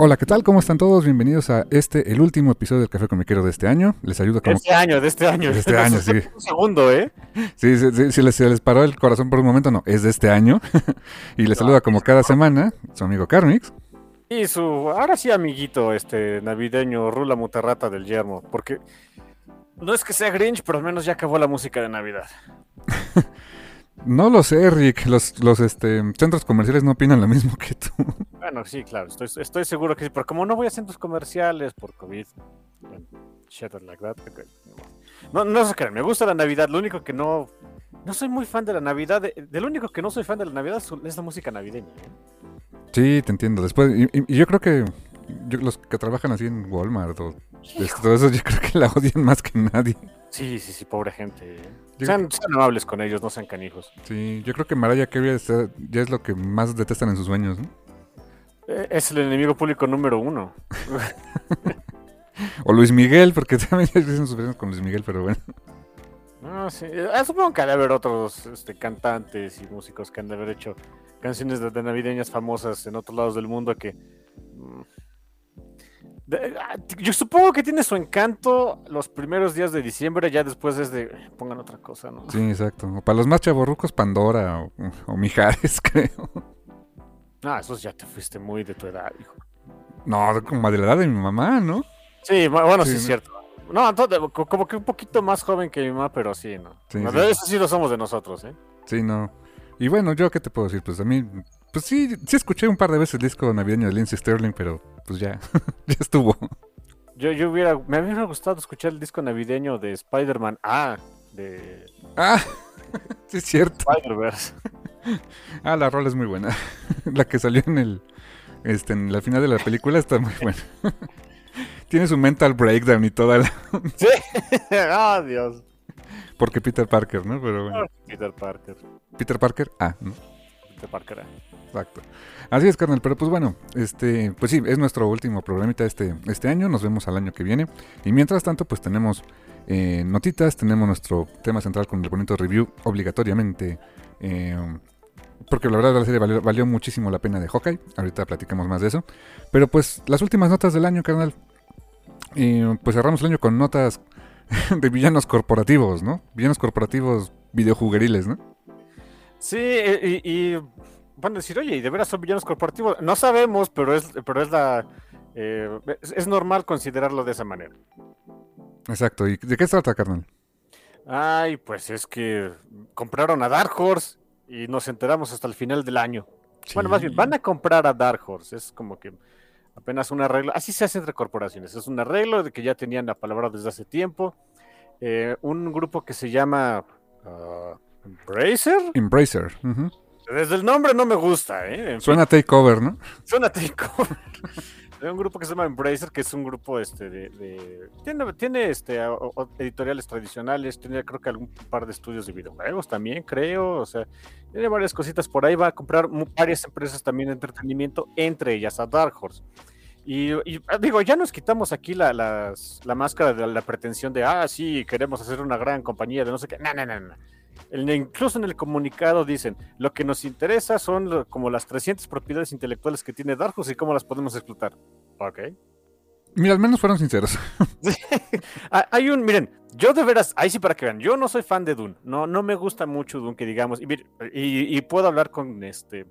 Hola, ¿qué tal? ¿Cómo están todos? Bienvenidos a este, el último episodio del Café Comiquero de este año. Les ayuda como... De este año, de este año. De este año, sí. Un segundo, ¿eh? Sí, sí, les, se les paró el corazón por un momento, no, es de este año. y les saluda como cada semana su amigo Carmix. Y su, ahora sí, amiguito, este navideño, Rula Muterrata del Yermo. Porque no es que sea Grinch, pero al menos ya acabó la música de Navidad. No lo sé, Rick. Los, los este, centros comerciales no opinan lo mismo que tú. Bueno, sí, claro, estoy, estoy seguro que sí. Pero como no voy a centros comerciales por COVID, shit like that. okay. No, no se crean, me gusta la Navidad. Lo único que no. No soy muy fan de la Navidad. De, de lo único que no soy fan de la Navidad es, la música navideña. ¿eh? Sí, te entiendo. Después, y yo creo que yo- los que trabajan así en Walmart o todo eso, yo creo que la odian más que nadie. Sí, sí, sí, pobre gente. Yo- Sean, sean amables con ellos, no sean canijos. Sí, yo creo que Mariah Carey está- ya es lo que más detestan en sus sueños, ¿no? Eh, Es el enemigo público número uno. O Luis Miguel, porque también ya dicen sus versiones con Luis Miguel, pero bueno. No, sí. Eh, supongo que ha de haber otros este, cantantes y músicos que han de haber hecho canciones de, de navideñas famosas en otros lados del mundo que... ah, yo supongo que tiene su encanto los primeros días de diciembre, ya después es de... Pongan otra cosa, ¿no? Sí, exacto. O para los más chavorrucos, Pandora o, o Mijares, creo. Ah, eso ya te fuiste muy de tu edad, hijo. No, como de la edad de mi mamá, ¿no? Sí, bu- bueno, sí, Sí, es cierto. No, entonces, co- como que un poquito más joven que mi mamá, pero sí, ¿no? Sí, No, sí. Eso sí lo somos de nosotros, ¿eh? Sí, no. Y bueno, yo qué te puedo decir, pues a mí, pues sí, sí escuché un par de veces el disco navideño de Lindsey Sterling, pero pues ya, ya estuvo. Yo, yo hubiera, me hubiera gustado escuchar el disco navideño de Spider-Man Ah, de Ah, sí es cierto. Spider-Verse. Ah, la rola es muy buena. La que salió en el, este, en la final de la película está muy buena. Tiene su mental breakdown y toda la... Sí. ah, Dios. Porque Peter Parker, ¿no? Pero bueno. Peter Parker. Peter Parker, ah, ¿no? Exacto. Así es, carnal, pero pues bueno, este, pues sí, es nuestro último programita este, este año, nos vemos al año que viene. Y mientras tanto, pues tenemos eh, notitas, tenemos nuestro tema central con el bonito review obligatoriamente. eh, porque la verdad la serie valió, muchísimo la pena de Hawkeye, ahorita platicamos más de eso. Pero pues las últimas notas del año, carnal. pues cerramos el año con notas de villanos corporativos, ¿no? Villanos corporativos videojugueriles, ¿no? Sí, y, y van a decir, oye, ¿y de veras son villanos corporativos? No sabemos, pero es, pero es la. eh, es, es normal considerarlo de esa manera. Exacto. ¿Y de qué se trata, carnal? Ay, pues es que compraron a Dark Horse y nos enteramos hasta el final del año. Bueno, más bien, van a comprar a Dark Horse. Es como que apenas un arreglo. Así se hace entre corporaciones. Es un arreglo de que ya tenían la palabra desde hace tiempo. Eh, un grupo que se llama ah, Embracer. Embracer. ujú. Desde el nombre no me gusta, ¿eh? En fin, Suena takeover, ¿no? suena takeover. Hay un grupo que se llama Embracer, que es un grupo este de, de- tiene, tiene este editoriales tradicionales, tiene creo que algún par de estudios de videojuegos también, creo, o sea, tiene varias cositas por ahí, va a comprar varias empresas también de entretenimiento, entre ellas a Dark Horse. Y, y, ah, digo, ya nos quitamos aquí la, las- la máscara de la pretensión de, ah, sí, queremos hacer una gran compañía de no sé qué. No, no, no, no. Incluso en el comunicado dicen, lo que nos interesa son lo- como las 300 propiedades intelectuales que tiene Dark Horse y cómo las podemos explotar. Ok. Mira, al menos fueron sinceros. Ah, Hay un, miren, yo de veras, ahí sí para que vean, yo no soy fan de Dune, no, no me gusta mucho Dune, que digamos, y, mir- y- y puedo hablar con este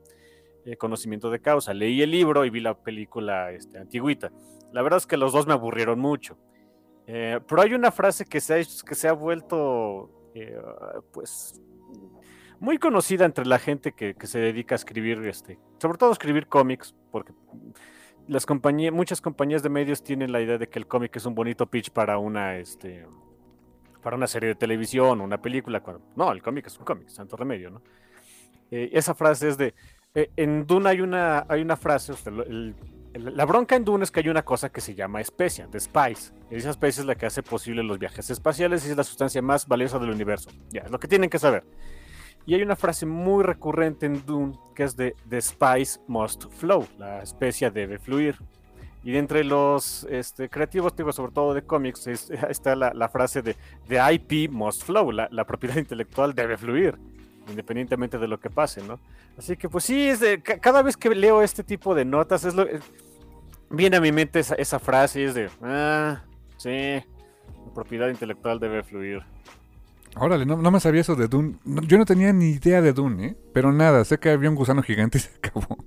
eh, conocimiento de causa. Leí el libro y vi la película este, antigüita. La verdad es que los dos me aburrieron mucho. Eh, pero hay una frase que se ha, que se ha vuelto, eh, pues, muy conocida entre la gente que, que, se dedica a escribir, este, sobre todo escribir cómics, porque las compañías, muchas compañías de medios tienen la idea de que el cómic es un bonito pitch para una, este, para una serie de televisión, una película. No, el cómic es un cómic, santo remedio, ¿no? Eh, esa frase es de, eh, en Dune hay una, hay una frase, o el, la bronca en Dune es que hay una cosa que se llama especia, de spice. Esa especie es la que hace posible los viajes espaciales y es la sustancia más valiosa del universo. Ya, es lo que tienen que saber. Y hay una frase muy recurrente en Dune que es de The Spice Must Flow, la especia debe fluir. Y entre los este, creativos, digo, sobre todo de cómics, es, está la, frase de The IP Must Flow, la, propiedad intelectual debe fluir, independientemente de lo que pase, ¿no? Así que pues sí, cada vez que leo este tipo de notas, es lo, es, viene a mi mente esa, esa frase, es de, ah, sí, la propiedad intelectual debe fluir. Órale, no, no, me sabía eso de Dune. No, yo no tenía ni idea de Dune, ¿eh? Pero nada, sé que había un gusano gigante y se acabó.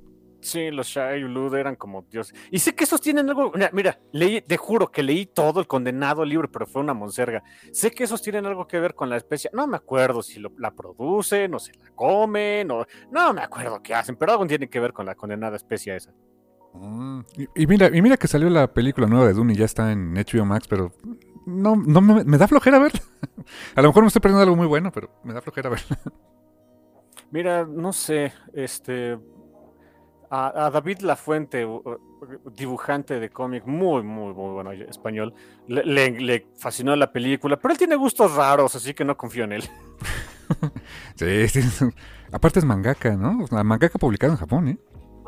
Sí, los Shai Ulud eran como Dios. Y sé que esos tienen algo. Mira, mira, leí, te juro que leí todo el condenado libro, pero fue una monserga. Sé que esos tienen algo que ver con la especie. No me acuerdo si lo, la producen o se la comen o. No me acuerdo qué hacen, pero algo tiene que ver con la condenada especie esa. Mm, y, y, mira, y mira que salió la película nueva de Dune y ya está en HBO Max, pero no, no me, me, da flojera verla. A lo mejor me estoy perdiendo algo muy bueno, pero me da flojera verla. Mira, no sé, este. A, a David Lafuente, dibujante de cómic muy, muy, muy bueno español, le, le, le, fascinó la película, pero él tiene gustos raros, así que no confío en él. sí, sí, aparte es mangaka, ¿no? La mangaka publicado en Japón, ¿eh?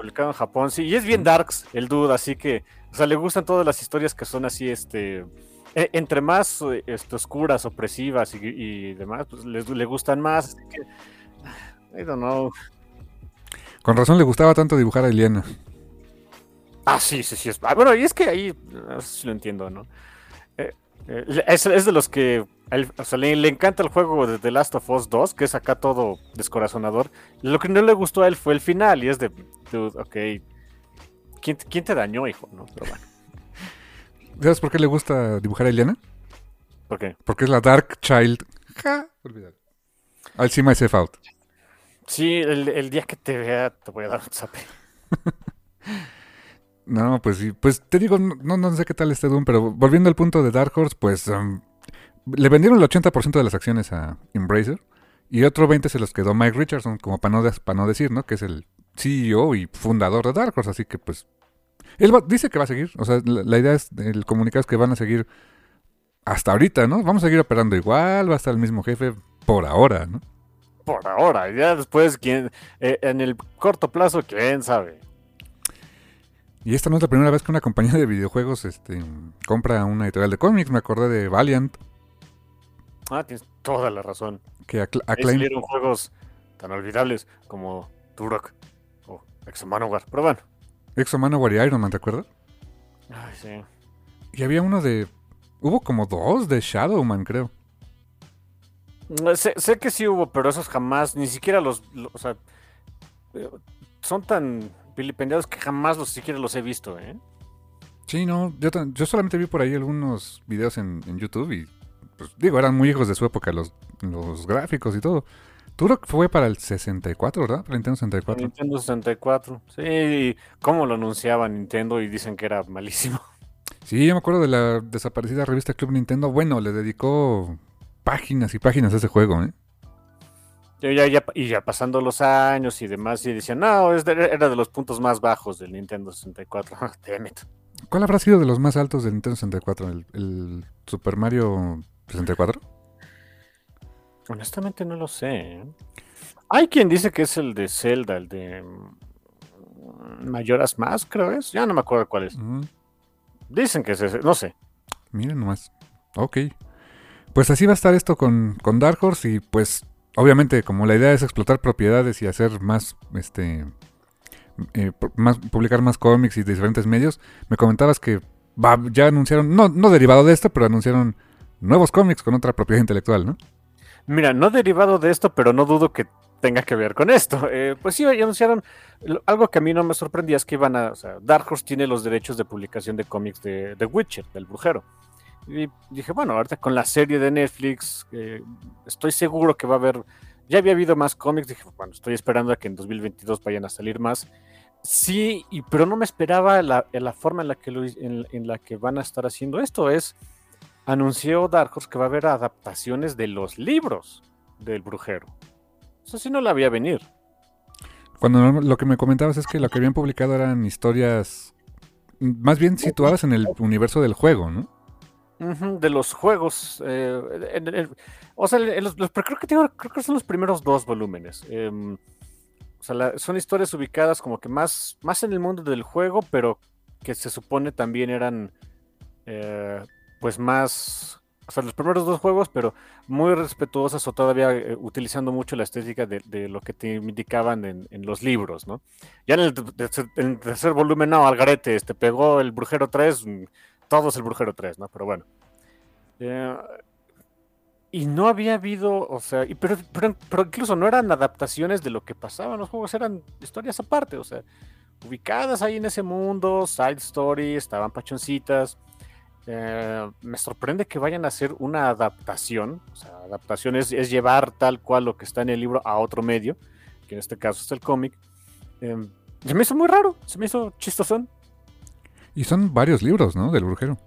Publicado en Japón, sí, y es bien darks el dude, así que, o sea, le gustan todas las historias que son así, este eh, entre más este, oscuras, opresivas y, y demás, pues les, le gustan más. Así que, I don't know. Con razón le gustaba tanto dibujar a Eliana. Ah, sí, sí, sí. Es, ah, bueno, y es que ahí, no sé si lo entiendo, ¿no? Eh, eh, es, es, de los que, el, o sea, le, le, encanta el juego de The Last of Us 2, que es acá todo descorazonador. Lo que no le gustó a él fue el final, y es de, dude, ok, ¿quién, quién te dañó, hijo? ¿no? Pero bueno. ¿Sabes por qué le gusta dibujar a Eliana? ¿Por qué? Porque es la Dark Child. Ja, olvidar. I'll see myself out. Sí, el, el, día que te vea te voy a dar un zape. no, pues sí. Pues te digo, no, no sé qué tal este Doom, pero volviendo al punto de Dark Horse, pues um, le vendieron el 80% de las acciones a Embracer y otro 20% se los quedó Mike Richardson, como para no, para no decir, ¿no? Que es el CEO y fundador de Dark Horse, así que pues él va, dice que va a seguir. O sea, la, la, idea es, el comunicado es que van a seguir hasta ahorita, ¿no? Vamos a seguir operando igual, va a estar el mismo jefe por ahora, ¿no? Por ahora, ya después, ¿quién, eh, en el corto plazo, quién sabe. Y esta no es la primera vez que una compañía de videojuegos este, compra una editorial de cómics. Me acordé de Valiant. Ah, tienes toda la razón. Que Ahí salieron juegos tan olvidables como Turok o Exo Manowar. Pero bueno. Exo Manowar y Iron Man, ¿te acuerdas? Ay, sí. Y había uno de. Hubo como dos de Shadowman, creo. Sé, sé, que sí hubo, pero esos jamás, ni siquiera los. los o sea, son tan vilipendiados que jamás los siquiera los he visto, ¿eh? Sí, no, yo, yo solamente vi por ahí algunos videos en, en YouTube y, pues, digo, eran muy hijos de su época los, los gráficos y todo. Turok fue para el 64, ¿verdad? Para Nintendo 64. Nintendo 64. Sí, cómo lo anunciaba Nintendo y dicen que era malísimo. Sí, yo me acuerdo de la desaparecida revista Club Nintendo. Bueno, le dedicó páginas y páginas a ese juego, ¿eh? Ya, ya, y ya pasando los años y demás, y decían, no, es de, era de los puntos más bajos del Nintendo 64. Damn it. ¿Cuál habrá sido de los más altos del Nintendo 64? ¿El, el Super Mario 64? Honestamente no lo sé. ¿eh? Hay quien dice que es el de Zelda, el de Mayoras Más, creo es. Ya no me acuerdo cuál es. Uh -huh. Dicen que es ese, no sé. Miren nomás. Ok. Pues así va a estar esto con, con Dark Horse y pues obviamente como la idea es explotar propiedades y hacer más, este, eh, más publicar más cómics y de diferentes medios, me comentabas que ya anunciaron, no, no derivado de esto, pero anunciaron nuevos cómics con otra propiedad intelectual, ¿no? Mira, no derivado de esto, pero no dudo que tenga que ver con esto. Eh, pues sí, anunciaron algo que a mí no me sorprendía es que iban a, o sea, Dark Horse tiene los derechos de publicación de cómics de The Witcher, del brujero. Y dije, bueno, ahorita con la serie de Netflix, eh, estoy seguro que va a haber, ya había habido más cómics, dije, bueno, estoy esperando a que en 2022 vayan a salir más. Sí, y, pero no me esperaba la, la forma en la, que en, la que van a estar haciendo esto. Es, anunció Dark Horse que va a haber adaptaciones de los libros del brujero. Eso sí no la había venir. Cuando lo que me comentabas es que lo que habían publicado eran historias más bien situadas en el universo del juego, ¿no? de los juegos. Eh, o sea, los, creo, que creo que son los primeros dos volúmenes. Em, o sea, son historias ubicadas como que más, más en el mundo del juego, pero que se supone también eran eh, pues más o sea, los primeros dos juegos, pero muy respetuosas o todavía eh, utilizando mucho la estética de, lo que te indicaban en, los libros, ¿no? Ya en el, tercer volumen, no, Algarete, este, pegó el Brujero 3, mm, todo es el Brujero 3, ¿no? Pero bueno. Eh, y no había habido, o sea, pero, pero, incluso no eran adaptaciones de lo que pasaba en los juegos, eran historias aparte, o sea, ubicadas ahí en ese mundo, side stories, estaban pachoncitas. Eh, me sorprende que vayan a hacer una adaptación. O sea, adaptación es, llevar tal cual lo que está en el libro a otro medio, que en este caso es el cómic. Eh, se me hizo muy raro, se me hizo chistosón. Y son varios libros, ¿no? Del brujero.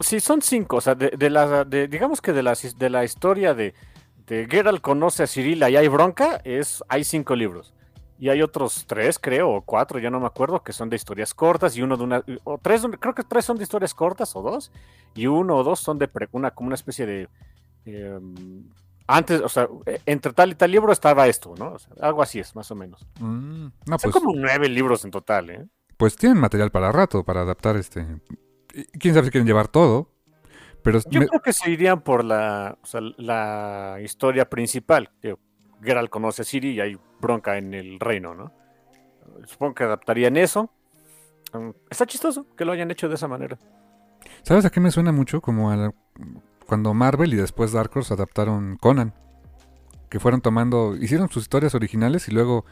Sí, son cinco. O sea, de, la, digamos que de la, de la historia de, de Geralt conoce a Cirila y hay bronca, es, hay cinco libros. Y hay otros tres, creo, o cuatro, ya no me acuerdo, que son de historias cortas y uno de una, o tres, creo que tres son de historias cortas o dos, y uno o dos son de una, como una especie de, em, antes, o sea, e, entre tal y tal libro estaba esto, ¿no? algo así es, más o menos. Mm, son pues como nueve libros en total, ¿eh? Pues tienen material para rato, para adaptar este. Quién sabe si quieren llevar todo. Pero Yo creo que se irían por la, o sea, la historia principal. Geralt conoce a Siri y hay bronca en el reino, ¿no? Supongo que adaptarían eso. Um, está chistoso que lo hayan hecho de esa manera. ¿Sabes a qué me suena mucho? Como a cuando Marvel y después Dark Horse adaptaron Conan. Que fueron tomando, hicieron sus historias originales y luego,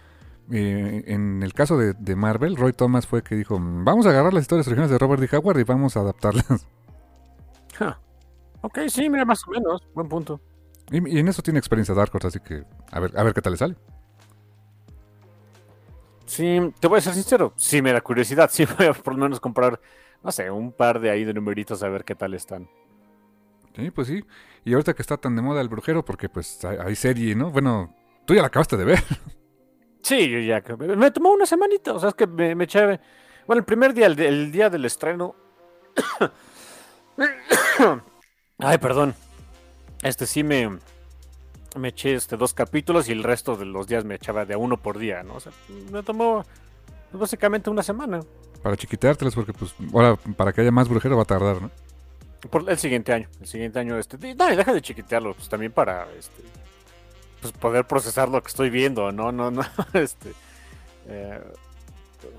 eh, en el caso de, Marvel, Roy Thomas fue que dijo, vamos a agarrar las historias originales de Robert D. Howard y vamos a adaptarlas. Ok, sí, mira, más o menos, buen punto. Y, en eso tiene experiencia Dark Horse, así que a ver, a ver qué tal le sale. Sí, te voy a ser sincero, sí me da curiosidad, sí voy a por lo menos comprar, no sé, un par de ahí de numeritos a ver qué tal están. Sí, pues sí. Y ahorita que está tan de moda el brujero, porque pues hay, serie, ¿no? Bueno, tú ya la acabaste de ver. Sí, yo ya. Me tomó una semanita, o sea, es que me, me eché... Bueno, el primer día, el día del estreno... Ay, perdón. Este sí me, me eché este, dos capítulos y el resto de los días me echaba de a uno por día, ¿no? O sea, me tomó básicamente una semana. Para chiquiteártelos, porque pues ahora para que haya más brujero va a tardar, ¿no? Por el siguiente año, el siguiente año, este, no, deja de chiquitearlo, pues también para, este, pues poder procesar lo que estoy viendo, ¿no? No, no, este, eh,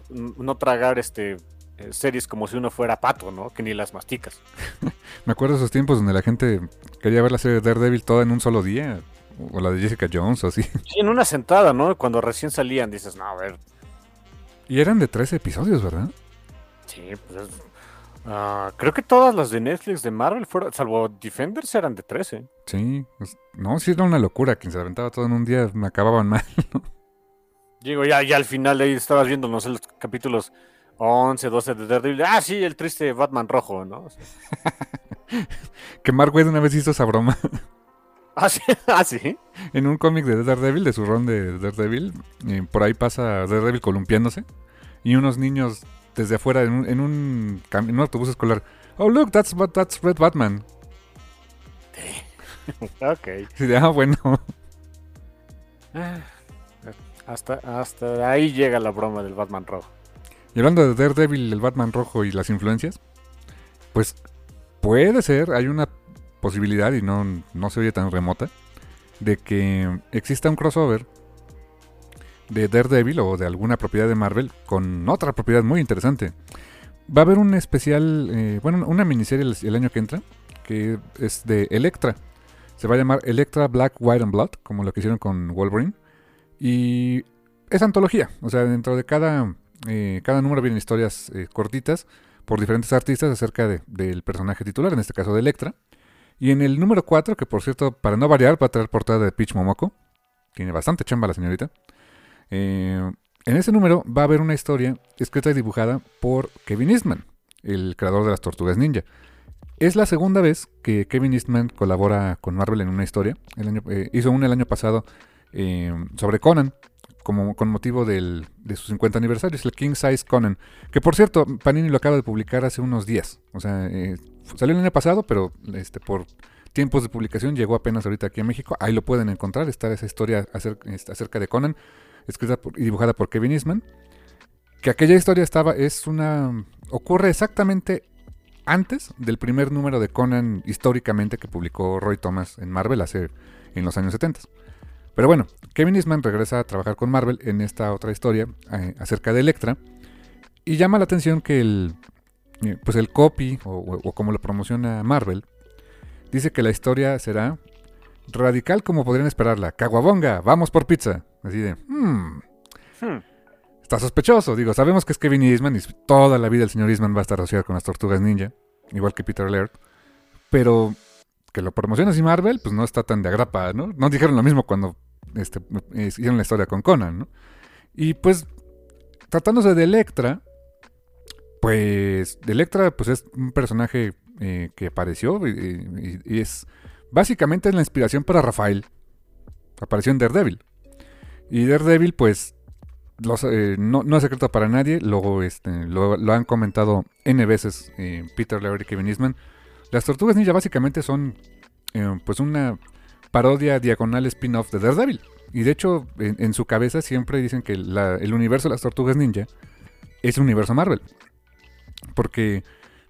no tragar, este, eh, series como si uno fuera pato, ¿no? Que ni las masticas. Me acuerdo de esos tiempos donde la gente quería ver la serie de Daredevil toda en un solo día. O la de Jessica Jones o así. Sí, en una sentada, ¿no? Cuando recién salían dices, no, a ver. Y eran de 13 episodios, ¿verdad? Sí, pues ah, creo que todas las de Netflix de Marvel, fueron, salvo Defenders, eran de 13. Sí, pues, no, sí era una locura. Quien se aventaba todo en un día me acababan mal. Digo, ya, ya al final ahí estabas viendo, no sé, los capítulos 11, 12 de Daredevil. Ah, sí, el triste Batman rojo, ¿no? que Mark Wade una vez hizo esa broma. ¿Ah, sí? ¿Ah, sí? En un cómic de Daredevil, de su ron de Daredevil, por ahí pasa Daredevil columpiándose y unos niños desde afuera en un, en un, en un autobús escolar. Oh, look, that's, that's Red Batman. ok. Sí, ah, bueno. Ah, hasta, hasta ahí llega la broma del Batman rojo. Y hablando de Daredevil, el Batman rojo y las influencias, pues puede ser, hay una posibilidad y no, no se oye tan remota, de que exista un crossover de Daredevil o de alguna propiedad de Marvel con otra propiedad muy interesante. Va a haber un especial, eh, bueno, una miniserie el, año que entra, que es de Electra. Se va a llamar Electra Black, White and Blood, como lo que hicieron con Wolverine. Y es antología, o sea, dentro de cada, eh, cada número vienen historias eh, cortitas por diferentes artistas acerca de- del personaje titular, en este caso de Electra. Y en el número 4, que por cierto, para no variar, va a traer portada de Peach Momoko. Tiene bastante chamba la señorita. Eh, en ese número va a haber una historia escrita y dibujada por Kevin Eastman, el creador de las Tortugas Ninja. Es la segunda vez que Kevin Eastman colabora con Marvel en una historia. El año- eh, hizo una el año pasado sobre Conan, como, con motivo del- de su 50 aniversario. Es el King Size Conan. Que por cierto, Panini lo acaba de publicar hace unos días. O sea, eh, salió el año pasado, pero este, por tiempos de publicación llegó apenas ahorita aquí a México. Ahí lo pueden encontrar. Está esa historia este, acerca de Conan, escrita y dibujada por Kevin Eastman. Que aquella historia estaba, es una. ocurre exactamente antes del primer número de Conan históricamente que publicó Roy Thomas en Marvel hace en los años 70. Pero bueno, Kevin Eastman regresa a trabajar con Marvel en esta otra historia eh, acerca de Electra y llama la atención que el eh, pues el copy o, o- o como lo promociona Marvel dice que la historia será radical como podrían esperarla. Caguabonga, vamos por pizza. Así de, "Hmm, Hmm. Está sospechoso, digo, sabemos que es Kevin Eastman y toda la vida el señor Eastman va a estar asociado con las tortugas ninja, igual que Peter Laird, pero que lo promociona así Marvel, pues no está tan de agrapa, ¿no? No dijeron lo mismo cuando este, eh, hicieron la historia con Conan, ¿no? Y pues, tratándose de Electra, pues, Electra, pues es un personaje eh, que apareció y, y- y es, básicamente la inspiración para Rafael, apareció en Daredevil. Y Daredevil, pues, eh, no, es secreto para nadie, luego este, lo, han comentado N veces eh, Peter Laird y Kevin Eastman. Las Tortugas Ninja básicamente son eh, pues una parodia diagonal spin-off de Daredevil. Y de hecho, en, su cabeza siempre dicen que el universo de las Tortugas Ninja es el universo Marvel. Porque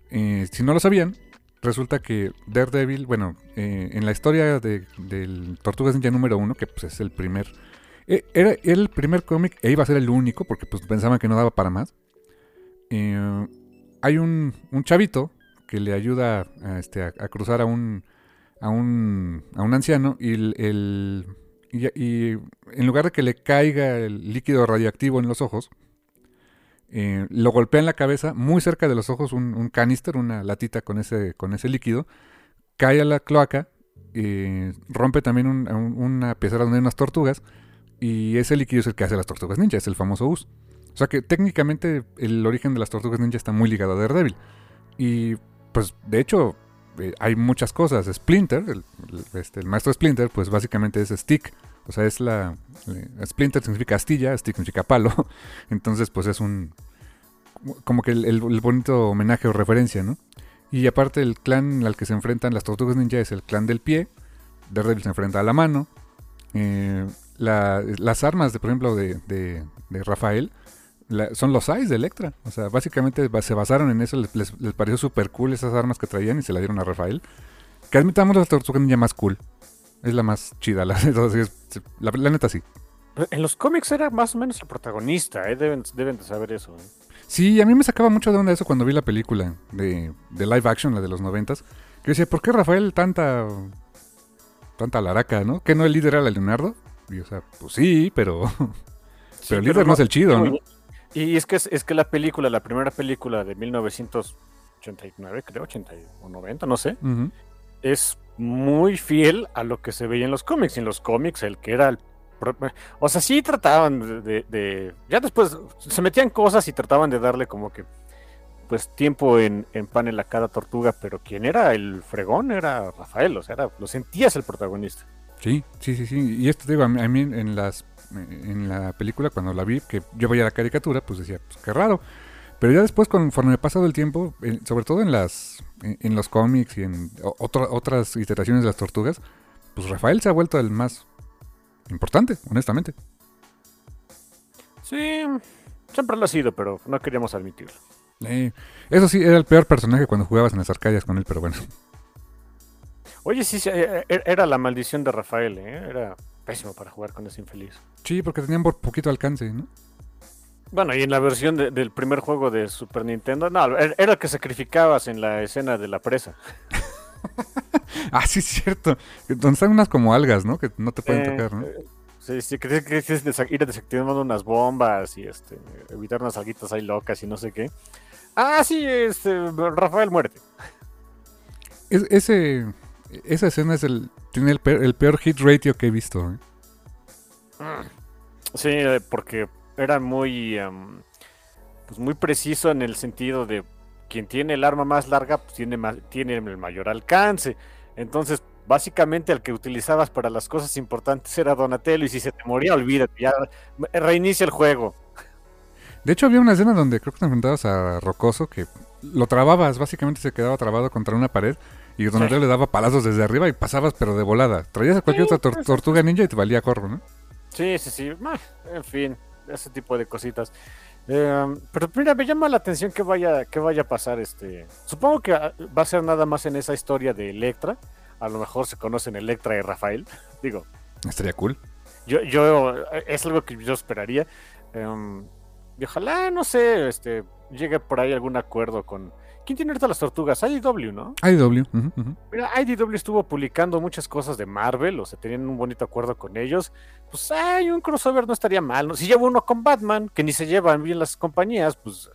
eh, si no lo sabían, resulta que Daredevil, bueno, eh, en la historia de, del Tortugas Ninja número uno, que pues es el primer eh, Era el primer cómic e iba a ser el único porque pues, pensaban que no daba para más. Hay un, un chavito que le ayuda este, a cruzar a un, a un, a un anciano y, el, y, en lugar de que le caiga el líquido radioactivo en los ojos, eh, lo golpea en la cabeza, muy cerca de los ojos, un, un canister, una latita con ese, con ese líquido, cae a la cloaca, eh, rompe también un- un- una pecera donde hay unas tortugas y ese líquido es el que hace las tortugas ninja, es el famoso US. O sea que técnicamente el origen de las tortugas ninja está muy ligado a Daredevil. Y pues de hecho eh, hay muchas cosas. Splinter, el, el- este, maestro Splinter, pues básicamente es Stick. O sea, es la... eh, Splinter significa astilla, Stick significa palo. Entonces pues es un... Como que el, bonito homenaje o referencia, ¿no? Y aparte el clan al que se enfrentan las tortugas ninja es el clan del pie. Daredevil se enfrenta a la mano. Eh, la- las armas, de, por ejemplo, de, de- de Rafael, la- son los Eyes de Electra. O sea, básicamente se basaron en eso, les, les- les pareció súper cool esas armas que traían y se la dieron a Rafael. Que admitamos la tortuga ninja más cool. Es la más chida, la, la, la neta sí. En los cómics era más o menos el protagonista, ¿eh? deben, deben de saber eso. ¿eh? Sí, a mí me sacaba mucho de onda eso cuando vi la película de, de live action, la de los noventas. Que decía, ¿por qué Rafael tanta tanta laraca, no? ¿Que no el líder era Leonardo? Y o sea, pues sí, pero, pero el líder no es el chido, ¿no? Y es que, es, es que la película, la primera película de 1989, creo, 80 o 90, no sé, es muy fiel a lo que se veía en los cómics. Y en los cómics, el que era el. O sea, sí trataban de, Ya después se metían cosas y trataban de darle como que. Pues tiempo en, en pan en la cada tortuga, pero quien era el fregón era Rafael, o sea, era- lo sentías el protagonista. Sí, sí, sí, sí. Y esto te digo, a mí, a mí en las en la película cuando la vi, que yo veía la caricatura, pues decía, pues qué raro. Pero ya después, conforme ha pasado el tiempo, sobre todo en las en, en los cómics y en o- otra- otras iteraciones de las tortugas, pues Rafael se ha vuelto el más importante, honestamente. Sí, siempre lo ha sido, pero no queríamos admitirlo. Eh, eso sí, era el peor personaje cuando jugabas en las arcadias con él, pero bueno. Oye, sí, eh, eh, era la maldición de Rafael, ¿eh? Era pésimo para jugar con ese infeliz. Sí, porque tenían por poquito alcance, ¿no? Bueno, y en la versión de- del primer juego de Super Nintendo, no, era el que sacrificabas en la escena de la presa. Ah, sí, es cierto. Donde están unas como algas, ¿no? Que no te pueden Eh, tocar, ¿no? eh, Sí, sí, que tienes que ir desactivando unas bombas y este, evitar unas alguitas ahí locas y no sé qué. Ah, sí, este, Rafael muerte. ese, esa escena es el, tiene el peor, hit ratio que he visto. ¿eh? Mm. Sí, porque era muy, em, pues muy preciso en el sentido de quien tiene el arma más larga, pues tiene, tiene el mayor alcance. Entonces, básicamente el que utilizabas para las cosas importantes era Donatello y si se te moría, olvídate, ya reinicia el juego. De hecho, había una escena donde creo que te enfrentabas a Rocoso que lo trababas, básicamente se quedaba trabado contra una pared y Donatello le daba palazos desde arriba y pasabas pero de volada. Traías a cualquier otra tortuga ninja y te valía corro, ¿no? Sí, sí, sí. En fin, ese tipo de cositas. Em, pero mira, me llama la atención que vaya, que vaya a pasar este. Supongo que ah, va a ser nada más en esa historia de Electra. A lo mejor se conocen Electra y Rafael. Digo. Estaría cool. Yo, yo, es algo que yo esperaría. Em, y ojalá, no sé, este, llegue por ahí algún acuerdo con, ¿Quién tiene ahorita las tortugas? IDW, ¿no? IDW. Mira, IDW estuvo publicando muchas cosas de Marvel, o sea, tenían un bonito acuerdo con ellos. Pues hay un crossover no estaría mal. ¿no? Si lleva uno con Batman, que ni se llevan bien las compañías, pues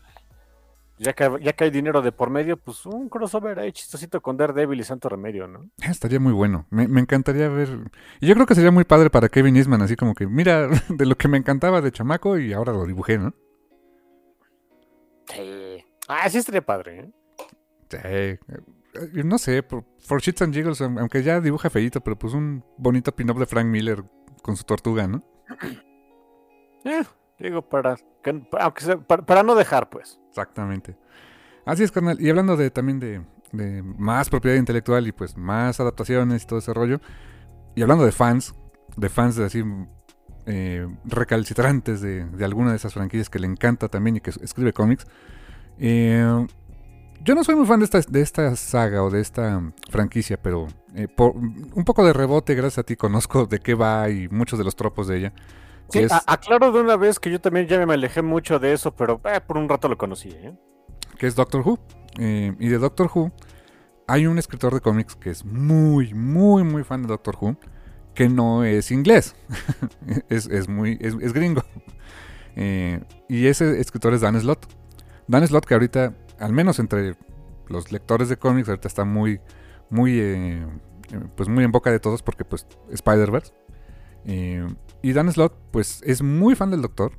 ya que, ya que hay dinero de por medio, pues un crossover ahí chistosito con Daredevil y Santo Remedio, ¿no? Ah, estaría muy bueno. Me, me, encantaría ver. Y yo creo que sería muy padre para Kevin Eastman, así como que, mira, de lo que me encantaba de chamaco y ahora lo dibujé, ¿no? Sí. Ah, sí estaría padre, ¿eh? Eh, no sé, for, Shits and Jiggles, aunque ya dibuja feito, pero pues un bonito pin-up de Frank Miller con su tortuga, ¿no? Eh, digo, para, aunque para, no dejar, pues. Exactamente. Así es, carnal. Y hablando de también de, más propiedad intelectual y pues más adaptaciones y todo ese rollo. Y hablando de fans, de fans de así recalcitrantes de, de, alguna de esas franquicias que le encanta también y que escribe cómics. Eh, yo no soy muy fan de esta, de esta saga o de esta franquicia, pero eh, por un poco de rebote, gracias a ti, conozco de qué va y muchos de los tropos de ella. Sí, aclaro de una vez que yo también ya me alejé mucho de eso, pero eh, por un rato lo conocí. ¿eh? Que es Doctor Who. y de Doctor Who hay un escritor de cómics que es muy, muy, muy fan de Doctor Who, que no es inglés, es, muy, es, es gringo. y ese escritor es Dan Slott. Dan Slott que ahorita al menos entre los lectores de cómics, ahorita está muy, muy, eh, eh, pues muy en boca de todos porque pues Spider-Verse. Eh, y Dan Slott pues es muy fan del Doctor.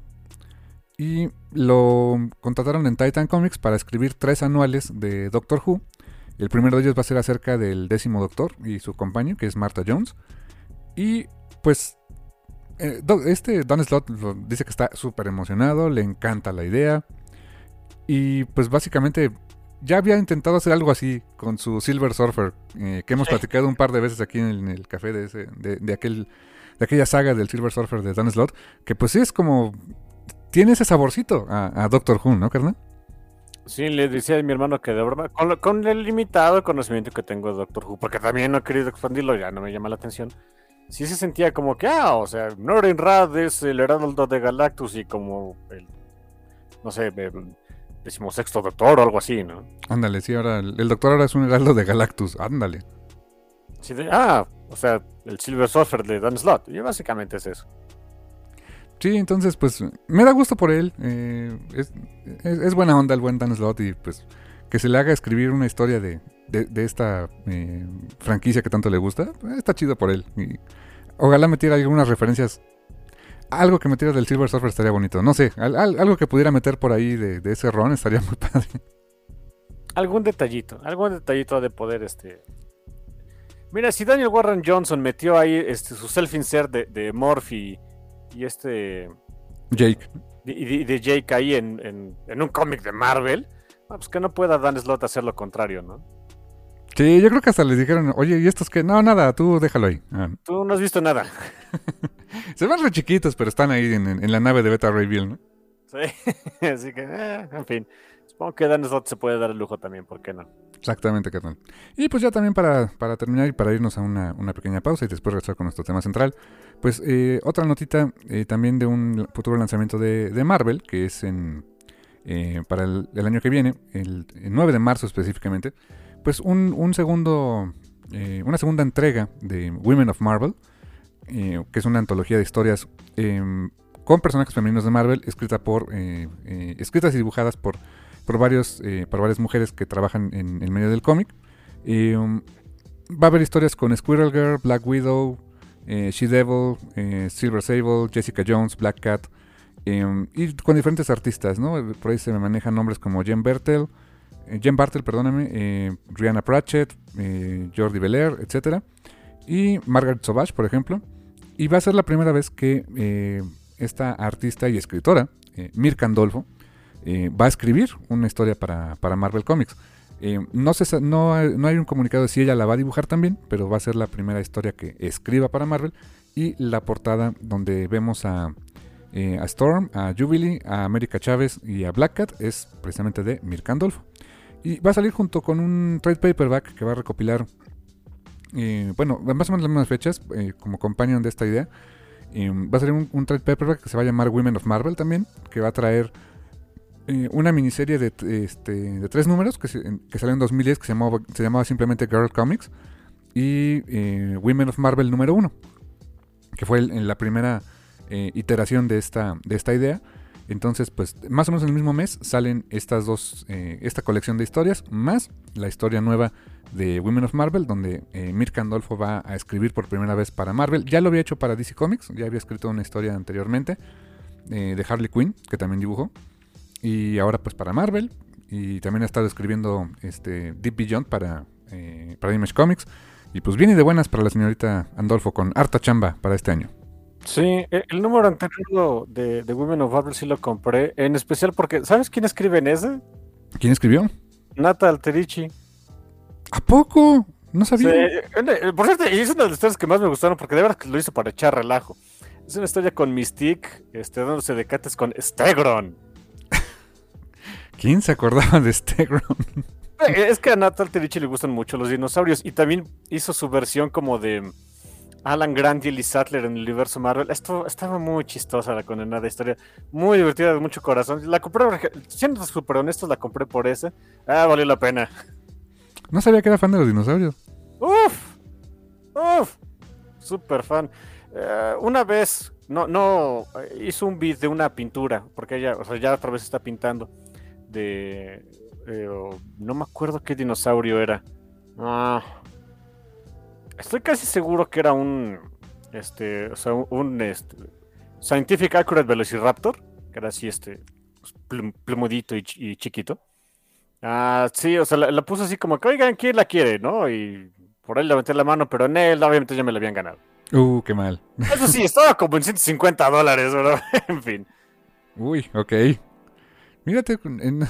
Y lo contrataron en Titan Comics para escribir tres anuales de Doctor Who. El primero de ellos va a ser acerca del décimo Doctor y su compañero, que es Martha Jones. Y pues este Dan Slott dice que está súper emocionado, le encanta la idea. Y pues básicamente ya había intentado hacer algo así con su Silver Surfer, eh, que hemos platicado un par de veces aquí en el, café de, ese, de, aquel, de aquella saga del Silver Surfer de Dan Slott, que pues sí es como... Tiene ese saborcito a, Doctor Who, ¿no, carnal? Sí, le decía a mi hermano que de broma, con, el limitado conocimiento que tengo de Doctor Who, porque también no he querido expandirlo, ya no me llama la atención. Sí se sentía como que, ah, o sea, Norin Rad es el heraldo de Galactus y como el, no sé, decimosexto doctor o algo así, ¿no? Ándale, sí, ahora el, doctor ahora es un heraldo de Galactus, ándale. Sí, ah, o sea, el Silver Surfer de Dan Slott, y básicamente es eso. Sí, entonces, pues, me da gusto por él. Eh, es, buena onda el buen Dan Slott y pues que se le haga escribir una historia de, de, esta eh, franquicia que tanto le gusta, está chido por él. Y ojalá metiera algunas referencias algo que metiera del Silver Surfer estaría bonito. No sé, algo que pudiera meter por ahí de, ese ron estaría muy padre. Algún detallito, algún detallito de poder, este. Mira, si Daniel Warren Johnson metió ahí este, su self-insert de, de Morphy y este. Jake. Y de, Jake ahí en, un cómic de Marvel, pues que no pueda Dan Slott hacer lo contrario, ¿no? Sí, yo creo que hasta les dijeron, oye, ¿y estos qué? No, nada, tú déjalo ahí. Ah. Tú no has visto nada. Se ven re chiquitos, pero están ahí en, la nave de Beta Ray Bill, ¿no? Sí, así que, eh, en fin. Supongo que Dan Slott se puede dar el lujo también, ¿por qué no? Exactamente, tal? Y pues ya también para, para terminar y para irnos a una, pequeña pausa y después regresar con nuestro tema central, pues eh, otra notita eh, también de un futuro lanzamiento de, Marvel, que es en para el, año que viene, el, 9 de marzo específicamente, pues un, un segundo, una segunda entrega de Women of Marvel, que es una antología de historias em, con personajes femeninos de Marvel, escrita por, escritas y dibujadas por, por, varios, por varias mujeres que trabajan en el medio del cómic. Um, va a haber historias con Squirrel Girl, Black Widow, She-Devil, Silver Sable, Jessica Jones, Black Cat, em, y con diferentes artistas, ¿no? Por ahí se me manejan nombres como Jen Bertel, eh, Jen Bartel, perdóname, eh, Rihanna Pratchett, eh, Jordi Belair, etc. Y Margaret Sauvage, por ejemplo. Y va a ser la primera vez que esta artista y escritora, Mirka Andolfo, va a escribir una historia para, Marvel Comics. no, no, hay un comunicado de si ella la va a dibujar también, pero va a ser la primera historia que escriba para Marvel. Y la portada donde vemos a, a Storm, a Jubilee, a América Chávez y a Black Cat es precisamente de Mirka Andolfo. Y va a salir junto con un trade paperback que va a recopilar, eh, bueno, más o menos las mismas fechas, eh, como companion de esta idea. va a salir un, trade paperback que se va a llamar Women of Marvel también, que va a traer eh, una miniserie de, este, de tres números que, que salió en 2010 que se llamaba, se llamaba simplemente Girl Comics y Women of Marvel número uno, que fue en la primera iteración de esta, de esta idea. Entonces, pues más o menos en el mismo mes salen estas dos, eh, esta colección de historias, más la historia nueva de Women of Marvel, donde eh, Mirka Andolfo va a escribir por primera vez para Marvel. Ya lo había hecho para DC Comics, ya había escrito una historia anteriormente eh, de Harley Quinn, que también dibujó. Y ahora pues para Marvel. Y también ha estado escribiendo este, Deep Beyond para, para Image Comics. Y pues viene de buenas para la señorita Andolfo con harta chamba para este año. Sí, e, el número anterior de, de Women of Marvel sí lo compré, en especial porque, ¿sabes quién escribe en ese? ¿Quién escribió? Nata Alterici. ¿A poco? No sabía. Eh, por cierto, y es una de las historias que más me gustaron porque de verdad que lo hizo para echar relajo. Es una historia con Mystique, este, dándose de cates con Stegron. ¿Quién se acordaba de Stegron? Eh, es que a Nata Alterici le gustan mucho los dinosaurios y también hizo su versión como de Alan Grant y Ellie Sattler en el universo Marvel. Esto estaba muy chistosa la condenada historia. Muy divertida, de mucho corazón. La compré, siendo súper honestos, la compré por ese. Ah, valió la pena. No sabía que era fan de los dinosaurios. Uf, uf, súper fan. Eh, una vez, no, no, hizo un beat de una pintura, porque ella, o sea, ya otra vez está pintando. De, eh, no me acuerdo qué dinosaurio era. Ah Estoy casi seguro que era un. Este. O sea, un. Este, Scientific Accurate Velociraptor. Que era así, este. plumudito y, chiquito. Ah, sí, o sea, la, puso así como que, oigan, ¿quién la quiere? ¿No? Y por ahí le metí la mano, pero en él, obviamente ya me la habían ganado. Uh, qué mal. Eso sí, estaba como en 150 dólares, ¿verdad? en fin. Uy, ok. Mírate,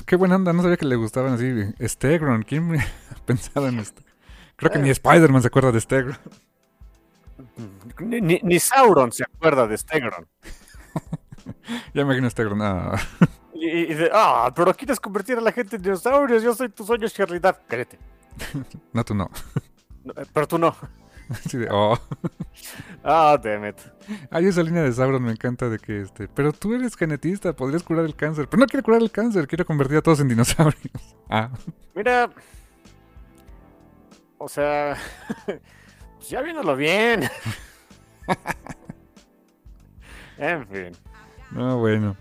qué buena onda, no sabía que le gustaban así. Stegron, ¿quién pensaba en esto? Creo que ni Spider-Man se acuerda de Stegron. Ni, Sauron se acuerda de Stegron. ya imagino Stegron. Ah. Y, de, ah, pero quieres convertir a la gente en dinosaurios. Yo soy tu sueño en realidad. Cállate. no, tú no. Eh, pero tú no. Sí, de, oh. Ah, damn it. Hay esa línea de Sauron, me encanta de que este. Pero tú eres genetista, podrías curar el cáncer. Pero no quiere curar el cáncer, quiere convertir a todos en dinosaurios. Ah. Mira, o sea, pues ya viéndolo bien. en fin. No, bueno.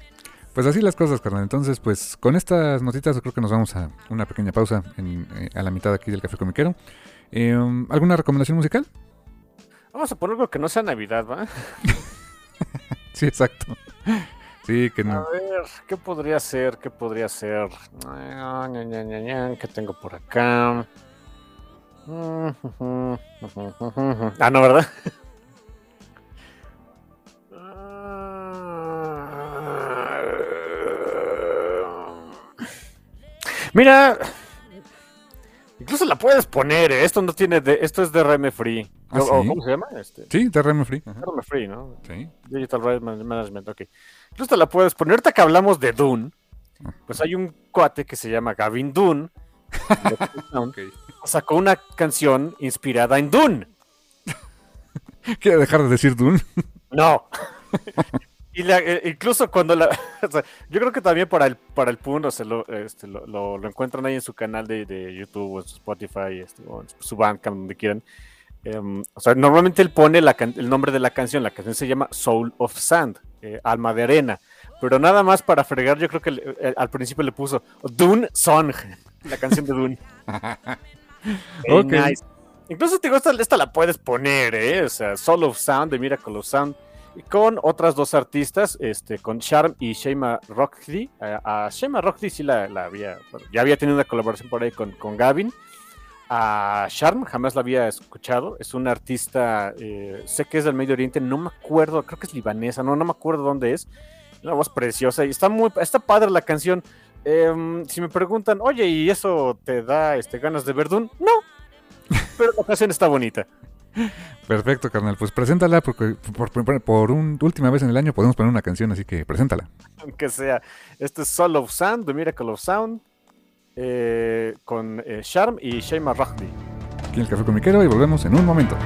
Pues así las cosas, carnal. Entonces, pues con estas notitas creo que nos vamos a una pequeña pausa eh, a la mitad aquí del Café Comiquero. Eh, ¿Alguna recomendación musical? Vamos a poner algo que no sea Navidad, ¿va? sí, exacto. Sí, que no. A ver, ¿qué podría ser? ¿Qué podría ser? ¿Qué tengo por acá? Ah, no, ¿verdad? Mira, incluso la puedes poner, ¿eh? esto no tiene de, esto es DRM free. ¿Ah, ¿Cómo se llama? Este? Sí, DRM free. DRM free, ¿no? Sí. Digital Rights Management, ok. Incluso la puedes poner. Ahorita que hablamos de Dune, ah. pues hay un cuate que se llama Gavin Dune. okay sacó una canción inspirada en Dune. ¿Quiere dejar de decir Dune? No. y eh, incluso cuando la. yo creo que también para el, para el Pun, o sea, lo, este, lo, encuentran ahí en su canal de, YouTube o en su Spotify este, o en su Bandcamp, donde quieran. Em, o sea, normalmente él pone el nombre de la canción, la canción se llama Soul of Sand, eh, Alma de Arena, pero nada más para fregar, yo creo que eh, al principio le puso Dune Song, la canción de Dune. okay. Incluso te gusta, esta la puedes poner, ¿eh? O sea, Soul of Sound de Miracle of Sound con otras dos artistas, este, con Charm y Shema Rockdy. A, Shema Rockdy sí la, había, ya había tenido una colaboración por ahí con, con Gavin. A Charm jamás la había escuchado. Es una artista, eh, sé que es del Medio Oriente, no me acuerdo, creo que es libanesa, no, no me acuerdo dónde es. Una voz preciosa y está muy, está padre la canción. Em, si me preguntan, oye, ¿y eso te da este, ganas de Verdún? No, pero la canción está bonita. Perfecto, carnal. Pues preséntala porque por, por, última vez en el año podemos poner una canción, así que preséntala. Aunque sea, este es Soul of Sound, The Miracle of Sound, eh, con eh, Sharm y Shema Rahdi. Aquí en el Café Comiquero y volvemos en un momento.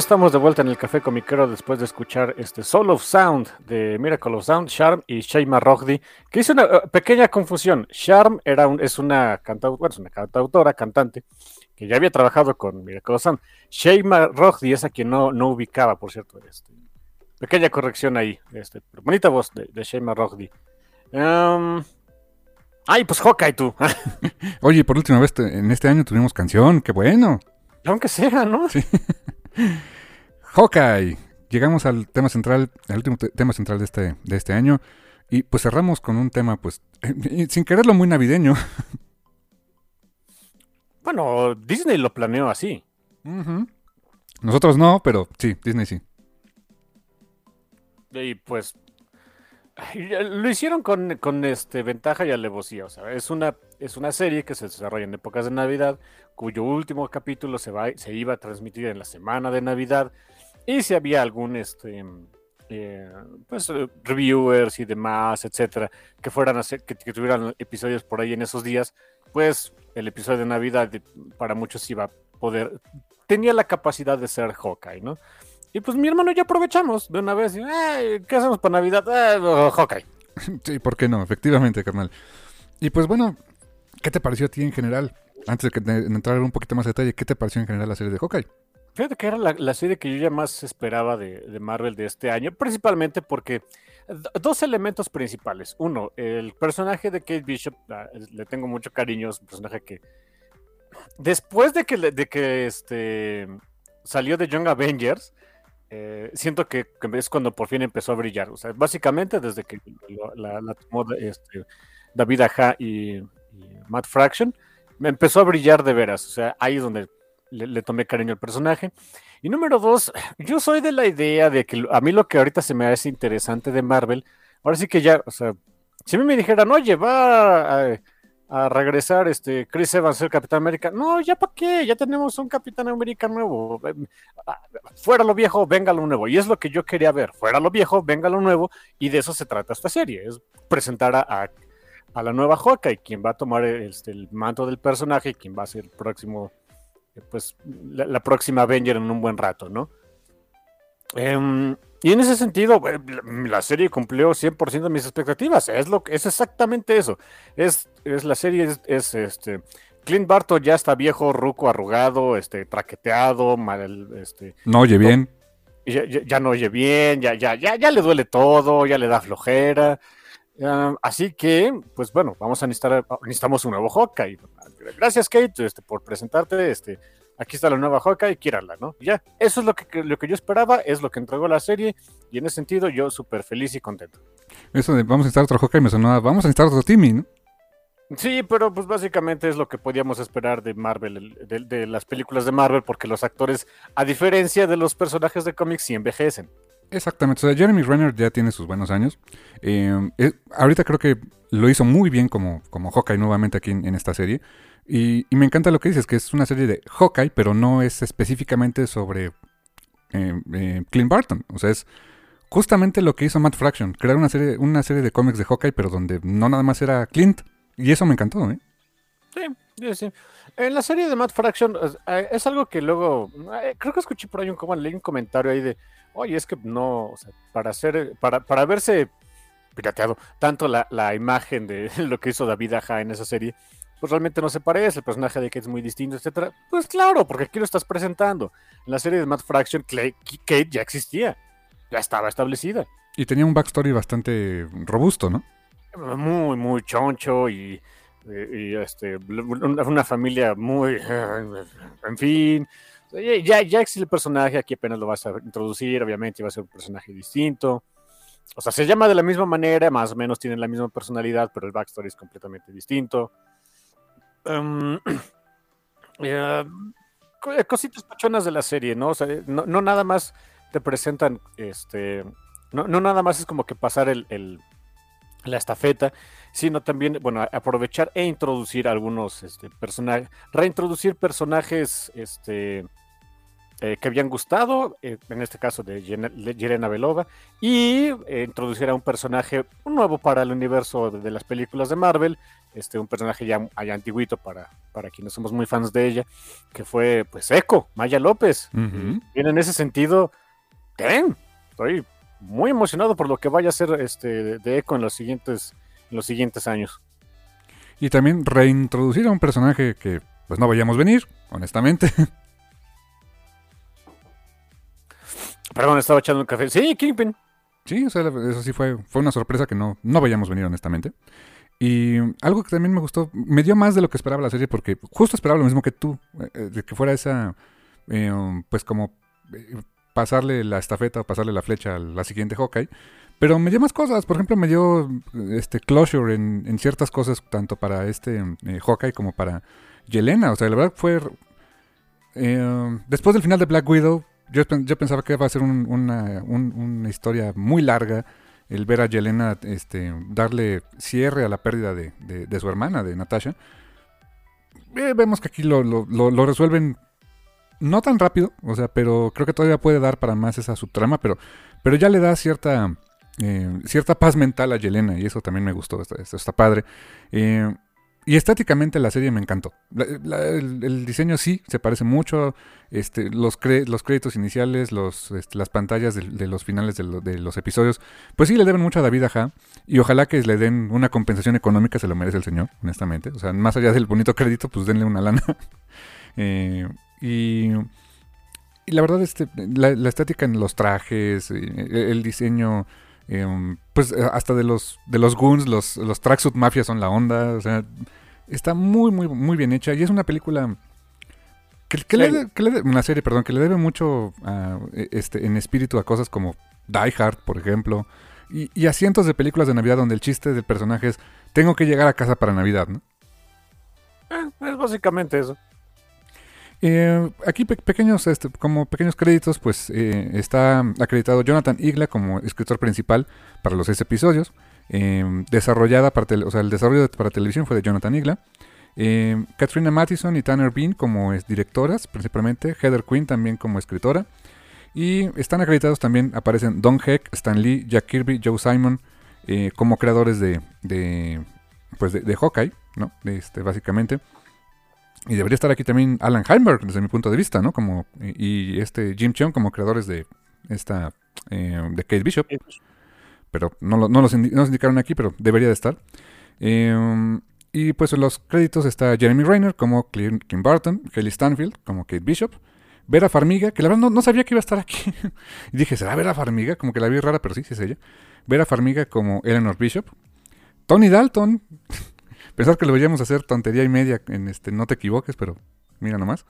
Estamos de vuelta en el Café Comiquero después de escuchar este Soul of Sound de Miracle of Sound, Charm y Sheima Rogdi, que hizo una uh, pequeña confusión. Charm era un, es una, cantautora, bueno, es una cantautora, cantante, que ya había trabajado con Miracle of Sound. Sheima Rogdi es a quien no, no ubicaba, por cierto. Este, pequeña corrección ahí. Este, bonita voz de, de Rogdi. Um, ay, pues Hawkeye tú. Oye, por última vez en este año tuvimos canción, qué bueno. Aunque sea, ¿no? Sí. Hawkeye. Llegamos al tema central, al último tema central de este, de este año. Y pues cerramos con un tema, pues, sin quererlo muy navideño. Bueno, Disney lo planeó así. Nosotros no, pero sí, Disney sí. Y pues lo hicieron con, con, este ventaja y alevosía. O sea, es una, es una serie que se desarrolla en épocas de Navidad, cuyo último capítulo se, va, se iba a transmitir en la semana de Navidad. Y si había algún este eh, pues reviewers y demás, etcétera, que fueran que, tuvieran episodios por ahí en esos días, pues el episodio de Navidad para muchos iba a poder, tenía la capacidad de ser Hawkeye, ¿no? Y pues mi hermano ya aprovechamos de una vez. Y, ¿Qué hacemos para Navidad? Eh, Hawkeye. Sí, ¿por qué no? Efectivamente, carnal. Y pues bueno, ¿qué te pareció a ti en general? Antes de, entrar un poquito más de detalle, ¿qué te pareció en general la serie de Hawkeye? Fíjate que era la, serie que yo ya más esperaba de, Marvel de este año, principalmente porque dos elementos principales. Uno, el personaje de Kate Bishop, ah, le tengo mucho cariño, es un personaje que después de que, de que este, salió de Young Avengers, eh, siento que, es cuando por fin empezó a brillar. O sea, básicamente desde que la, tomó este, David Aja y, Matt Fraction, me empezó a brillar de veras. O sea, ahí es donde le, tomé cariño al personaje. Y número dos, yo soy de la idea de que a mí lo que ahorita se me hace interesante de Marvel, ahora sí que ya, o sea, si a mí me dijeran, oye, va a a regresar este Chris Evans, el Capitán América. No, ya para qué, ya tenemos un Capitán América nuevo. Ah, fuera lo viejo, venga lo nuevo. Y es lo que yo quería ver. Fuera lo viejo, venga lo nuevo. Y de eso se trata esta serie. Es presentar a, a, la nueva y quien va a tomar este, el manto del personaje y quien va a ser el próximo, pues, la, próxima Avenger en un buen rato, ¿no? Em, y en ese sentido, eh, la serie cumplió 100% de mis expectativas. Es, lo, es exactamente eso. Es, es la serie, es, este. Clint Barton ya está viejo, ruco, arrugado, este, traqueteado, mal, este. No oye bien. Ya, no oye bien, ya, ya, ya, ya le duele todo, ya le da flojera. así que, pues bueno, vamos a necesitar, necesitamos un nuevo Hawkeye. Gracias, Kate, este, por presentarte. Este, aquí está la nueva y quiérala, ¿no? Ya, eso es lo que, lo que yo esperaba, es lo que entregó la serie, y en ese sentido yo súper feliz y contento. Eso de vamos a necesitar otro Hawkeye me sonaba, vamos a necesitar otro Timmy, ¿no? Sí, pero pues básicamente es lo que podíamos esperar de Marvel, de, las películas de Marvel, porque los actores, a diferencia de los personajes de cómics, sí envejecen. Exactamente, o sea, Jeremy Renner ya tiene sus buenos años. Eh, eh, ahorita creo que lo hizo muy bien como, como Hawkeye nuevamente aquí en esta serie. Y, me encanta lo que dices, que es una serie de Hawkeye, pero no es específicamente sobre eh, eh, Clint Barton. O sea, es justamente lo que hizo Matt Fraction, crear una serie, una serie de cómics de Hawkeye, pero donde no nada más era Clint. Y eso me encantó, ¿eh? Sí, sí. En la serie de Matt Fraction eh, es algo que luego, creo que escuché por ahí un, leí un comentario ahí de, oye, es que no, o sea, para hacer, para, para verse pirateado tanto la, la imagen de lo que hizo David Aja en esa serie, pues realmente no se parece, el personaje de Kate es muy distinto, etcétera. Pues claro, porque aquí lo estás presentando. En la serie de Matt Fraction, Kate ya existía, ya estaba establecida. Y tenía un backstory bastante robusto, ¿no? Muy, muy choncho y, este, una familia muy, en fin. Ya, ya existe el personaje, aquí apenas lo vas a introducir, obviamente va a ser un personaje distinto. O sea, se llama de la misma manera, más o menos tienen la misma personalidad, pero el backstory es completamente distinto. Em, eh, eh, cositas pachonas de la serie, ¿no? O sea, no, nada más te presentan, este, no, nada más es como que pasar el, la estafeta, sino también, bueno, aprovechar e introducir algunos este, personajes, reintroducir personajes, este, eh, que habían gustado, en este caso de Yerena Belova, y introducir a un personaje nuevo para el universo de, las películas de Marvel, este, un personaje ya, ya antiguito para, para quienes somos muy fans de ella, que fue pues Eco, Maya López. Y en ese sentido, ¿creen? Estoy muy emocionado por lo que vaya a ser este, de Eco en los siguientes, en los siguientes años. Y también reintroducir a un personaje que pues no vayamos a venir, honestamente. Perdón, estaba echando un café. Sí, Kingpin. Sí, o sea, eso sí fue, fue una sorpresa que no, no vayamos a venir, honestamente. Y algo que también me gustó, me dio más de lo que esperaba la serie, porque justo esperaba lo mismo que tú, eh, eh, de que fuera esa, eh, pues como pasarle la estafeta o pasarle la flecha a la siguiente Hawkeye. Pero me dio más cosas, por ejemplo, me dio este closure en, ciertas cosas, tanto para este Hawkeye como para Yelena. O sea, la verdad fue... después del final de Black Widow, yo, pensaba que iba a ser una, historia muy larga el ver a Yelena este, darle cierre a la pérdida de, su hermana, de Natasha. Eh, vemos que aquí lo, lo, resuelven no tan rápido, o sea, pero creo que todavía puede dar para más esa subtrama, pero, pero ya le da cierta, eh, cierta paz mental a Yelena y eso también me gustó, está, está padre. Eh, y estéticamente la serie me encantó. el, diseño sí se parece mucho. Este, los, créditos iniciales, este, las pantallas de, los finales de, los episodios, pues sí le deben mucho a David Aja. Y ojalá que le den una compensación económica, se lo merece el señor, honestamente. O sea, más allá del bonito crédito, pues denle una lana. Eh, y, y, la verdad, este, la, estética en los trajes, eh, el diseño. Em, pues hasta de los de los goons, los, los tracksuit mafia son la onda. O sea, está muy, muy, muy bien hecha. Y es una película que, le, una serie, perdón, que le debe mucho e, este, en espíritu a cosas como Die Hard, por ejemplo. Y, a cientos de películas de Navidad donde el chiste del personaje es tengo que llegar a casa para Navidad, ¿no? Eh, es básicamente eso. Eh, aquí pequeños, este, como pequeños créditos, pues eh, está acreditado Jonathan Igla como escritor principal para los seis episodios. Eh, desarrollada para o sea, el desarrollo para televisión fue de Jonathan Igla. Katrina Mattison y Tanner Bean como directoras, principalmente. Heather Quinn también como escritora. Y están acreditados también, aparecen Don Heck, Stan Lee, Jack Kirby, Joe Simon, como creadores de, de pues de, Hawkeye, ¿no? Este, básicamente. Y debería estar aquí también Alan Heimberg, desde mi punto de vista, ¿no? Como, y, este Jim Cheung como creadores de esta eh, de Kate Bishop. Pero no, no, los indicaron aquí, pero debería de estar. Em, y pues en los créditos está Jeremy Rayner como Kim Barton, Kelly Stanfield como Kate Bishop, Vera Farmiga, que la verdad no, sabía que iba a estar aquí. y dije, ¿será Vera Farmiga? Como que la vi rara, pero sí, sí es ella. Vera Farmiga como Eleanor Bishop. Tony Dalton, Pensar que lo veíamos hacer tontería y media en este No te equivoques, pero mira nomás.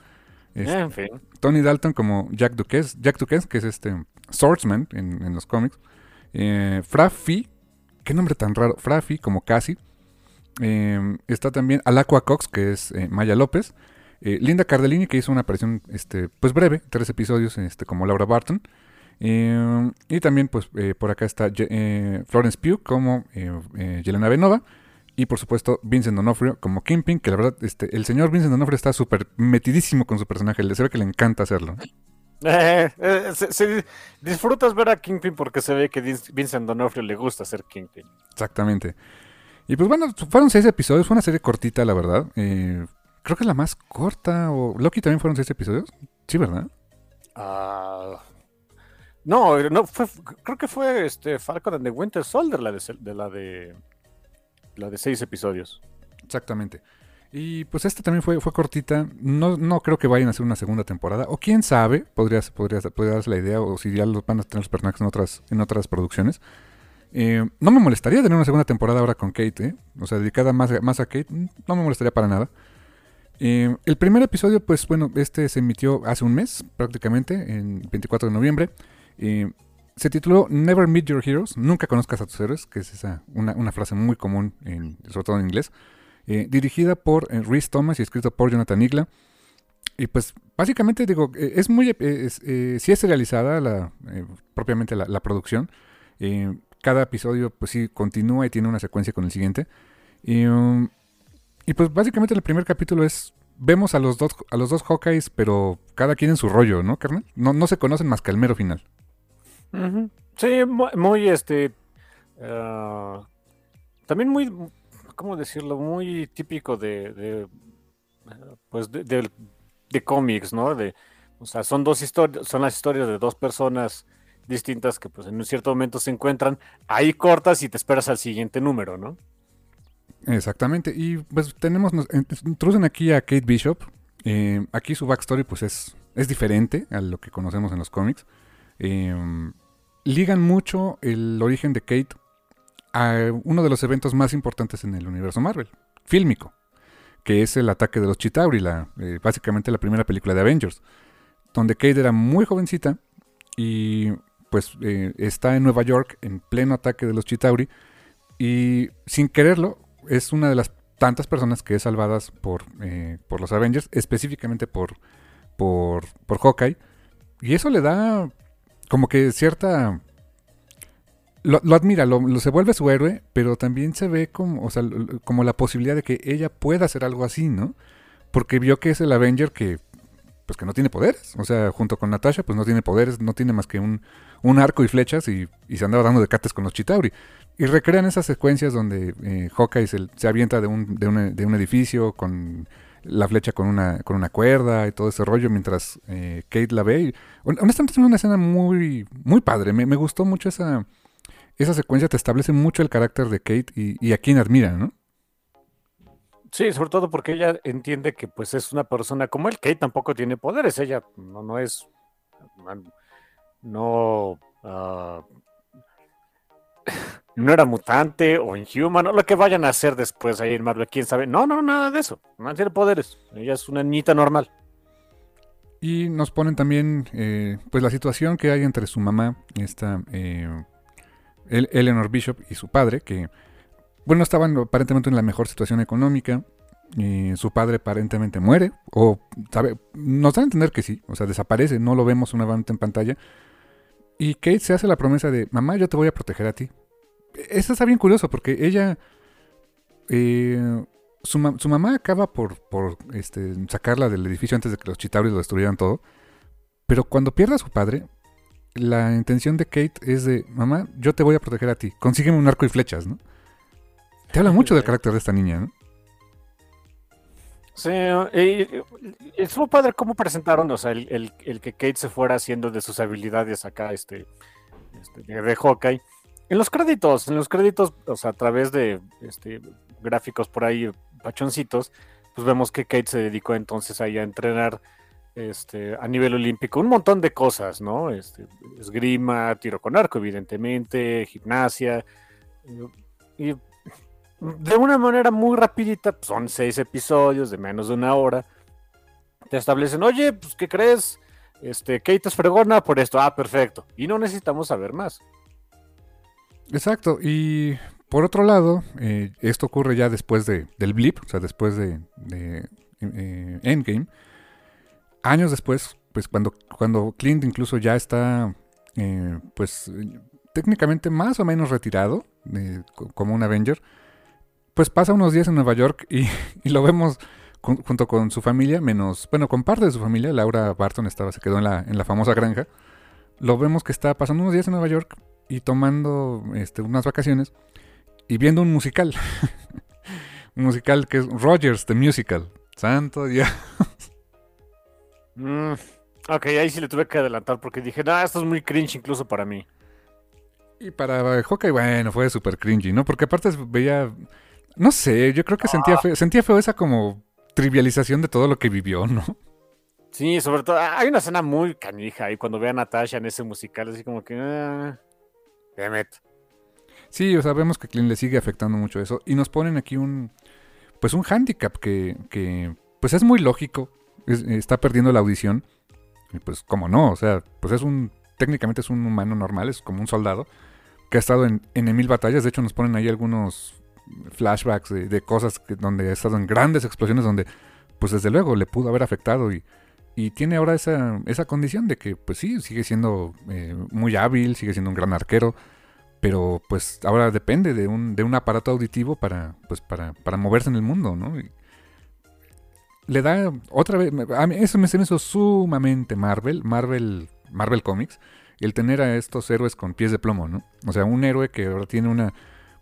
Este, Tony Dalton como Jack Duquesne, Jack Duquesne, que es este Swordsman en, los cómics. Eh, Frafi, qué nombre tan raro, Frafi como Cassie. Em, está también Alacua Cox, que es eh, Maya López. Eh, Linda Cardellini, que hizo una aparición este, pues breve, tres episodios este, como Laura Barton. Em, y también pues por acá está Florence Pugh como Yelena Benova. Y por supuesto, Vincent D'Onofrio como Kingpin, que la verdad, este, el señor Vincent D'Onofrio está súper metidísimo con su personaje. Se ve que le encanta hacerlo. Eh, eh, disfrutas ver a Kingpin porque se ve que Vincent D'Onofrio le gusta ser Kingpin. Exactamente. Y pues bueno, fueron seis episodios, fue una serie cortita, la verdad. Eh, creo que es la más corta. O Loki también fueron seis episodios. Sí, ¿verdad? Ah, no, no fue, creo que fue este Falcon and the Winter Soldier la de la de la de seis episodios. Exactamente. Y pues esta también fue, fue cortita. No, no creo que vayan a hacer una segunda temporada. O quién sabe, podría, podría, podría darse la idea. O si ya los van a tener los personajes en otras, en otras producciones. Eh, no me molestaría tener una segunda temporada ahora con Kate. ¿eh? O sea, dedicada más, más a Kate. No me molestaría para nada. Eh, el primer episodio, pues bueno, este se emitió hace un mes prácticamente, en 24 de noviembre. Se tituló Never Meet Your Heroes, Nunca conozcas a tus héroes, que es esa, una, frase muy común, en, sobre todo en inglés. Eh, dirigida por eh, Rhys Thomas y escrito por Jonathan Igla. Y pues básicamente digo, eh, es muy, sí es realizada la, propiamente la, producción. cada episodio pues sí continúa y tiene una secuencia con el siguiente. Y, um, y pues básicamente el primer capítulo es vemos a los dos a los dos Hawkeyes, pero cada quien en su rollo, ¿no, carnal? No, no se conocen más que al mero final. Sí, muy, este. Ah, también muy. ¿cómo decirlo? Muy típico de, de pues de, de, cómics, ¿no? De, o sea, son dos historias, son las historias de dos personas distintas que pues en un cierto momento se encuentran, ahí cortas y te esperas al siguiente número, ¿no? Exactamente, y pues tenemos, introducen aquí a Kate Bishop, eh, aquí su backstory pues es, es diferente a lo que conocemos en los cómics. Eh, ligan mucho el origen de Kate a uno de los eventos más importantes en el universo Marvel, fílmico, que es el ataque de los Chitauri, eh, básicamente la primera película de Avengers, donde Kate era muy jovencita y pues eh, está en Nueva York en pleno ataque de los Chitauri y sin quererlo es una de las tantas personas que es salvadas por, eh, por los Avengers, específicamente por, por, por Hawkeye, y eso le da como que cierta lo, admira, lo, se vuelve su héroe, pero también se ve como, o sea, como la posibilidad de que ella pueda hacer algo así, ¿no? Porque vio que es el Avenger que, pues que no tiene poderes. O sea, junto con Natasha, pues no tiene poderes, no tiene más que un, un arco y flechas y, y, se andaba dando de cates con los Chitauri. Y recrean esas secuencias donde eh, Hawkeye se, se, avienta de un, de, un, de un edificio con la flecha con una, con una cuerda y todo ese rollo mientras eh, Kate la ve. honestamente es una escena muy, muy padre. Me, me, gustó mucho esa, esa secuencia te establece mucho el carácter de Kate y, a quién admira, ¿no? Sí, sobre todo porque ella entiende que pues es una persona como él. Kate tampoco tiene poderes, ella no, no es, no, uh, no era mutante o inhuman o lo que vayan a hacer después ahí en Marvel, quién sabe. No, no, nada de eso, no tiene poderes, ella es una niñita normal. Y nos ponen también, eh, pues la situación que hay entre su mamá, esta eh, Eleanor Bishop y su padre, que, bueno, estaban aparentemente en la mejor situación económica. Su padre aparentemente muere, o sabe, nos dan a entender que sí, o sea, desaparece, no lo vemos nuevamente en pantalla. Y Kate se hace la promesa de, mamá, yo te voy a proteger a ti. Eso está bien curioso porque ella, eh, su, mamá acaba por, por este, sacarla del edificio antes de que los chitauris lo destruyeran todo. Pero cuando pierde a su padre, la intención de Kate es de, mamá, yo te voy a proteger a ti, consígueme un arco y flechas, ¿no? Te habla mucho del carácter de esta niña, ¿no? Sí, y, estuvo padre cómo presentaron, o sea, el, que Kate se fuera haciendo de sus habilidades acá, este, este, de Hawkeye. En los créditos, en los créditos, o sea, a través de este, gráficos por ahí, pachoncitos, pues vemos que Kate se dedicó entonces a entrenar este, a nivel olímpico, un montón de cosas, ¿no? Este, esgrima, tiro con arco, evidentemente, gimnasia. Y de una manera muy rapidita, pues, son seis episodios de menos de una hora. Te establecen, oye, pues, ¿qué crees? Este, Kate es fregona por esto. Ah, perfecto. Y no necesitamos saber más. Exacto. Y por otro lado, eh, esto ocurre ya después de, del blip, o sea, después de, eh, Endgame años después, pues cuando, cuando Clint incluso ya está, eh, pues técnicamente más o menos retirado eh, como un Avenger, pues pasa unos días en Nueva York y, lo vemos junto con su familia, menos, bueno, con parte de su familia, Laura Barton estaba, se quedó en la, en la famosa granja, lo vemos que está pasando unos días en Nueva York y tomando este, unas vacaciones y viendo un musical. un musical que es Rogers, The Musical. Santo Dios. Mm, ok, ahí sí le tuve que adelantar porque dije, no, esto es muy cringe incluso para mí. Y para Hawkeye, bueno, fue súper cringy, ¿no? Porque aparte veía, no sé, yo creo que sentía, ah. feo, sentía feo esa como trivialización de todo lo que vivió, ¿no? Sí, sobre todo, hay una escena muy canija ahí cuando ve a Natasha en ese musical, así como que... Ah, Sí, o sea, vemos que Clint le sigue afectando mucho eso. Y nos ponen aquí un, pues un handicap que, que pues es muy lógico está perdiendo la audición. Y pues, como no, o sea, pues es un, técnicamente es un humano normal, es como un soldado, que ha estado en, en mil batallas. De hecho, nos ponen ahí algunos flashbacks de, cosas que, donde ha estado en grandes explosiones, donde, pues desde luego, le pudo haber afectado y, y tiene ahora esa, esa condición de que, pues sí, sigue siendo eh, muy hábil, sigue siendo un gran arquero, pero pues ahora depende de un, de un aparato auditivo para, pues para, para moverse en el mundo, ¿no? le da otra vez, a mí eso me se me sumamente Marvel, Marvel, Marvel Comics, el tener a estos héroes con pies de plomo, ¿no? O sea, un héroe que ahora tiene una,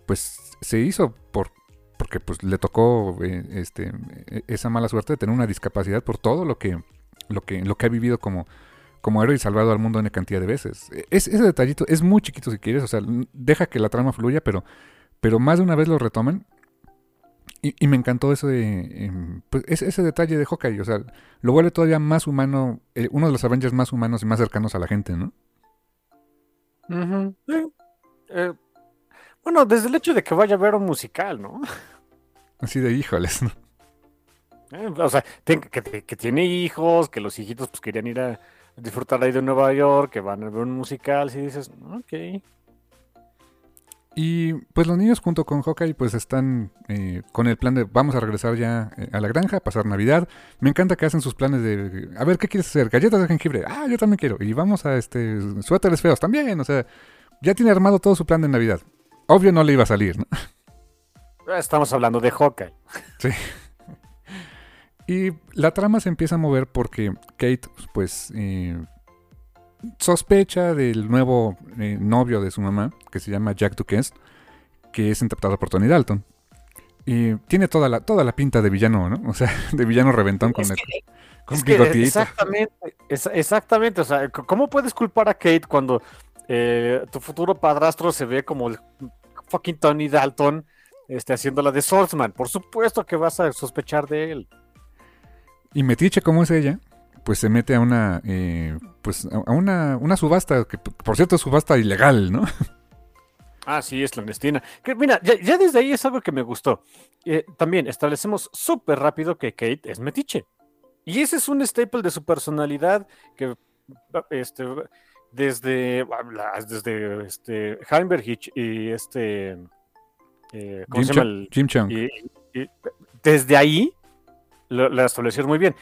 pues se hizo por, porque pues le tocó eh, este, e, esa mala suerte de tener una discapacidad por todo lo que, lo que, lo que ha vivido como, como héroe y salvado al mundo una cantidad de veces. E, es, ese detallito es muy chiquito si quieres, o sea, deja que la trama fluya, pero, pero más de una vez lo retoman. Y, me encantó eso de, em, pues, ese, detalle de Hawkeye, o sea, lo vuelve todavía más humano, eh, uno de los Avengers más humanos y más cercanos a la gente, ¿no? eh, bueno, desde el hecho de que vaya a ver un musical, ¿no? Así de híjoles, ¿no? Eh, o sea, que, tiene hijos, que los hijitos pues querían ir a disfrutar ahí de Nueva York, que van a ver un musical, si dices, ok. Y pues los niños junto con Hawkeye pues están eh, con el plan de vamos a regresar ya eh, a la granja, a pasar Navidad. Me encanta que hacen sus planes de, a ver, ¿qué quieres hacer? Galletas de jengibre. Ah, yo también quiero. Y vamos a este suéteres feos también. O sea, ya tiene armado todo su plan de Navidad. Obvio no le iba a salir, ¿no? Estamos hablando de Hawkeye. Sí. Y la trama se empieza a mover porque Kate, pues, eh, sospecha del nuevo eh, novio de su mamá, que se llama Jack Duquesne, que es interpretado por Tony Dalton. Y tiene toda la, toda la pinta de villano, ¿no? O sea, de villano reventón con, el, con Exactamente, exactamente. O sea, ¿cómo puedes culpar a Kate cuando eh, tu futuro padrastro se ve como el fucking Tony Dalton este, haciendo la de Swordsman. Por supuesto que vas a sospechar de él. Y Metiche, como es ella, pues se mete a una, eh, pues a una, una subasta, que por cierto es subasta ilegal, ¿no? Ah, sí, es clandestina. Que, mira, ya, desde ahí es algo que me gustó. Eh, también establecemos súper rápido que Kate es metiche. Y ese es un staple de su personalidad que este, desde, desde este, Heimberg y, este. Eh, ¿cómo se llama? Jim Chung. Y, desde ahí lo, establecieron muy bien.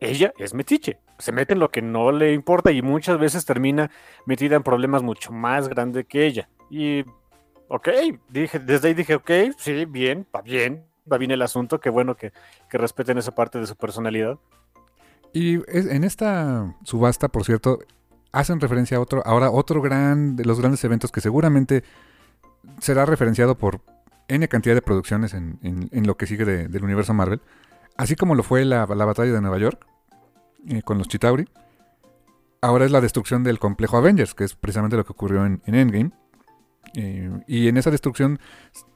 Ella es metiche, se mete en lo que no le importa y muchas veces termina metida en problemas mucho más grandes que ella. Y, ok, dije, desde ahí dije, ok, sí, bien, va bien, va bien el asunto, qué bueno que, que respeten esa parte de su personalidad. Y en esta subasta, por cierto, hacen referencia a otro, ahora otro gran, de los grandes eventos que seguramente será referenciado por N cantidad de producciones en, lo que sigue del universo Marvel, así como lo fue la, batalla de Nueva York eh, con los Chitauri. Ahora es la destrucción del complejo Avengers, que es precisamente lo que ocurrió en, Endgame. Eh, y en esa destrucción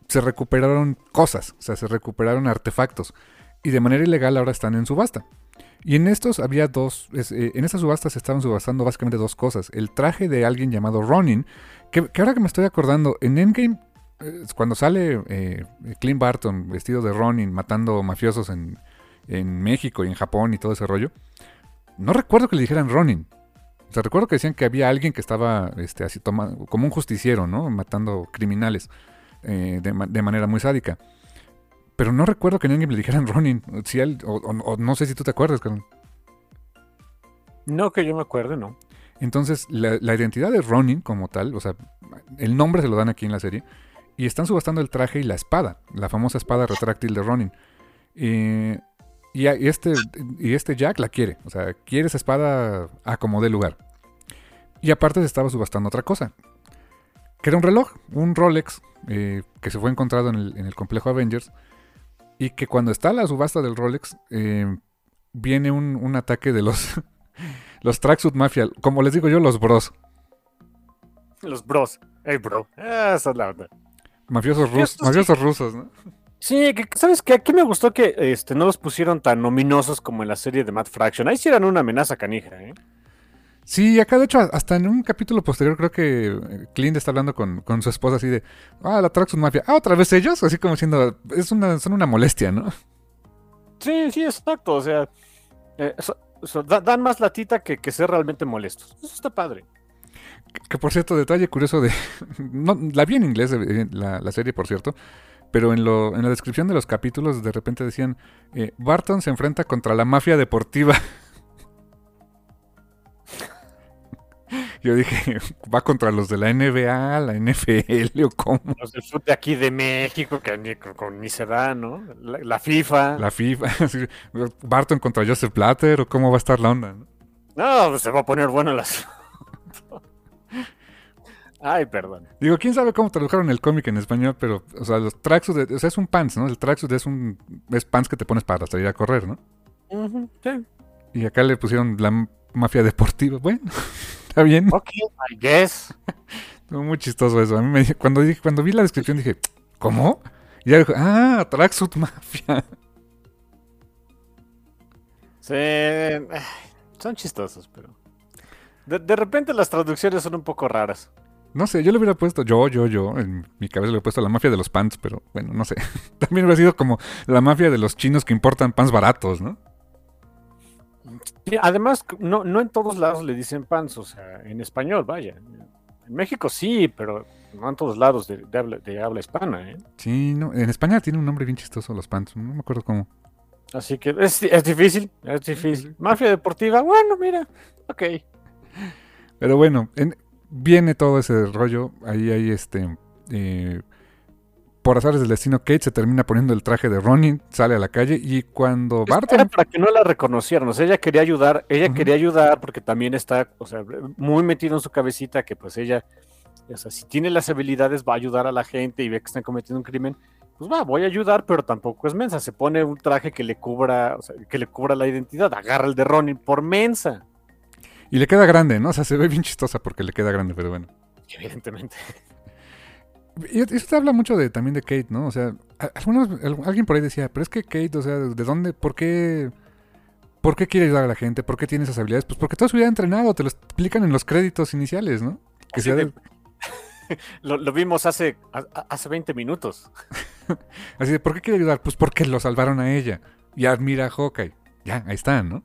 se recuperaron cosas, o sea, se recuperaron artefactos. Y de manera ilegal ahora están en subasta. Y en estos había dos, eh, en estas subastas estaban subastando básicamente dos cosas. El traje de alguien llamado Ronin, que, ahora que me estoy acordando, en Endgame, cuando sale Clint Barton vestido de Ronin matando mafiosos en, México y en Japón y todo ese rollo, no recuerdo que le dijeran Ronin. O sea, recuerdo que decían que había alguien que estaba este, así como un justiciero, ¿no? Matando criminales de, de manera muy sádica. Pero no recuerdo que alguien le dijeran Ronin. Si o, no sé si tú te acuerdas, Carlos. No, que yo me acuerde, no. Entonces, la, identidad de Ronin como tal, o sea, el nombre se lo dan aquí en la serie. Y están subastando el traje y la espada, la famosa espada retráctil de Ronin. Y, este, y este Jack la quiere, o sea, quiere esa espada a como dé lugar. Y aparte se estaba subastando otra cosa, que era un reloj, un Rolex, eh, que se fue encontrado en el, en el complejo Avengers, y que cuando está la subasta del Rolex, eh, viene un, ataque de los, los Tracksuit Mafia, como les digo yo, los bros. Los bros. Hey, bro. Esa es la onda. Mafiosos, mafiosos rusos, ¿no? Sí, que, ¿sabes qué? Aquí me gustó que este, no los pusieron tan ominosos como en la serie de Matt Fraction. Ahí sí eran una amenaza canija, ¿eh? Sí, acá de hecho, hasta en un capítulo posterior creo que eh, Clint está hablando con, su esposa así de, ah, la Traxxas Mafia, ah, otra vez ellos, así como diciendo, es una, son una molestia, ¿no? Sí, sí, exacto, o sea, eh, dan más latita que, que ser realmente molestos. Eso está padre. Que, por cierto, detalle curioso de, no, la vi en inglés eh, la, serie, por cierto, pero en, lo, en la descripción de los capítulos de repente decían, Barton se enfrenta contra la mafia deportiva. Yo dije, va contra los de la NBA, la NFL o cómo. Los del fútbol de aquí de México, que ni, con, ni se da, ¿no? La, FIFA. La FIFA. Barton contra Joseph Platter o cómo va a estar la onda, ¿no? No, pues se va a poner bueno el asunto. Ay, perdón. Digo, quién sabe cómo tradujeron el cómic en español, pero, o sea, los tracksuit, o sea, es un pants, ¿no? El tracksuit es un es pants que te pones para salir a correr, ¿no? sí. Y acá le pusieron la mafia deportiva. Bueno, está bien. Ok, I guess. muy chistoso eso. A mí me, cuando, dije, cuando vi la descripción dije, ¿cómo? Y ya dijo, ah, tracksuit mafia. Sí, son chistosos, pero... De, repente las traducciones son un poco raras. No sé, yo le hubiera puesto yo, yo, yo. En mi cabeza le he puesto la mafia de los pants, pero bueno, no sé. También hubiera sido como la mafia de los chinos que importan pants baratos, ¿no? además, no, no en todos lados le dicen pants, o sea, en español, vaya. En México sí, pero no en todos lados de, habla, hispana, ¿eh? Sí, no, en España tiene un nombre bien chistoso los pants, no me acuerdo cómo. Así que es, es difícil, es difícil. Mafia deportiva, bueno, mira, ok. Pero bueno, viene todo ese rollo. Ahí hay este. Eh, por azares del destino, Kate se termina poniendo el traje de Ronin, sale a la calle y cuando Barton... Era para que no la reconocieran, o sea, ella quería ayudar, ella quería ayudar porque también está, o sea, muy metido en su cabecita que pues ella, o sea, si tiene las habilidades va a ayudar a la gente y ve que están cometiendo un crimen, pues va, voy a ayudar, pero tampoco es mensa, se pone un traje que le cubra, o sea, que le cubra la identidad, agarra el de Ronin por mensa. Y le queda grande, ¿no? O sea, se ve bien chistosa porque le queda grande, pero bueno. Evidentemente. Y eso te habla mucho de también de Kate, ¿no? O sea, alguien por ahí decía, pero es que Kate, o sea, ¿de dónde? ¿Por qué? ¿Por qué quiere ayudar a la gente? ¿Por qué tiene esas habilidades? Pues porque su vida ha entrenado, te lo explican en los créditos iniciales, ¿no? Que lo, vimos hace, hace 20 minutos. Así de, ¿por qué quiere ayudar? Pues porque lo salvaron a ella. Y admira a Hawkeye. Ya, ahí están, ¿no?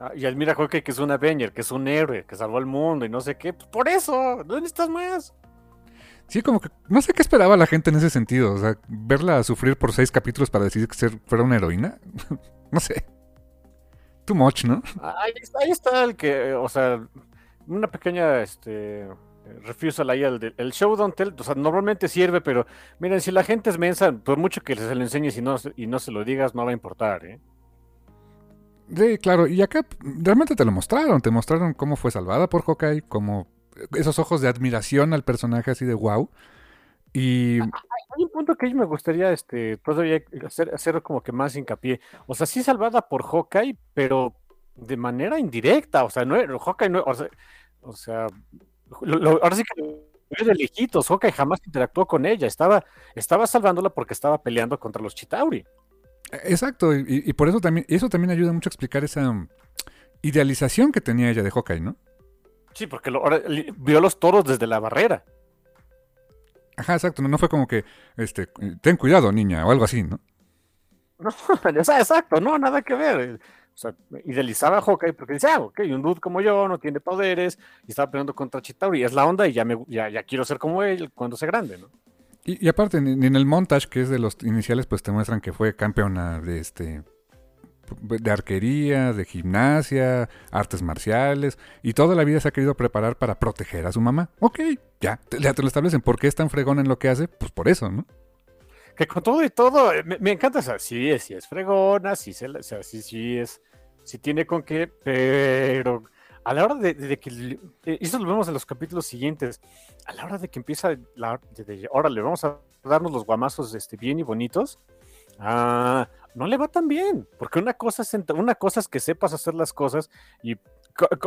Ah, y admira a Hawkeye que es un Avenger, que es un héroe, que salvó al mundo y no sé qué. Pues por eso, ¿dónde estás más? Sí, como que no sé qué esperaba la gente en ese sentido. O sea, verla sufrir por seis capítulos para decidir que ser, fuera una heroína. no sé. Too much, ¿no? Ahí está, ahí está el que, o sea, una pequeña este, refusal ahí el, el show don't tell. O sea, normalmente sirve, pero miren, si la gente es mensa, por mucho que se lo enseñes y no, y no se lo digas, no va a importar, ¿eh? Sí, claro, y acá realmente te lo mostraron, te mostraron cómo fue salvada por Hawkeye, cómo esos ojos de admiración al personaje así de wow. Y... Hay un punto que me gustaría este, todavía hacer, hacer como que más hincapié. O sea, sí salvada por Hawkeye, pero de manera indirecta. O sea, no Hawkeye no, o sea, ahora sí que de lejitos, Hawkeye jamás interactuó con ella. Estaba, estaba salvándola porque estaba peleando contra los Chitauri. Exacto, y, y por eso también, eso también ayuda mucho a explicar esa idealización que tenía ella de Hawkeye, ¿no? Sí, porque lo, vio los toros desde la barrera. Ajá, exacto. No, fue como que, este, ten cuidado, niña, o algo así, ¿no? No, o sea, exacto, no, nada que ver. O sea, idealizaba a Hawkeye porque dice, ah, ok, un dude como yo, no tiene poderes, y estaba peleando contra Chitauri, es la onda y ya, me, ya, ya quiero ser como él cuando sea grande, ¿no? Y, y aparte, en el montage, que es de los iniciales, pues te muestran que fue campeona de este de arquería, de gimnasia, artes marciales, y toda la vida se ha querido preparar para proteger a su mamá. Ok, ya, ya te lo establecen. ¿Por qué es tan fregón en lo que hace? Pues por eso, ¿no? Que con todo y todo, eh, me, encanta, o sí, sí es fregona, sí, se, o sea, sí, sí es, sí tiene con qué, pero a la hora de, que, eh, eso lo vemos en los capítulos siguientes, a la hora de que empieza, la, de, ahora le vamos a darnos los guamazos este, bien y bonitos, ah, no le va tan bien, porque una cosa es, una cosa es que sepas hacer las cosas y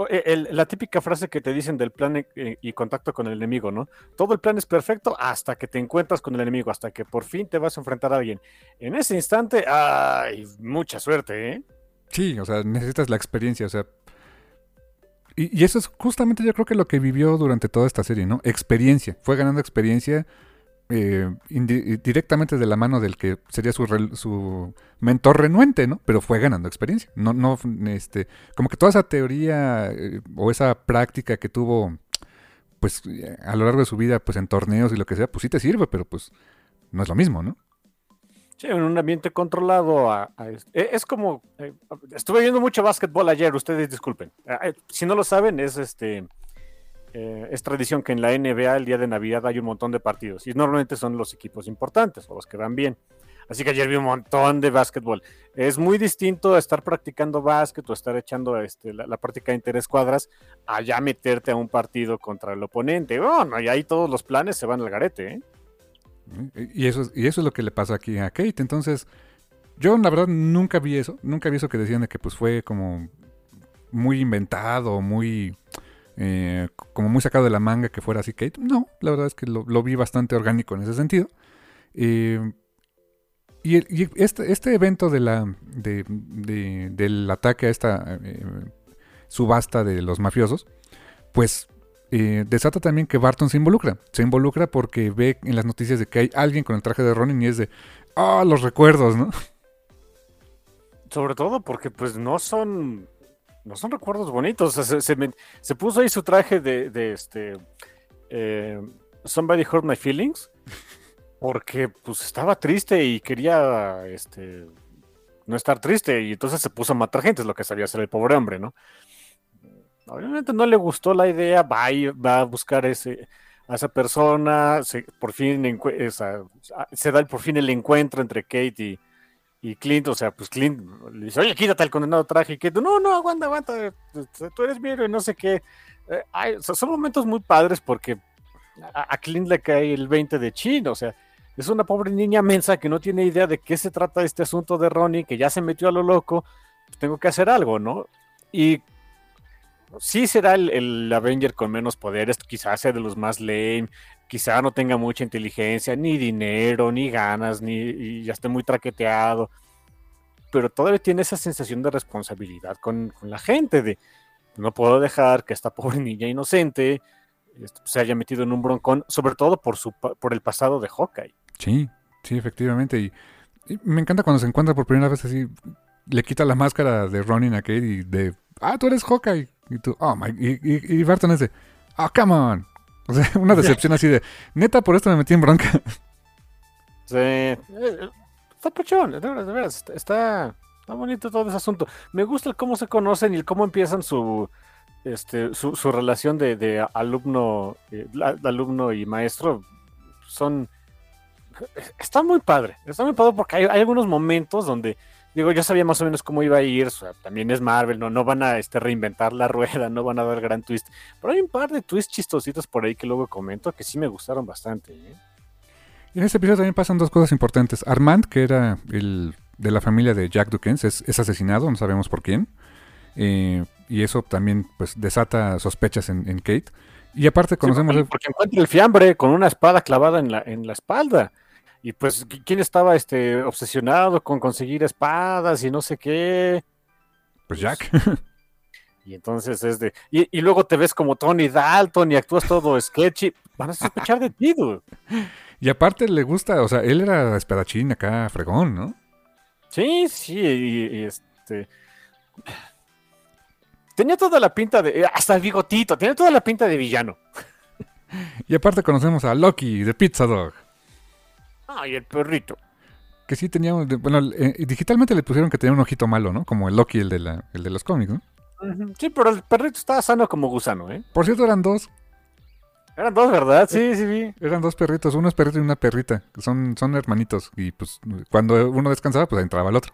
e, la típica frase que te dicen del plan e, y, contacto con el enemigo, ¿no? Todo el plan es perfecto hasta que te encuentras con el enemigo, hasta que por fin te vas a enfrentar a alguien. En ese instante, ¡ay! Mucha suerte, ¿eh? Sí, o sea, necesitas la experiencia, o sea. Y, y eso es justamente yo creo que lo que vivió durante toda esta serie, ¿no? Experiencia. Fue ganando experiencia eh, directamente de la mano del que sería su, su mentor renuente, ¿no? Pero fue ganando experiencia. No, no, este, como que toda esa teoría eh, o esa práctica que tuvo, pues a lo largo de su vida, pues en torneos y lo que sea, pues sí te sirve, pero pues no es lo mismo, ¿no? Sí, en un ambiente controlado. E, es como, eh, estuve viendo mucho básquetbol ayer, ustedes disculpen. Si no lo saben, es este eh, es tradición que en la NBA el día de Navidad hay un montón de partidos y normalmente son los equipos importantes o los que van bien. Así que ayer vi un montón de básquetbol. Es muy distinto a estar practicando básquet o estar echando este, la, práctica de interescuadras a ya meterte a un partido contra el oponente. Bueno, y ahí todos los planes se van al garete. ¿eh? Y, eso, y eso es lo que le pasó aquí a Kate. Entonces, yo la verdad nunca vi eso. Nunca vi eso que decían de que pues fue como muy inventado, muy... Eh, como muy sacado de la manga que fuera así Kate. No, la verdad es que lo, vi bastante orgánico en ese sentido. Eh, y, este, este, evento de la, del ataque a esta eh, subasta de los mafiosos, pues eh, desata también que Barton se involucra. Se involucra porque ve en las noticias de que hay alguien con el traje de Ronin y es de, ah, los recuerdos, ¿no? Sobre todo porque pues no son, no son recuerdos bonitos. se, puso ahí su traje de, este, eh, Somebody Hurt My Feelings porque pues estaba triste y quería este no estar triste y entonces se puso a matar gente, es lo que sabía hacer el pobre hombre, ¿no? Obviamente no le gustó la idea, va, va a buscar ese, a esa persona, se, por fin se da por fin el encuentro entre Kate y, Clint, o sea, pues Clint le dice, oye, quítate el condenado traje, y Kate, no, no, aguanta, aguanta, tú eres mío y no sé qué. Eh, son momentos muy padres porque a, Clint le cae el 20 de chino, o sea, es una pobre niña mensa que no tiene idea de qué se trata este asunto de Ronnie, que ya se metió a lo loco, pues tengo que hacer algo, ¿no? Y sí será el, Avenger con menos poderes, quizás sea de los más lame, quizá no tenga mucha inteligencia, ni dinero, ni ganas, ni y ya esté muy traqueteado, pero todavía tiene esa sensación de responsabilidad con, la gente, de no puedo dejar que esta pobre niña inocente este, se haya metido en un broncón, sobre todo por, su, por el pasado de Hawkeye. Sí, sí, efectivamente. Y, me encanta cuando se encuentra por primera vez así, le quita la máscara de Ronin a Kate y de, ah, tú eres Hawkeye. Y tú, oh my, y, y, Barton es de, oh, come on. O sea, una decepción así de, neta, por esto me metí en bronca. Sí, eh, está pachón, de verdad, de verdad, está, está, bonito todo ese asunto. Me gusta el cómo se conocen y el cómo empiezan su, este, su, su relación de, de alumno, eh, alumno y maestro. Son está muy padre, está muy padre porque hay, algunos momentos donde, digo, yo sabía más o menos cómo iba a ir, también es Marvel, no, no van a este, reinventar la rueda, no van a dar gran twist, pero hay un par de twists chistositos por ahí que luego comento que sí me gustaron bastante. ¿eh? Y en este episodio también pasan dos cosas importantes. Armand, que era el de la familia de Jack Dukens, es, asesinado, no sabemos por quién. Eh, y eso también pues desata sospechas en, Kate. Y aparte conocemos... porque, encuentra el fiambre con una espada clavada en la, en la espalda. Y pues, ¿quién estaba este, obsesionado con conseguir espadas y no sé qué? Pues Jack. Y entonces es de. Y, luego te ves como Tony Dalton y actúas todo sketchy. Van a sospechar de ti, dude. Y aparte le gusta, o sea, él era espadachín acá, fregón, ¿no? Sí, sí, y, este. Tenía toda la pinta de. Hasta el bigotito, tenía toda la pinta de villano. Y aparte conocemos a Loki de Pizza Dog. Ay, el perrito. Que sí teníamos, bueno, eh, digitalmente le pusieron que tenía un ojito malo, ¿no? Como el Loki, el de, la, el de los cómics, ¿no? Sí, pero el perrito estaba sano como gusano, ¿eh? Por cierto, eran dos. Eran dos, ¿verdad? Sí, sí, sí. Eran dos perritos, uno es perrito y una perrita. Son, son hermanitos. Y pues cuando uno descansaba, pues entraba el otro.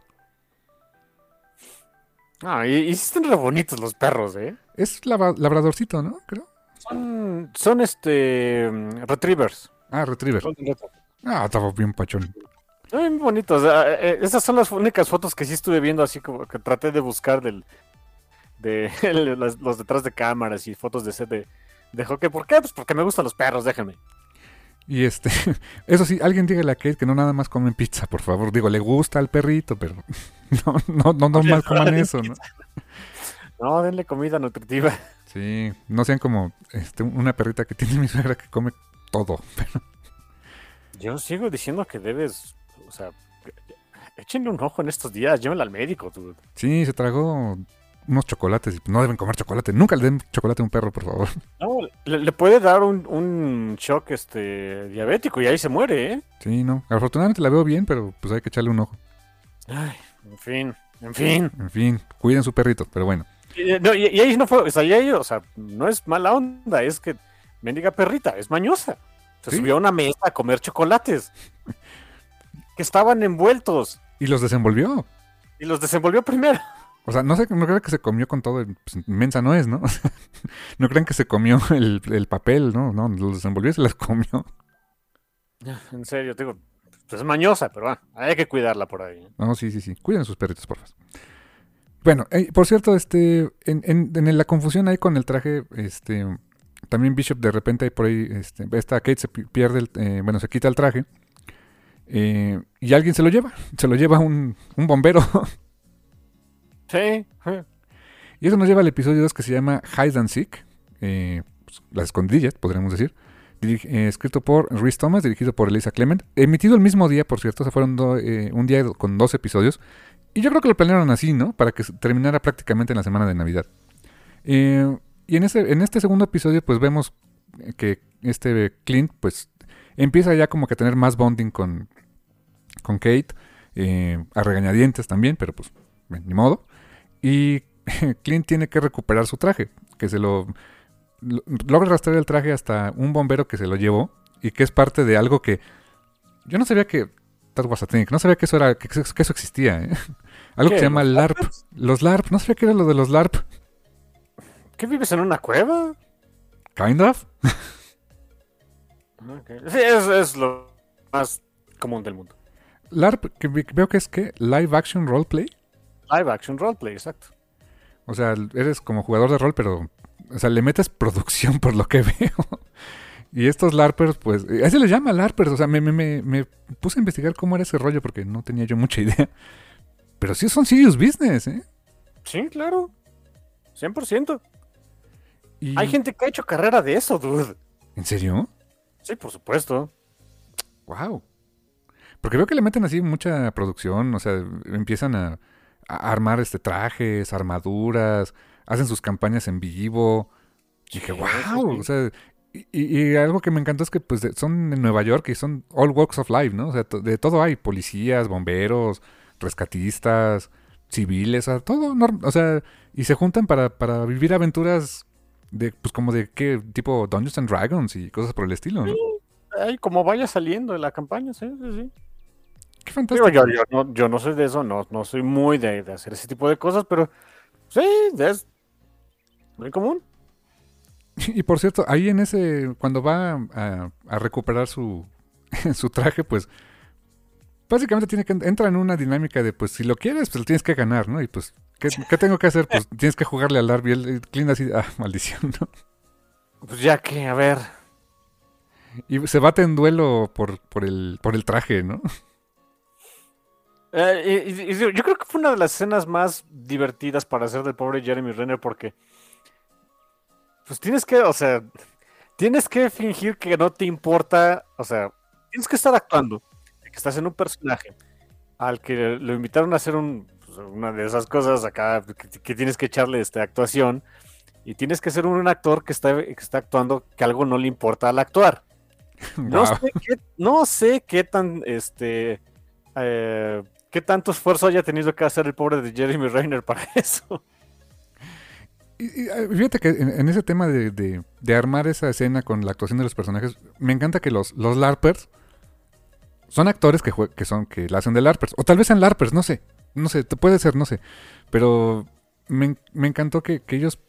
Ah, y, y están re bonitos los perros, ¿eh? Es labradorcito, ¿no? Creo. Son, son este. Retrievers. Ah, retrievers. Ah, estaba bien pachón. Muy bonitos. Eh, eh, esas son las únicas fotos que sí estuve viendo, así como que traté de buscar del, de los, detrás de cámaras y fotos de set de, de hockey. ¿Por qué? Pues porque me gustan los perros, déjenme. Y este, eso sí, alguien dígale a Kate que no nada más comen pizza, por favor. Digo, le gusta al perrito, pero no, no, no, no más coman eso, ¿no? No, denle comida nutritiva. Sí, no sean como este, una perrita que tiene mi suegra que come todo, pero... Yo sigo diciendo que debes, o sea, échenle un ojo en estos días, llévenla al médico, tú. Sí, se tragó unos chocolates y no deben comer chocolate. Nunca le den chocolate a un perro, por favor. No, le, puede dar un, un, shock este diabético y ahí se muere, ¿eh? Sí, no. Afortunadamente la veo bien, pero pues hay que echarle un ojo. Ay, en fin, en fin. En fin, cuiden su perrito, pero bueno. Y, ahí no fue, o sea, ahí, o sea, no es mala onda, es que mendiga perrita, es mañosa. Se subió a una mesa a comer chocolates. que estaban envueltos. Y los desenvolvió. Y los desenvolvió primero. O sea, no sé, no creo que se comió con todo, pues, inmensa no es, ¿no? no crean que se comió el, el, papel, ¿no? No, los desenvolvió y se las comió. En serio, digo, pues es mañosa, pero bueno, hay que cuidarla por ahí. No, sí, sí, sí. Cuiden sus perritos, por favor. Bueno, eh, por cierto, este, en, en, en, la confusión ahí con el traje, este, también Bishop de repente por ahí, este, esta Kate se pierde, el, eh, bueno, se quita el traje eh, y alguien se lo lleva, se lo lleva un, un bombero. Sí. Y eso nos lleva al episodio 2 que se llama Hide and Seek, eh, pues, las escondillas, podríamos decir. Eh, escrito por Rhys Thomas, dirigido por Elisa Clement. Emitido el mismo día, por cierto, se fueron eh, un día con dos episodios. Y yo creo que lo planearon así, ¿no? Para que terminara prácticamente en la semana de Navidad. Y en, ese, en este segundo episodio, pues vemos que este Clint, pues empieza ya como que a tener más bonding con, con Kate. a regañadientes también, pero pues ni modo. Y Clint tiene que recuperar su traje, que se lo, logra rastrear el traje hasta un bombero que se lo llevó y que es parte de algo que yo no sabía que no sabía que eso era que, eso existía, ¿eh? algo que se llama LARP, los LARP, no sabía que era lo de los LARP. ¿Qué vives en una cueva? Kind of. Sí, es, es lo más común del mundo. LARP, que veo que es que Live Action Roleplay. Live action roleplay, exacto. O sea, eres como jugador de rol, pero. O sea, le metes producción por lo que veo. y estos LARPers, pues. A se les llama LARPers. O sea, me, me, me, puse a investigar cómo era ese rollo porque no tenía yo mucha idea. Pero sí son serious business, ¿eh? Sí, claro. 100%. Y... Hay gente que ha hecho carrera de eso, dude. ¿En serio? Sí, por supuesto. Wow. Porque veo que le meten así mucha producción, o sea, empiezan a, armar este trajes, armaduras, hacen sus campañas en vivo. Y dije, wow, o sea, y, algo que me encantó es que pues son en Nueva York y son all walks of life, ¿no? O sea, de todo hay, policías, bomberos, rescatistas, civiles, o sea, todo, o sea, y se juntan para, para vivir aventuras de, pues como de qué, tipo Dungeons and Dragons y cosas por el estilo, ¿no? Sí, como vaya saliendo de la campaña, sí, sí, sí. Qué fantástico. yo, no, yo, no, soy de eso, no, no soy muy de, hacer ese tipo de cosas, pero sí, es muy común. Y por cierto, ahí en ese, cuando va a, recuperar su, su traje, pues básicamente tiene que entra en una dinámica de pues si lo quieres, pues lo tienes que ganar, ¿no? Y pues, ¿qué, tengo que hacer? Pues tienes que jugarle al Darby. El Clint así, ah, maldición, ¿no? Pues ya que, a ver. Y se bate en duelo por, por, el, por el traje, ¿no? Eh, yo creo que fue una de las escenas más divertidas para hacer del pobre Jeremy Renner porque pues tienes que, o sea, tienes que fingir que no te importa, o sea, tienes que estar actuando, que estás en un personaje al que lo invitaron a hacer pues, una de esas cosas acá que, tienes que echarle esta actuación y tienes que ser un, actor que está, que está actuando que algo no le importa al actuar. No, sé qué, no sé qué tan este eh, qué tanto esfuerzo haya tenido que hacer el pobre de Jeremy Renner para eso. Y, ah, fíjate que en, ese tema de, armar esa escena con la actuación de los personajes, me encanta que los, los LARPers son actores que, que son que la hacen de LARPers. O tal vez sean LARPers, no sé. No sé, puede ser, no sé. Pero me, encantó que, ellos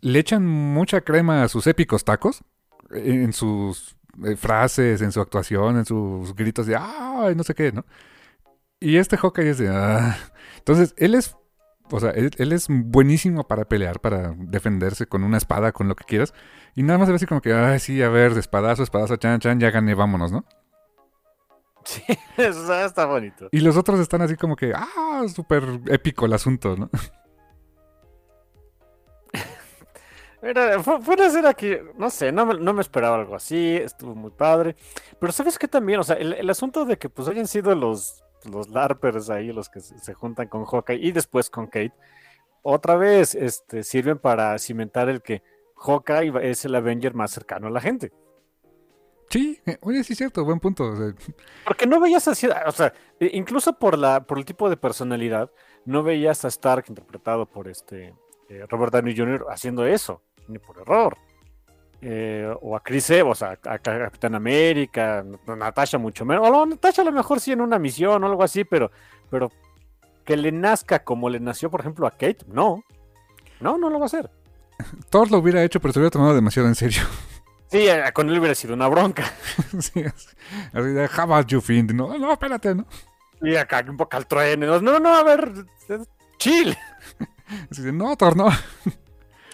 le echan mucha crema a sus épicos tacos. En sus eh, frases, en su actuación, en sus gritos de ¡ay! no sé qué, ¿no? Y este Hawkeye es de... Ah". Entonces, él es... O sea, él, es buenísimo para pelear, para defenderse con una espada, con lo que quieras. Y nada más se ve así como que, ay, sí, a ver, espadazo, espadazo, chan, chan, ya gané, vámonos, ¿no? Sí, eso está bonito. Y los otros están así como que, ah, súper épico el asunto, ¿no? Mira, fue, una escena que, no sé, no me, no me, esperaba algo así, estuvo muy padre. Pero sabes que también, o sea, el, el, asunto de que pues hayan sido los los LARPers ahí, los que se juntan con Hawkeye y después con Kate, otra vez este, sirven para cimentar el que Hawkeye es el Avenger más cercano a la gente. Sí, oye, sí es cierto, buen punto. Porque no veías así, o sea, incluso por la, por el tipo de personalidad, no veías a Stark interpretado por este eh, Robert Downey Jr. haciendo eso, ni por error. eh, o a Chris Evans, a, a Capitán América, a Natasha mucho menos. O Natasha a lo mejor sí en una misión o algo así, pero, pero que le nazca como le nació, por ejemplo, a Kate, no. No, no lo va a hacer. Thor lo hubiera hecho, pero se hubiera tomado demasiado en serio. Sí, eh, con él hubiera sido una bronca. sí, así, de, how about you fiend? No, no, espérate, ¿no? Y acá un poco al trueno. No, no, a ver, chill. Así de, no, Thor, no.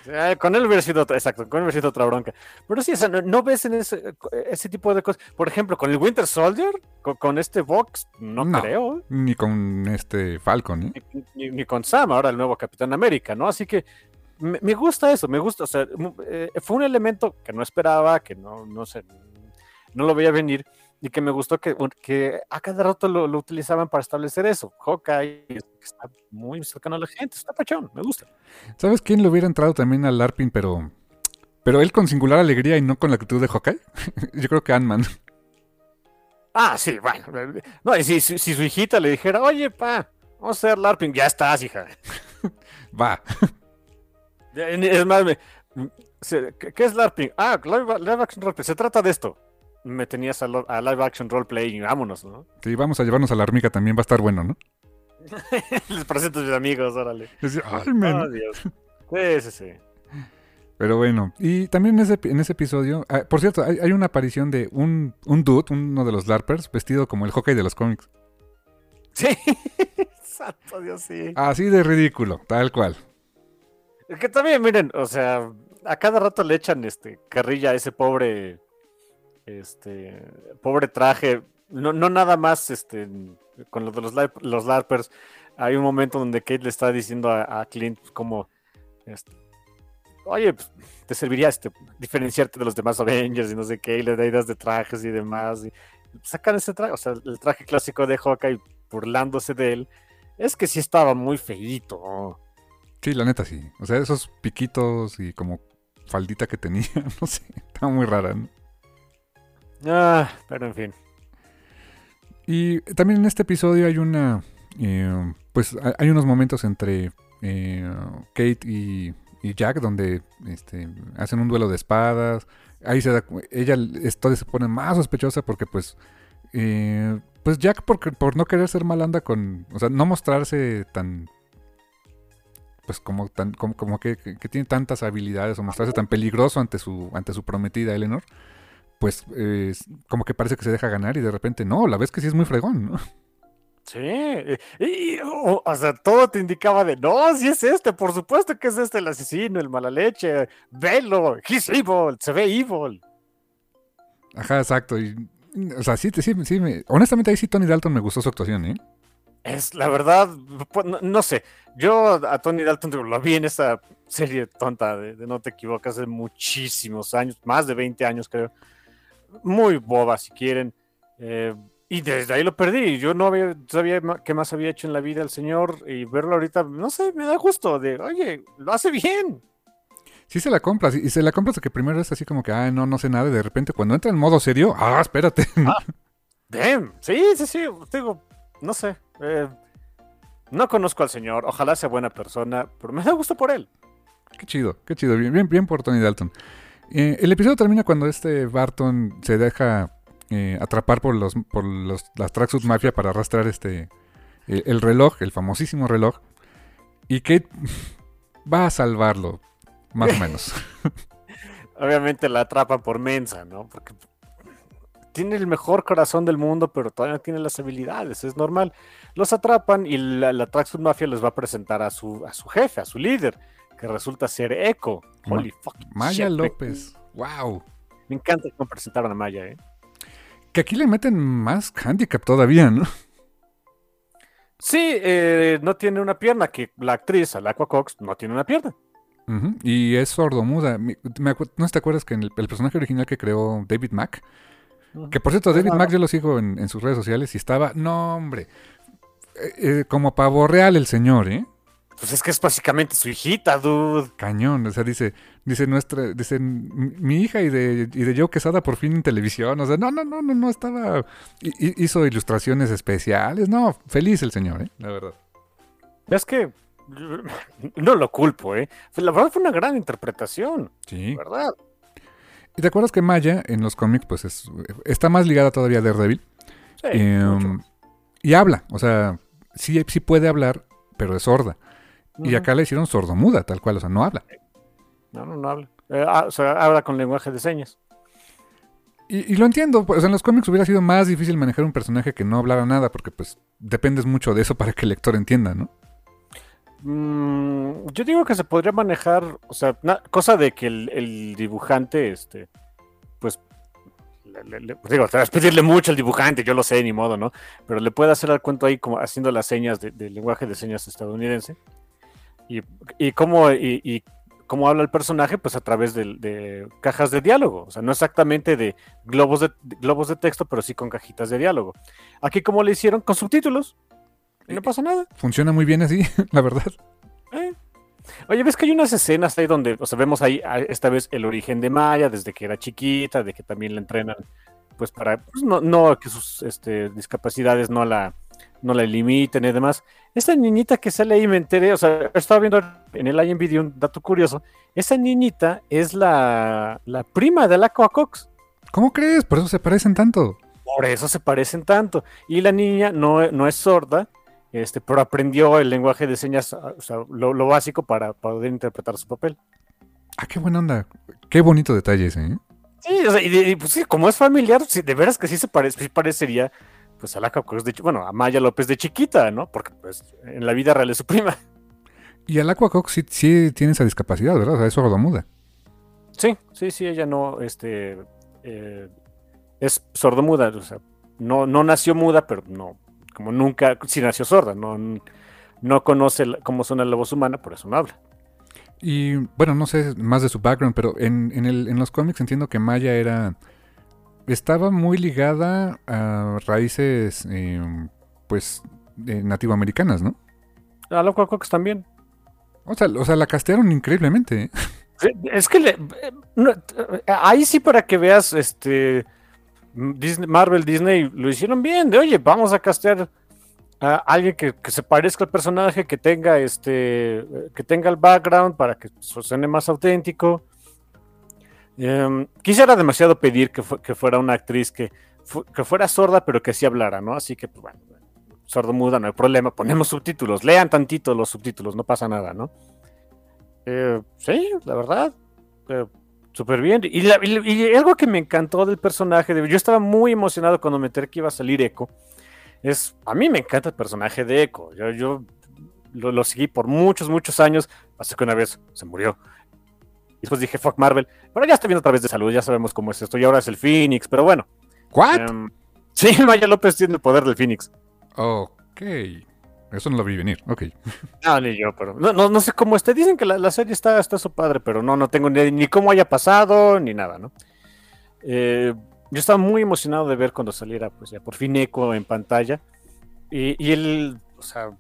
Eh, con él hubiera sido otra, exacto, con él hubiera sido otra bronca. Pero sí, o sea, no, no ves en ese, ese, tipo de cosas. Por ejemplo, con el Winter Soldier, con, con este Vox, no, no, creo. Ni con este Falcon, ¿eh? Ni, ni, ni, con Sam, ahora el nuevo Capitán América, ¿no? Así que me, me gusta eso, me gusta. O sea, eh, fue un elemento que no esperaba, que no, no sé, no lo veía venir y que me gustó que, que a cada rato lo, lo, utilizaban para establecer eso. Hawkeye está muy cercano a la gente, está pachón, me gusta. ¿Sabes quién le hubiera entrado también al LARPing, pero, pero él con singular alegría y no con la actitud de Hawkeye? Yo creo que Ant-Man. Ah, sí, bueno. No, y si, si, si, su hijita le dijera, oye, pa, vamos a hacer LARPing, ya estás, hija. Va. Es más, me, ¿qué es LARPing? Ah, live, live action roleplay, se trata de esto me tenías a, a, live action roleplay y vámonos, ¿no? Sí, vamos a llevarnos a la hormiga también, va a estar bueno, ¿no? Les presento a mis amigos, órale. Ay, man. Oh, Dios. Sí, sí, sí. Pero bueno, y también en ese, en ese episodio, ah, por cierto, hay, hay, una aparición de un, un dude, uno de los LARPers, vestido como el hockey de los cómics. Sí, santo Dios, sí. Así de ridículo, tal cual. Que también, miren, o sea, a cada rato le echan este carrilla a ese pobre este pobre traje, no, no nada más este, con lo de los, los LARPers, hay un momento donde Kate le está diciendo a, Clint como, este, oye, pues, te serviría este, diferenciarte de los demás Avengers y no sé qué, y le da ideas de trajes y demás, y sacan ese traje, o sea, el traje clásico de Hawkeye burlándose de él, es que sí estaba muy feíto. Sí, la neta sí, o sea, esos piquitos y como faldita que tenía, no sé, estaba muy rara, ¿no? Ah, pero en fin. Y también en este episodio hay una. Eh, pues hay unos momentos entre eh, Kate y, y, Jack donde este, hacen un duelo de espadas. Ahí se da. Ella esto se pone más sospechosa porque, pues. Eh, pues Jack, por, por no querer ser mal, anda con. O sea, no mostrarse tan pues como tan, como, como que, que, tiene tantas habilidades o mostrarse tan peligroso ante su, ante su prometida Eleanor, pues eh, como que parece que se deja ganar y de repente no, la ves que sí es muy fregón, ¿no? Sí, y, o, o, sea, todo te indicaba de, no, si es este, por supuesto que es este el asesino, el mala leche, velo, he's evil, se ve evil. Ajá, exacto, y, o sea, sí, sí, sí, me, honestamente ahí sí Tony Dalton me gustó su actuación, ¿eh? Es la verdad, no, no, sé, yo a Tony Dalton lo vi en esa serie tonta de, de No te equivocas hace muchísimos años, más de 20 años creo muy boba si quieren. Eh, y desde ahí lo perdí. Yo no había, sabía qué más había hecho en la vida el señor y verlo ahorita, no sé, me da gusto de, oye, lo hace bien. Sí se la compras y se la compras que primero es así como que, ah, no, no sé nada y de repente cuando entra en modo serio, ah, espérate. Ah, damn. Sí, sí, sí, digo, no sé. Eh, no conozco al señor, ojalá sea buena persona, pero me da gusto por él. Qué chido, qué chido, bien, bien, bien por Tony Dalton. Eh, el episodio termina cuando este Barton se deja eh, atrapar por los por los, las Tracksuit Mafia para arrastrar este el, el, reloj, el famosísimo reloj. Y Kate va a salvarlo, más o menos. Obviamente la atrapan por mensa, ¿no? Porque tiene el mejor corazón del mundo, pero todavía no tiene las habilidades, es normal. Los atrapan y la, la Tracksuit Mafia les va a presentar a su, a su jefe, a su líder que resulta ser Echo. Holy Ma fucking Maya shit, López. Wow. Me encanta cómo presentaron a Maya, ¿eh? Que aquí le meten más handicap todavía, ¿no? Sí, eh, no tiene una pierna, que la actriz, Alacua Cox, no tiene una pierna. Uh -huh. Y es sordomuda. ¿No te acuerdas que en el, el, personaje original que creó David Mack? Que por cierto, David Mack yo lo sigo en, en, sus redes sociales y estaba, no hombre, eh, eh, como pavo real el señor, ¿eh? Pues es que es básicamente su hijita, dude. Cañón, o sea, dice, dice nuestra, dice mi hija y de, y de Joe Quesada por fin en televisión. O sea, no, no, no, no, no estaba. Hizo ilustraciones especiales. No, feliz el señor, ¿eh? La verdad. Es que no lo culpo, ¿eh? La verdad fue una gran interpretación. Sí. ¿Verdad? Y te acuerdas que Maya en los cómics, pues es, está más ligada todavía a Daredevil. Sí, Em, y habla, o sea, sí, sí puede hablar, pero es sorda. Y acá le hicieron sordomuda, tal cual, o sea, no habla. No, no, no habla. Eh, ah, o sea, habla con lenguaje de señas. Y, y lo entiendo, pues en los cómics hubiera sido más difícil manejar un personaje que no hablara nada, porque pues dependes mucho de eso para que el lector entienda, ¿no? Mm, yo digo que se podría manejar, o sea, cosa de que el, dibujante, este, pues, digo, te vas a pedirle mucho al dibujante, yo lo sé, ni modo, ¿no? Pero le puede hacer al cuento ahí como haciendo las señas de- del lenguaje de señas estadounidense. Y, cómo, y, cómo habla el personaje, pues a través de, cajas de diálogo. O sea, no exactamente de globos de, de globos de texto, pero sí con cajitas de diálogo. Aquí, como le hicieron, con subtítulos. Y no pasa nada. Funciona muy bien así, la verdad. Eh. Oye, ves que hay unas escenas ahí donde, o sea, vemos ahí esta vez el origen de Maya, desde que era chiquita, de que también la entrenan, pues para, pues, no, no que sus este, discapacidades no la, no la limiten y demás. Esta niñita que sale ahí, me enteré, o sea, estaba viendo en el IMVD un dato curioso, esa niñita es la, la prima de la Cox. ¿Cómo crees? Por eso se parecen tanto. Por eso se parecen tanto. Y la niña no, no es sorda, este, pero aprendió el lenguaje de señas, o sea, lo, lo básico para poder interpretar su papel. Ah, qué buena onda. Qué bonito detalle ese, ¿eh? Sí, o sea, y, pues sí, como es familiar, sí, de veras que sí se parece, sí parecería, pues a la Cox de, bueno, a Maya López de chiquita, ¿no? Porque pues en la vida real es su prima. Y Aquacox sí, sí tiene esa discapacidad, ¿verdad? O sea, es sordomuda. Sí, sí, sí, ella no, este, eh, es sordomuda, o sea, no, no nació muda, pero no, como nunca, sí nació sorda, no, no conoce cómo suena la voz humana, por eso no habla. Y bueno, no sé más de su background, pero en, en, el, en los cómics entiendo que Maya era. Estaba muy ligada a raíces, eh, pues, eh, nativoamericanas, ¿no? A la Cox también. O sea, o sea, la castearon increíblemente. ¿eh? Es que le- no, eh, ahí sí para que veas, este Disney- Marvel, Disney lo hicieron bien, de oye, vamos a castear a alguien que, se parezca al personaje, que tenga este, que tenga el background para que su- suene más auténtico. Em, quisiera demasiado pedir que, fu- que fuera una actriz que fuera sorda, pero que sí hablara, ¿no? Así que, pues bueno, sordo muda, no hay problema, ponemos subtítulos, lean tantito los subtítulos, no pasa nada, ¿no? Eh, sí, la verdad. eh, Súper bien. Y, la- y- y algo que me encantó del personaje, de- yo estaba muy emocionado cuando me enteré que iba a salir Echo. Es, a mí me encanta el personaje de Echo. Yo, yo lo, lo seguí por muchos, muchos años, hasta que una vez se murió. Y después dije, fuck Marvel. Pero ya está viendo otra vez de salud, ya sabemos cómo es esto. Y ahora es el Phoenix, pero bueno. ¿What? em, sí, Maya López tiene el poder del Phoenix. ok. Eso no lo vi venir. Ok. No, ni yo, pero no, no, no sé cómo esté. Dicen que la, la serie está, está su padre, pero no, no tengo ni, ni cómo haya pasado, ni nada, ¿no? Eh, yo estaba muy emocionado de ver cuando saliera, pues ya por fin Echo en pantalla. Y, y el, o sea,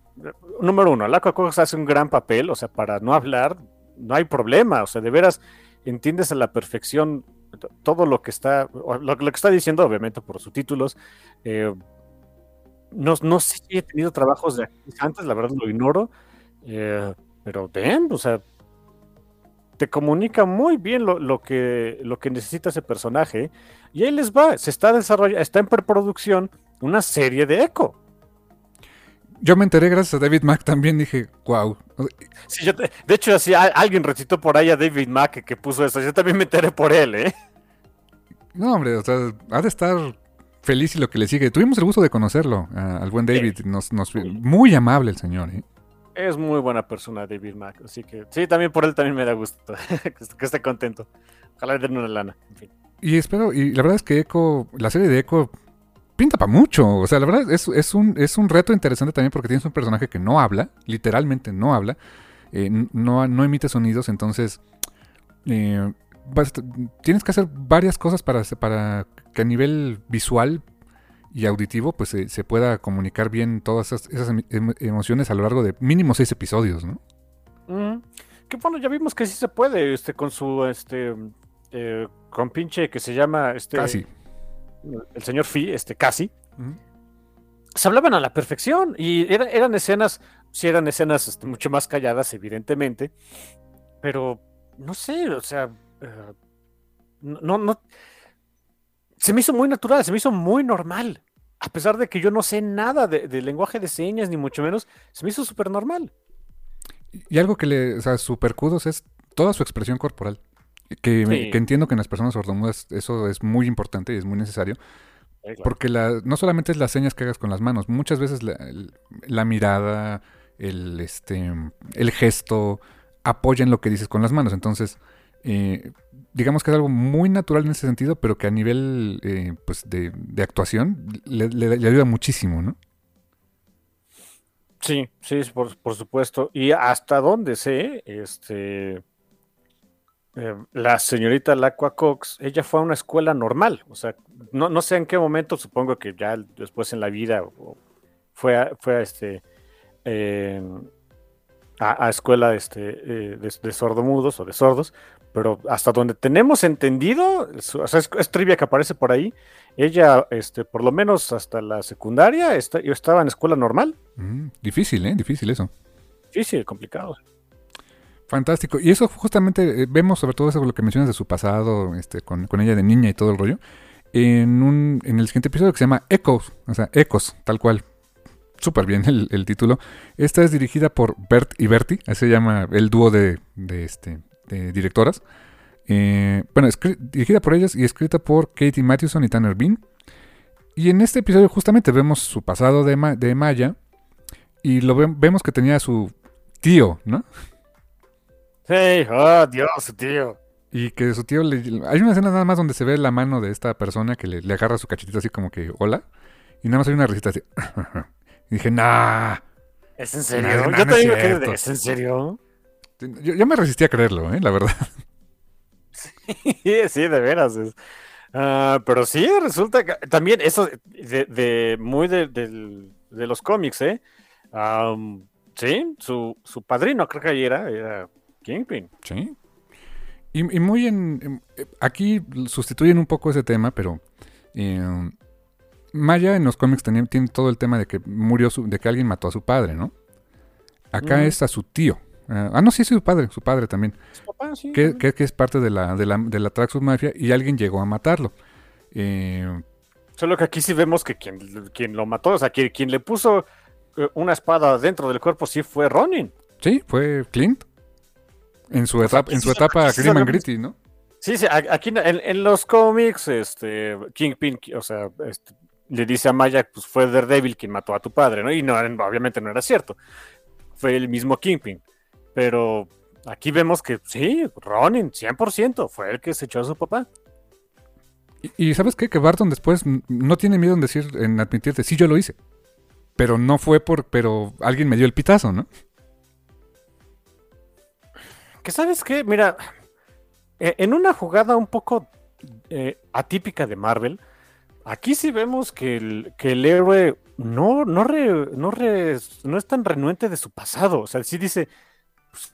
número uno, la Cox hace un gran papel, o sea, para no hablar, no hay problema, o sea, de veras entiendes a la perfección todo lo que está, lo, lo que está diciendo, obviamente por subtítulos. Eh, no, no sé si he tenido trabajos de actriz antes, la verdad lo ignoro. eh, pero damn, o sea, te comunica muy bien lo, lo que, lo que necesita ese personaje. Y ahí les va, se está desarrollando, está en preproducción una serie de Echo. Yo me enteré gracias a David Mack también. Dije, wow. Sí, yo te- de hecho, así, a- alguien recitó por ahí a David Mack que, que puso eso. Yo también me enteré por él, ¿eh? No, hombre, o sea, ha de estar feliz y lo que le sigue. Tuvimos el gusto de conocerlo, al buen David. Nos, nos, muy amable el señor, ¿eh? Es muy buena persona David Mack, así que sí, también por él también me da gusto que, esté- contento. Ojalá le den una lana. En fin. Y espero, y la verdad es que Echo, la serie de Echo pinta para mucho. O sea, la verdad es, es, un, es un reto interesante también porque tienes un personaje que no habla, literalmente no habla, eh, no emite sonidos, entonces eh, vas- tienes que hacer varias cosas para, para que a nivel visual y auditivo pues se, se pueda comunicar bien todas esas, esas em- em- emociones a lo largo de mínimo seis episodios, ¿no? Que bueno, ya vimos que sí se puede, este, con su este eh, con pinche que se llama este Casi. el señor Fi, este casi. Se hablaban a la perfección y era- eran escenas, sí eran escenas este, mucho más calladas, evidentemente, pero no sé, o sea, eh, no, no. Se me hizo muy natural, se me hizo muy normal. A pesar de que yo no sé nada de, lenguaje de señas, ni mucho menos, se me hizo súper normal. Y algo que le, o sea, super kudos es toda su expresión corporal. Que, entiendo que en las personas sordomudas eso es muy importante y es muy necesario. Porque la, no solamente es las señas que hagas con las manos, muchas veces la, mirada, el, este, el gesto, apoyan lo que dices con las manos. Entonces, eh, digamos que es algo muy natural en ese sentido, pero que a nivel eh, pues de, actuación le, ayuda muchísimo, ¿no? Sí, sí, por, por supuesto. Y hasta donde sé, este eh, la señorita Lacua Cox, ella fue a una escuela normal, o sea, no, no, sé en qué momento, supongo que ya después en la vida fue a, fue a este a, escuela este, de, sordomudos o de sordos, pero hasta donde tenemos entendido, o sea, es, trivia que aparece por ahí, ella, este, por lo menos hasta la secundaria, está, yo estaba en escuela normal. Mm, difícil, ¿eh? Difícil eso. Difícil, complicado. Fantástico. Y eso justamente eh, vemos sobre todo eso lo que mencionas de su pasado, este, con, ella de niña y todo el rollo, en, un, en el siguiente episodio que se llama Ecos, o sea, Ecos, tal cual. Súper bien el, título. Esta es dirigida por Bert y Bertie, así se llama el dúo de, este, directoras. Eh, bueno, dirigida por ellas y escrita por Katie Mathewson y Tanner Bean. Y en este episodio justamente vemos su pasado de, de Maya y lo vemos que tenía su tío, ¿no? Sí, oh Dios, tío. Y que su tío le... Hay una escena nada más donde se ve la mano de esta persona que le, agarra su cachetito así como que, hola. Y nada más hay una risita así. y dije, nah. ¿Es en serio? yo es en serio. Yo, me resistí a creerlo, ¿eh? la verdad. Sí, sí, de veras. Uh, pero sí, resulta que también eso de, de muy de, de, los cómics, ¿eh? Um, sí, su, su padrino creo que ahí era, era Kingpin. Sí. Y, muy en, Aquí sustituyen un poco ese tema, pero. Eh, Maya en los cómics tiene, todo el tema de que murió de que alguien mató a su padre, ¿no? Acá es a su tío. Ah, ah no, sí, su padre, su padre también. Su papá, sí. Que, es parte de la, de la, de la Traxxas Mafia y alguien llegó a matarlo. Eh, Solo que aquí sí vemos que quien, quien lo mató, o sea, quien, quien le puso eh, una espada dentro del cuerpo sí fue Ronin. Sí, fue Clint. En su etapa, en su etapa Grim and Gritty, ¿no? Sí, sí, aquí en, los cómics, este, Kingpin, o sea, este, le dice a Maya, pues fue Daredevil quien mató a tu padre, ¿no? Y no, obviamente no era cierto. Fue el mismo Kingpin. Pero aquí vemos que sí, Ronin, 100%, fue el que se echó a su papá. Y, ¿sabes qué? Que Barton después no tiene miedo en decir, en admitirte, sí, yo lo hice. Pero no fue por, pero alguien me dio el pitazo, ¿no? Que sabes qué, mira, e, en una jugada un poco eh, atípica de Marvel, aquí sí vemos que el, que el héroe no, no, no, no es tan renuente de su pasado. O sea, sí dice,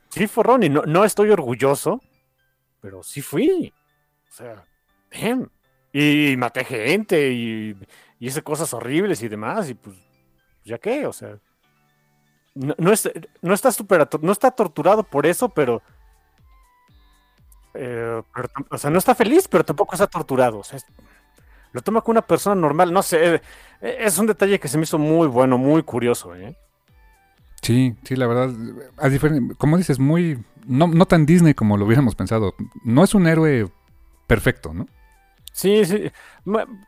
sí fue Ronnie, no, no estoy orgulloso, pero sí fui. O sea. Y maté gente y, hice cosas horribles y demás, y pues, ya qué, o sea. No, no, no está no está torturado por eso, pero eh, o sea, no está feliz, pero tampoco está torturado. O sea, lo toma como una persona normal. No sé, es un detalle que se me hizo muy bueno, muy curioso. ¿eh? Sí, sí, la verdad. como dices, muy. No, no tan Disney como lo hubiéramos pensado. No es un héroe perfecto, ¿no? Sí, sí.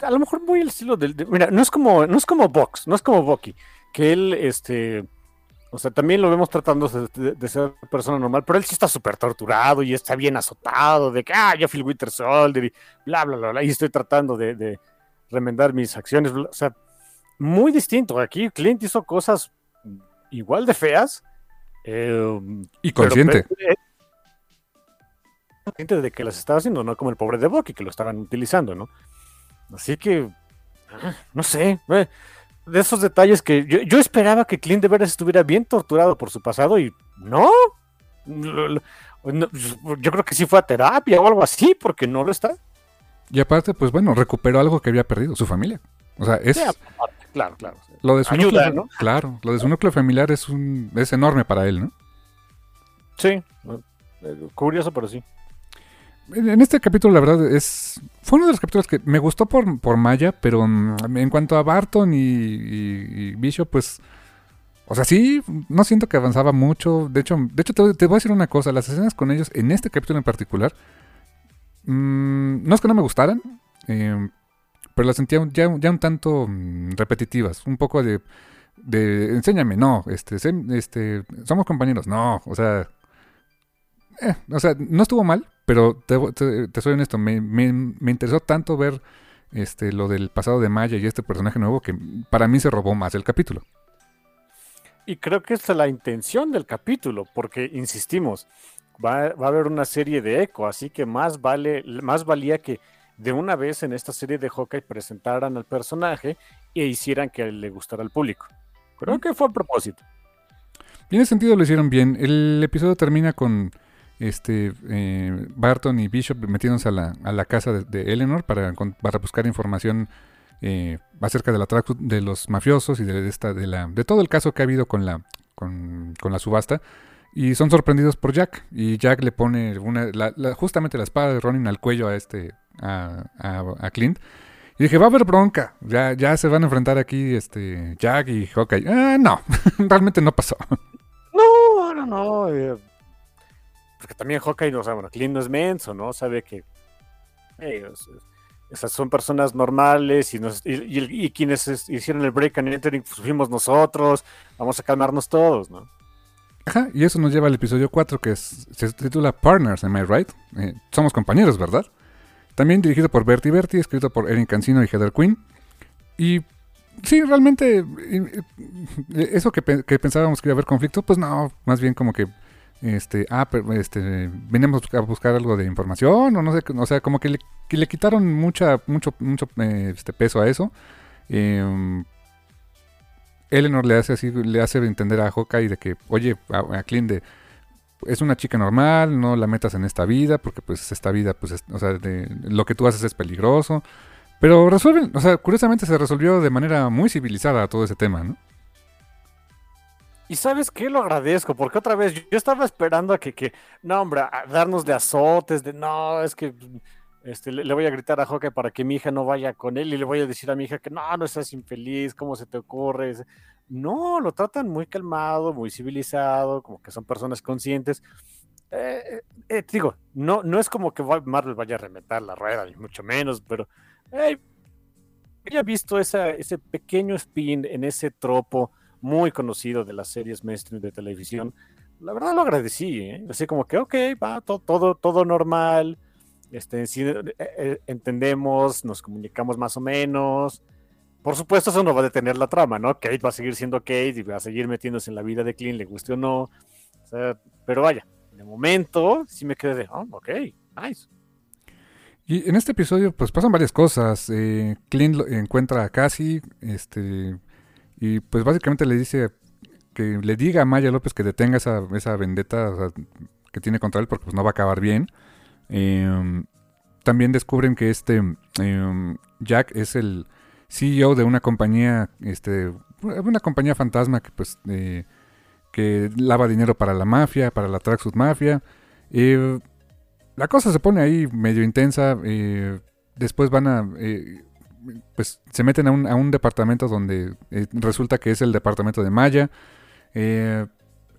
A lo mejor muy el estilo del. mira, no es como, no es como Vox, no es como Bucky, que él, este o sea, también lo vemos tratando de, ser persona normal, pero él sí está súper torturado y está bien azotado de que, ah, yo fui Winter Soldier y bla, bla, bla, bla, y estoy tratando de, remendar mis acciones. O sea, muy distinto. Aquí Clint hizo cosas igual de feas. Eh, y consciente. consciente de que las estaba haciendo, no como el pobre de Bucky, que lo estaban utilizando, ¿no? Así que, ah, no sé. De esos detalles que yo, esperaba que Clint de veras estuviera bien torturado por su pasado y no. Yo creo que sí fue a terapia o algo así, porque no lo está. Y aparte, pues bueno, recuperó algo que había perdido, su familia. O sea, es. Claro, claro. Lo de su núcleo, Claro, lo de su núcleo familiar es un es enorme para él, ¿no? Sí, eh, curioso, pero sí. en este capítulo, la verdad, es. Fue uno de los capítulos que me gustó por, por Maya, pero mm, en cuanto a Barton y, y, Bishop, pues. O sea, sí, no siento que avanzaba mucho. De hecho, de hecho te, voy a decir una cosa. Las escenas con ellos, en este capítulo en particular, mmm, no es que no me gustaran, eh, pero las sentía ya, un tanto mm, repetitivas. Un poco de, de enséñame, no, este, este, somos compañeros, no, o sea, eh, o sea, no estuvo mal, pero te, soy honesto, me, me, interesó tanto ver este, lo del pasado de Maya y este personaje nuevo que para mí se robó más el capítulo. Y creo que esta es la intención del capítulo, porque insistimos, va, va, a haber una serie de eco, así que más vale, más valía que de una vez en esta serie de Hawkeye presentaran al personaje e hicieran que le gustara al público. Creo que fue a propósito. En ese sentido lo hicieron bien. El episodio termina con este eh, Barton y Bishop metiéndose a la, a la casa de, Eleanor para, para, buscar información eh, acerca de la de los mafiosos y de esta de la de todo el caso que ha habido con la con, la subasta y son sorprendidos por Jack y Jack le pone una justamente la espada de Ronin al cuello a este a, a, Clint y dije va a haber bronca ya ya se van a enfrentar aquí este Jack y Hawkeye ah, no realmente no pasó no no no eh, porque también Hawkeye, no, o bueno, Clint no es menso, ¿no? Sabe que esas son personas normales y, y, quienes hicieron el break and entering pues, fuimos nosotros, vamos a calmarnos todos, ¿no? Ajá, y eso nos lleva al episodio 4 que se titula Partners, am I right? Eh, somos compañeros, ¿verdad? También dirigido por Bertie Bertie, escrito por Erin Cancino y Heather Quinn. Y sí, realmente eso que, que pensábamos que iba a haber conflicto, pues no, más bien como que este, ah, pero este, venimos a buscar algo de información, o no sé, o sea, como que le, quitaron mucha, mucho, mucho este peso a eso. Eh, Eleanor le hace así, le hace entender a Hawkeye de que, oye, a, Clint de, es una chica normal, no la metas en esta vida, porque pues esta vida, pues, o sea, de, lo que tú haces es peligroso. Pero resuelven, o sea, curiosamente se resolvió de manera muy civilizada todo ese tema, ¿no? Y sabes qué, lo agradezco, porque otra vez yo, estaba esperando a que, que, no, hombre, darnos de azotes, de no, es que este, le, voy a gritar a Joque para que mi hija no vaya con él y le voy a decir a mi hija que no, no estás infeliz, ¿cómo se te ocurre? No, lo tratan muy calmado, muy civilizado, como que son personas conscientes. Eh, eh, eh digo, no, no es como que Marvel vaya a reventar la rueda, ni mucho menos, pero eh, he visto esa, ese pequeño spin en ese tropo muy conocido de las series mainstream de televisión. La verdad lo agradecí, ¿eh? así como que, ok, va, todo, todo, normal, este, eh, entendemos, nos comunicamos más o menos. Por supuesto, eso no va a detener la trama, ¿no? Kate va a seguir siendo Kate y va a seguir metiéndose en la vida de Clint, le guste o no. pero vaya, de momento sí me quedé de, oh, ok, nice. Y en este episodio, pues pasan varias cosas. Clint encuentra a Cassie, este, y pues básicamente le dice que le diga a Maya López que detenga esa, esa vendetta que tiene contra él porque pues no va a acabar bien. Em, también descubren que este em, Jack es el CEO de una compañía, este, una compañía fantasma que pues eh, que lava dinero para la mafia, para la Traxxas Mafia. la cosa se pone ahí medio intensa. Eh, después van a eh, pues se meten a un, a un departamento donde eh, resulta que es el departamento de Maya. Eh,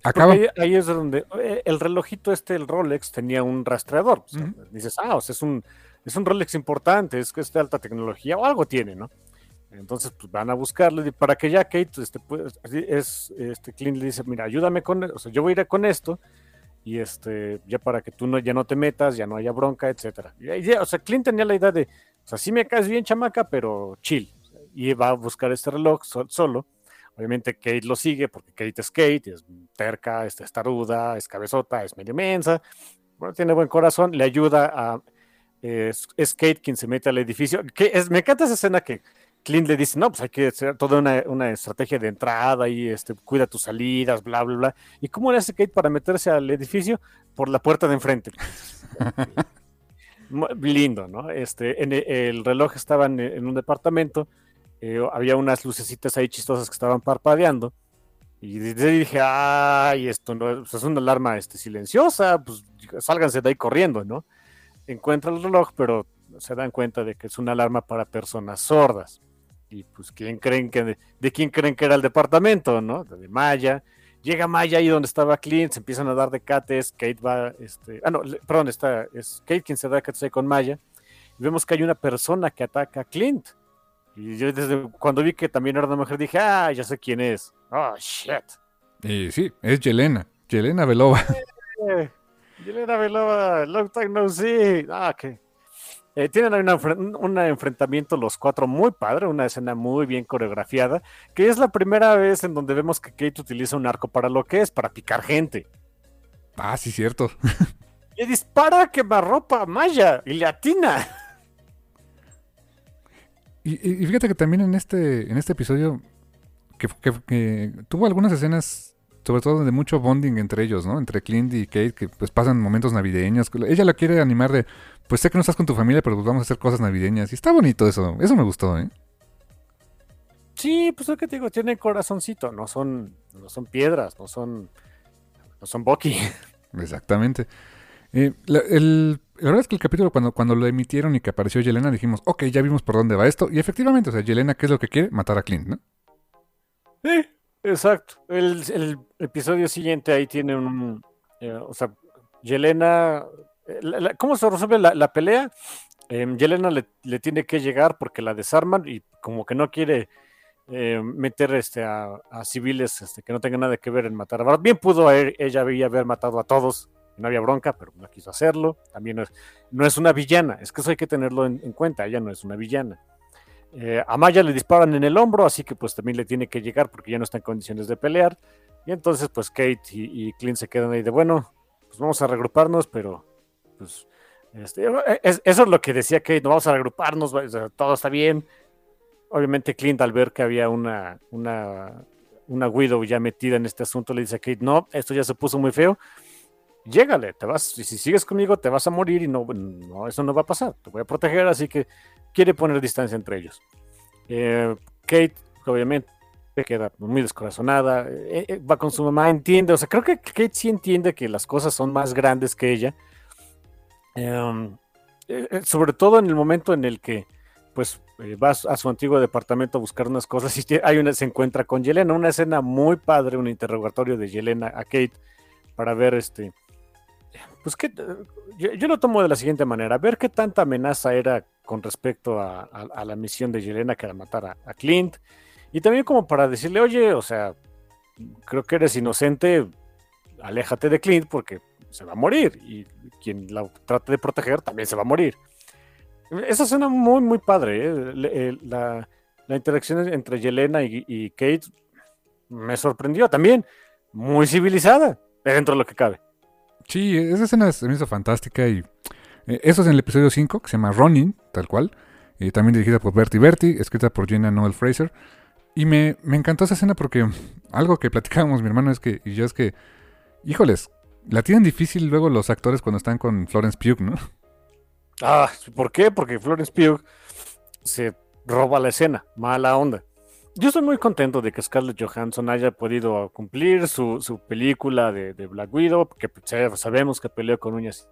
acaba... Ahí, es donde eh, el relojito este, el Rolex, tenía un rastreador. Dices, ah, o sea, es un, es un Rolex importante, es que es de alta tecnología o algo tiene, ¿no? Entonces, pues van a buscarlo y para que ya Kate, este, pues, es, este, Clint le dice, mira, ayúdame con, o sea, yo voy a ir con esto y este, ya para que tú no, ya no te metas, ya no haya bronca, etcétera. o sea, Clint tenía la idea de, o sea, sí me caes bien, chamaca, pero chill. Y va a buscar este reloj solo. Obviamente Kate lo sigue porque Kate es Kate, es terca, es testaruda, es cabezota, es medio mensa, bueno, tiene buen corazón, le ayuda a... Es, Kate quien se mete al edificio. Que es, me encanta esa escena que Clint le dice, no, pues hay que hacer toda una, una, estrategia de entrada y este, cuida tus salidas, bla, bla, bla. ¿Y cómo le hace Kate para meterse al edificio? Por la puerta de enfrente. lindo, ¿no? Este, en e, el, reloj estaba en, un departamento, eh, había unas lucecitas ahí chistosas que estaban parpadeando. Y dije, ay, esto no es una alarma este, silenciosa, pues sálganse de ahí corriendo, ¿no? encuentra el reloj, pero se dan cuenta de que es una alarma para personas sordas. Y pues, ¿quién creen que, de, quién creen que era el departamento, no? De Maya. Llega Maya ahí donde estaba Clint, se empiezan a dar decates, Kate va, este, ah, no, perdón, está, es Kate quien se da decates con Maya. Y vemos que hay una persona que ataca a Clint. Y yo desde cuando vi que también era una mujer dije, ah, ya sé quién es. Oh, shit. Y sí, es Yelena, Yelena Belova. Eh, Yelena Belova, long time no see. Ah, que eh, tienen un enfrentamiento los cuatro muy padre, una escena muy bien coreografiada, que es la primera vez en donde vemos que Kate utiliza un arco para lo que es, para picar gente. Ah, sí, cierto. Le dispara quemarropa a Maya y le atina. Y, fíjate que también en este, en este episodio que, tuvo algunas escenas, sobre todo de mucho bonding entre ellos, ¿no? Entre Clint y Kate, que pues pasan momentos navideños. Ella la quiere animar de, pues sé que no estás con tu familia, pero pues vamos a hacer cosas navideñas. Y está bonito eso, eso me gustó, ¿eh? Sí, pues lo que te digo, tiene corazoncito, no son, no son piedras, no son, no son Bucky. Exactamente. Eh, la, el, la, verdad es que el capítulo cuando, cuando lo emitieron y que apareció Yelena dijimos, ok, ya vimos por dónde va esto. Y efectivamente, o sea, Yelena, ¿qué es lo que quiere? Matar a Clint, ¿no? Sí, exacto. El, episodio siguiente ahí tiene un, eh, o sea, Yelena ¿Cómo se resuelve la, pelea? Eh, Yelena le, tiene que llegar porque la desarman y como que no quiere eh, meter este, a, civiles este, que no tengan nada que ver en matar a Bien pudo ella haber matado a todos, no había bronca, pero no quiso hacerlo. También no es, no es una villana, es que eso hay que tenerlo en, cuenta, ella no es una villana. Eh, a Maya le disparan en el hombro, así que pues también le tiene que llegar porque ya no está en condiciones de pelear. Y entonces pues Kate y, Clint se quedan ahí de bueno, pues vamos a regruparnos, pero pues, este, eso es lo que decía Kate, no vamos a agruparnos, todo está bien. Obviamente Clint al ver que había una, una, una Widow ya metida en este asunto, le dice a Kate, no, esto ya se puso muy feo, llégale, te vas, si sigues conmigo te vas a morir y no, no, eso no va a pasar, te voy a proteger, así que quiere poner distancia entre ellos. Eh, Kate, obviamente, queda muy descorazonada, eh, eh, va con su mamá, entiende, o sea, creo que Kate sí entiende que las cosas son más grandes que ella, Em, sobre todo en el momento en el que pues vas a su antiguo departamento a buscar unas cosas y hay una, se encuentra con Yelena, una escena muy padre, un interrogatorio de Yelena a Kate para ver este, pues que yo, lo tomo de la siguiente manera, ver qué tanta amenaza era con respecto a, la misión de Yelena que era matar a, Clint y también como para decirle, oye, o sea, creo que eres inocente, aléjate de Clint porque se va a morir y quien la trate de proteger también se va a morir. Esa escena muy, muy padre. ¿eh? Eh, la, interacción entre Yelena y, Kate me sorprendió también. Muy civilizada, dentro de lo que cabe. Sí, esa escena se me hizo fantástica y eh, eso es en el episodio 5, que se llama Running, tal cual. y también dirigida por Bertie Bertie, escrita por Jenna Noel Fraser. Y me, me, encantó esa escena porque algo que platicábamos mi hermano es que, y yo es que, híjoles, la tienen difícil luego los actores cuando están con Florence Pugh, ¿no? Ah, ¿por qué? Porque Florence Pugh se roba la escena, mala onda. Yo estoy muy contento de que Scarlett Johansson haya podido cumplir su, película de, Black Widow, que sabemos que peleó con uñas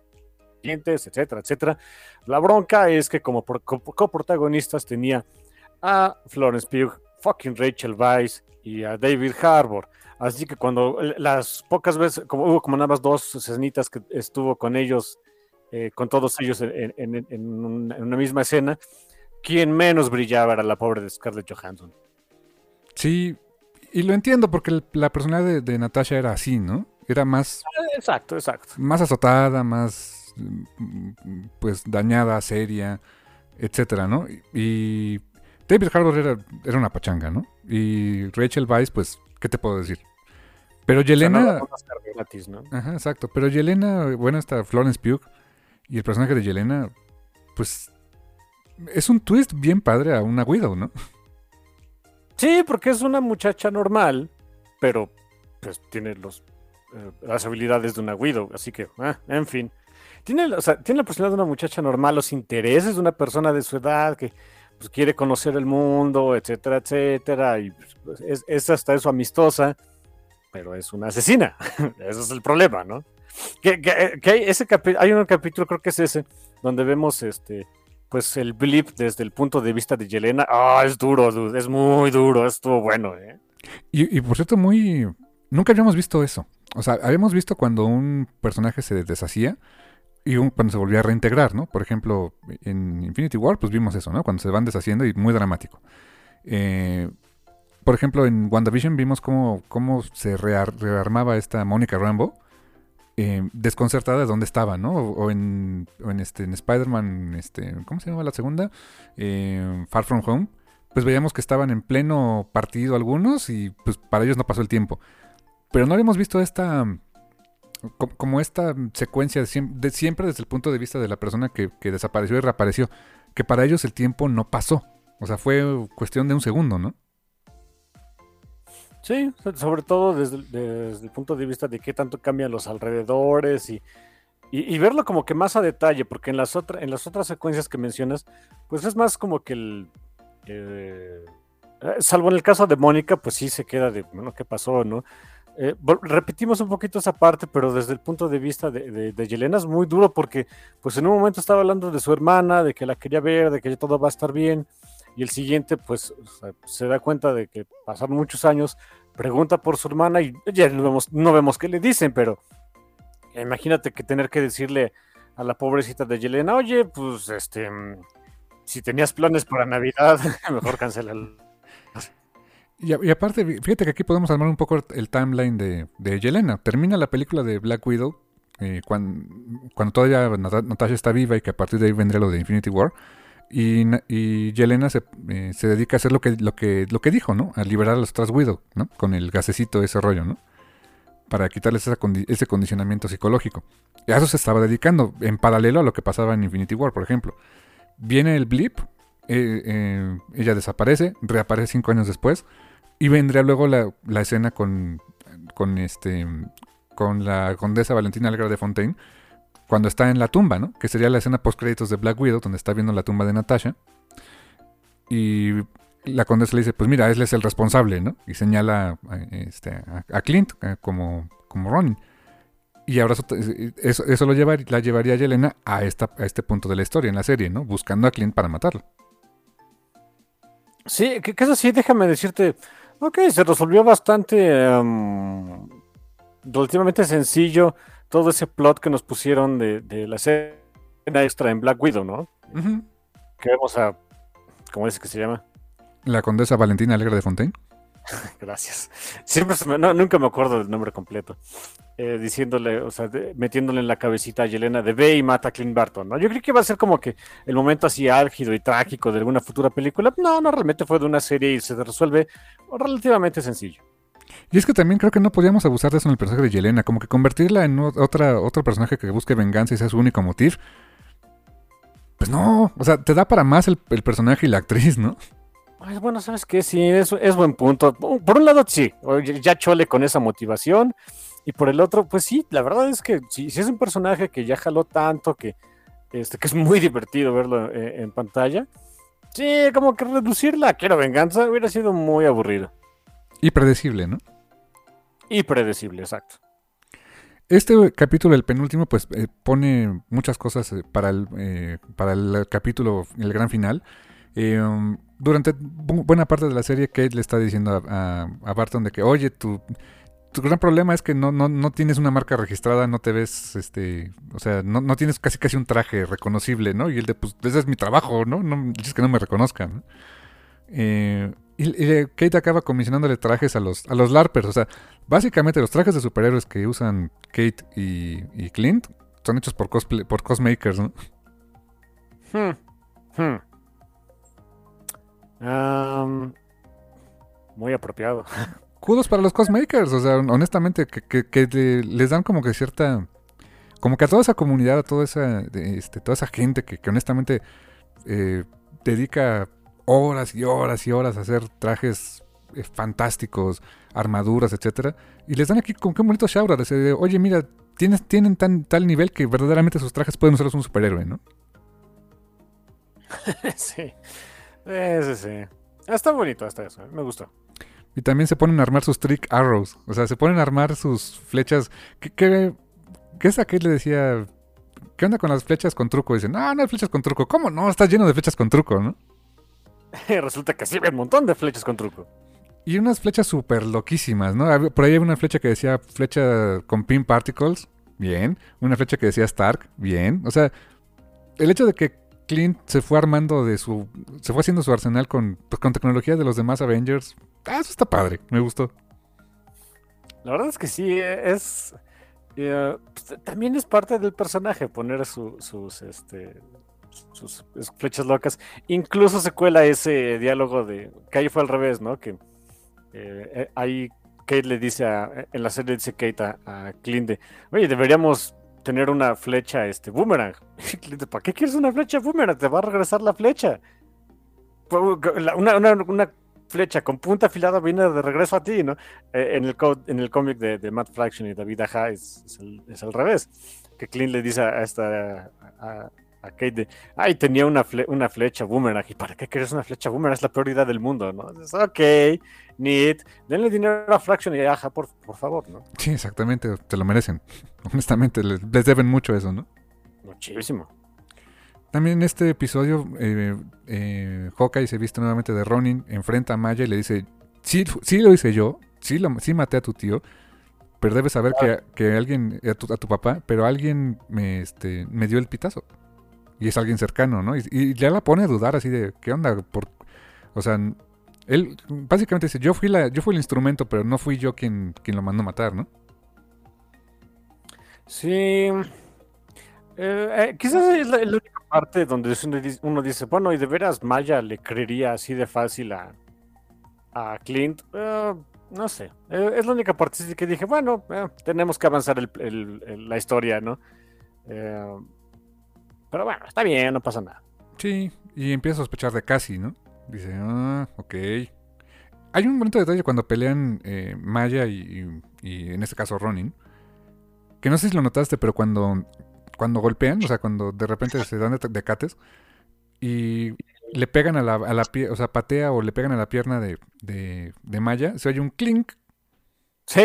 etcétera, etcétera. La bronca es que como coprotagonistas tenía a Florence Pugh, fucking Rachel Weisz y a David Harbour. Así que cuando las pocas veces, como hubo como nada más dos escenitas que estuvo con ellos, eh, con todos ellos en, una misma escena, quien menos brillaba era la pobre de Scarlett Johansson. Sí, y lo entiendo porque la personalidad de, Natasha era así, ¿no? Era más... Exacto, exacto. Más azotada, más pues dañada, seria, etcétera, ¿no? Y David Harbour era, era una pachanga, ¿no? Y Rachel Weisz, pues, ¿qué te puedo decir? Pero Yelena. Ajá, exacto. Pero Yelena, bueno, está Florence Pugh. Y el personaje de Yelena, pues. Es un twist bien padre a una Widow, ¿no? Sí, porque es una muchacha normal, pero pues tiene los, eh, las habilidades de una Widow, así que, ah, en fin. Tiene, o sea, tiene la personalidad de una muchacha normal, los intereses de una persona de su edad que pues, quiere conocer el mundo, etcétera, etcétera, y pues, es, es hasta eso amistosa pero es una asesina. Ese es el problema, ¿no? Que, hay, ese hay un capítulo, creo que es ese, donde vemos este pues el blip desde el punto de vista de Yelena. Ah, es duro, es muy duro, estuvo bueno, ¿eh? Y, y por cierto, muy. Nunca habíamos visto eso. O sea, habíamos visto cuando un personaje se deshacía y cuando se volvía a reintegrar, ¿no? Por ejemplo, en Infinity War, pues vimos eso, ¿no? Cuando se van deshaciendo y muy dramático. Eh, por ejemplo, en WandaVision vimos cómo, cómo se rearmaba esta Mónica Rambo, eh, desconcertada de dónde estaba, ¿no? O, en, este, en Spider-Man, este, ¿cómo se llama la segunda? Eh, Far From Home. Pues veíamos que estaban en pleno partido algunos y pues para ellos no pasó el tiempo. Pero no habíamos visto esta como esta secuencia de siempre, desde el punto de vista de la persona que, desapareció y reapareció, que para ellos el tiempo no pasó. O sea, fue cuestión de un segundo, ¿no? Sí, sobre todo desde, el punto de vista de qué tanto cambian los alrededores y, y, verlo como que más a detalle, porque en las, otras en las otras secuencias que mencionas, pues es más como que el... Eh, salvo en el caso de Mónica, pues sí se queda de, bueno, ¿qué pasó, no? Eh, repetimos un poquito esa parte, pero desde el punto de vista de, de, Yelena es muy duro porque pues en un momento estaba hablando de su hermana, de que la quería ver, de que todo va a estar bien, y el siguiente pues se da cuenta de que pasaron muchos años, pregunta por su hermana y ya no vemos, no vemos qué le dicen, pero imagínate que tener que decirle a la pobrecita de Yelena, oye, pues este, si tenías planes para Navidad, mejor cancela y, aparte, fíjate que aquí podemos armar un poco el timeline de, de Yelena. Termina la película de Black Widow eh, cuando, cuando, todavía Natasha está viva y que a partir de ahí vendría lo de Infinity War. Y, Yelena se, eh, se, dedica a hacer lo que, lo, que, lo que dijo, ¿no? A liberar a los Trans Widow, ¿no? Con el gasecito, ese rollo, ¿no? Para quitarles ese condicionamiento psicológico. Y a eso se estaba dedicando, en paralelo a lo que pasaba en Infinity War, por ejemplo. Viene el blip, eh, ella desaparece, reaparece cinco años después y vendría luego la, escena con, con, este, con la condesa Valentina Algar de Fontaine, cuando está en la tumba, ¿no? Que sería la escena post créditos de Black Widow, donde está viendo la tumba de Natasha. Y la condesa le dice, pues mira, él es el responsable, ¿no? Y señala este, a, Clint como, como Ronin. Y ahora eso, eso, lo llevar, la llevaría a Yelena a, esta, a este punto de la historia, en la serie, ¿no? Buscando a Clint para matarlo. Sí, que, que eso sí, déjame decirte, Ok, se resolvió bastante um, relativamente sencillo todo ese plot que nos pusieron de, la escena extra en Black Widow, ¿no? Que vemos a. ¿Cómo es que se llama? La condesa Valentina Alegre de Fontaine. Gracias. Siempre nunca me acuerdo del nombre completo. Eh, diciéndole, o sea, metiéndole en la cabecita a Yelena de ve y mata a Clint Barton, ¿no? Yo creí que iba a ser como que el momento así álgido y trágico de alguna futura película. No, no, realmente fue de una serie y se resuelve relativamente sencillo. Y es que también creo que no podíamos abusar de eso en el personaje de Yelena, como que convertirla en otra, otro personaje que busque venganza y sea su único motivo. Pues no, o sea, te da para más el, personaje y la actriz, ¿no? Bueno, ¿sabes qué? Sí, es buen punto. Por un lado, sí, ya chole con esa motivación. Y por el otro, pues sí, la verdad es que si, es un personaje que ya jaló tanto, que, este, que es muy divertido verlo eh, en, pantalla, sí, como que reducirla quiero venganza hubiera sido muy aburrido. Y predecible, ¿no? Y predecible, exacto. Este capítulo, el penúltimo, pues eh, pone muchas cosas eh, para el, para el capítulo, el gran final. Um, durante buena parte de la serie, Kate le está diciendo a, Barton de que, oye, tu gran problema es que no, no, no, tienes una marca registrada, no te ves, este, o sea, no, no, tienes casi casi un traje reconocible, ¿no? Y el de, pues, ese es mi trabajo, ¿no? No dices que no me reconozcan. Eh, y, Kate acaba comisionándole trajes a los, a los LARPers, o sea, básicamente los trajes de superhéroes que usan Kate y, y Clint son hechos por, cosplay, por cosmakers, ¿no? Hmm. Hmm. Muy apropiado. kudos para los cosmakers. O sea, honestamente, que, les dan como que cierta. Como que a toda esa comunidad, a toda esa, este, toda esa gente que, honestamente eh, dedica horas y horas y horas a hacer trajes eh, fantásticos, armaduras, etcétera, y les dan aquí con qué bonito shout oye, mira, tienes, tienen tan, tal nivel que verdaderamente sus trajes pueden usarlos un superhéroe, ¿no? sí, sí, sí. Está bonito hasta eso, me gustó. Y también se ponen a armar sus trick arrows. O sea, se ponen a armar sus flechas. Que, que esa Kate le decía, ¿qué onda con las flechas con truco? Dicen, no, no hay flechas con truco. ¿Cómo no? Está lleno de flechas con truco, ¿no? Resulta que sí, hay un montón de flechas con truco. Y unas flechas súper loquísimas, ¿no? Por ahí había una flecha que decía flecha con pin particles, bien. Una flecha que decía Stark, bien. O sea, el hecho de que Clint se fue armando de su... Se fue haciendo su arsenal con, pues, con tecnología de los demás Avengers. Ah, eso está padre, me gustó. La verdad es que sí, eh, es. eh, pues, también es parte del personaje poner su- sus, este, sus flechas locas. Incluso se cuela ese diálogo de. Que ahí fue al revés, ¿no? Que eh, ahí Kate le dice a. En la serie dice Kate a Clint de, Oye, deberíamos tener una flecha este, boomerang. ¿para qué quieres una flecha boomerang? Te va a regresar la flecha. Una, una, una flecha con punta afilada viene de regreso a ti, ¿no? Eh, en el en el cómic de, Matt Fraction y David Aja es, es, el- al revés. Que Clint le dice a esta a Kate de, ay, tenía una, fle- una flecha boomerang. ¿Y para qué quieres una flecha boomerang? Es la peor idea del mundo, ¿no? Dices, ok, neat. Denle dinero a Fraction y a Aja, por, por favor, ¿no? Sí, exactamente, te lo merecen. Honestamente, les, les deben mucho eso, ¿no? Muchísimo. También en este episodio, eh, eh, Hawkeye se viste nuevamente de Ronin, enfrenta a Maya y le dice, sí, sí lo hice yo, sí, lo, sí maté a tu tío, pero debes saber que, que alguien, a tu, a tu papá, pero alguien me, este, me dio el pitazo. Y es alguien cercano, ¿no? Y, ya la pone a dudar así de, ¿qué onda? O sea, él básicamente dice, yo fui, la, yo fui el instrumento, pero no fui yo quien, quien lo mandó matar, ¿no? Sí. Eh, eh, quizás es la, única parte donde uno dice, bueno, y de veras Maya le creería así de fácil a, a Clint. Eh, no sé. Es la única parte que dije, bueno, tenemos que avanzar la historia, ¿no? Pero bueno, está bien, no pasa nada. Sí, y empieza a sospechar de Cassie, ¿no? Dice, ah, ok. Hay un bonito detalle cuando pelean eh, Maya y, y- y en este caso Ronin. Que no sé si lo notaste, pero cuando, cuando golpean, o sea, cuando de repente se dan de, de cates y le pegan a la, a la pie, o sea, patea o le pegan a la pierna de, de, de Maya, se oye un clink. Sí.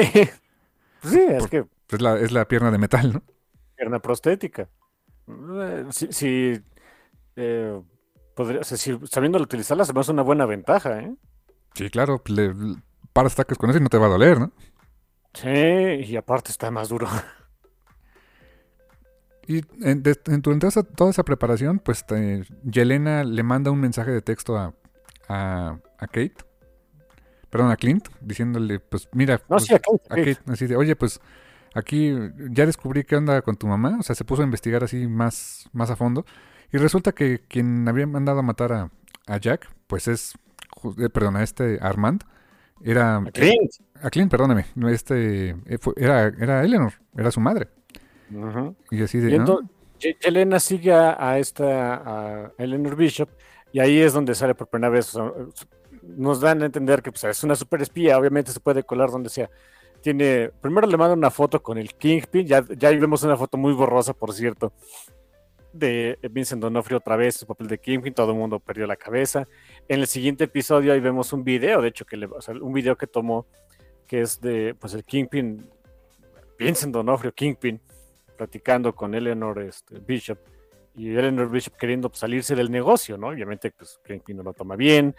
Pues sí, es Por- que Es la, es la pierna de metal, ¿no? pierna prostética. Eh, Si, si, eh, podría, o sea, si sabiendo utilizarla se me hace una buena ventaja, ¿eh? Sí, claro, le, le paras ataques con eso y no te va a doler, ¿no? Sí, y aparte está más duro. Y en, de- en- esa- toda esa preparación, pues te- Yelena le manda un mensaje de texto a, a, a Kate, perdón, a Clint, diciéndole, pues mira, No, pues, sí, a Kate, así de, oye, pues aquí ya descubrí qué onda con tu mamá, o sea, se puso a investigar así más, más a fondo, y resulta que quien había mandado a matar a, a Jack, pues es, eh, perdón, a este Armand, era... Clint. A Clint, perdóname, no, este, eh, fue- era, era Eleanor, era su madre. Y así de... Y entonces, Yelena sigue a, a esta, a Eleanor Bishop, y ahí es donde sale por primera vez. nos dan a entender que pues, es una super espía, obviamente se puede colar donde sea. Tiene, primero le manda una foto con el Kingpin, ya, ya vemos una foto muy borrosa, por cierto, de Vincent D'Onofrio otra vez, su papel de Kingpin, todo el mundo perdió la cabeza. En el siguiente episodio ahí vemos un video, de hecho, que le, o sea, un video que tomó, que es de, pues el Kingpin, Vincent D'Onofrio, Kingpin, platicando con Eleanor este, Bishop y Eleanor Bishop queriendo pues, salirse del negocio, ¿no? Obviamente, pues Kingpin no lo toma bien.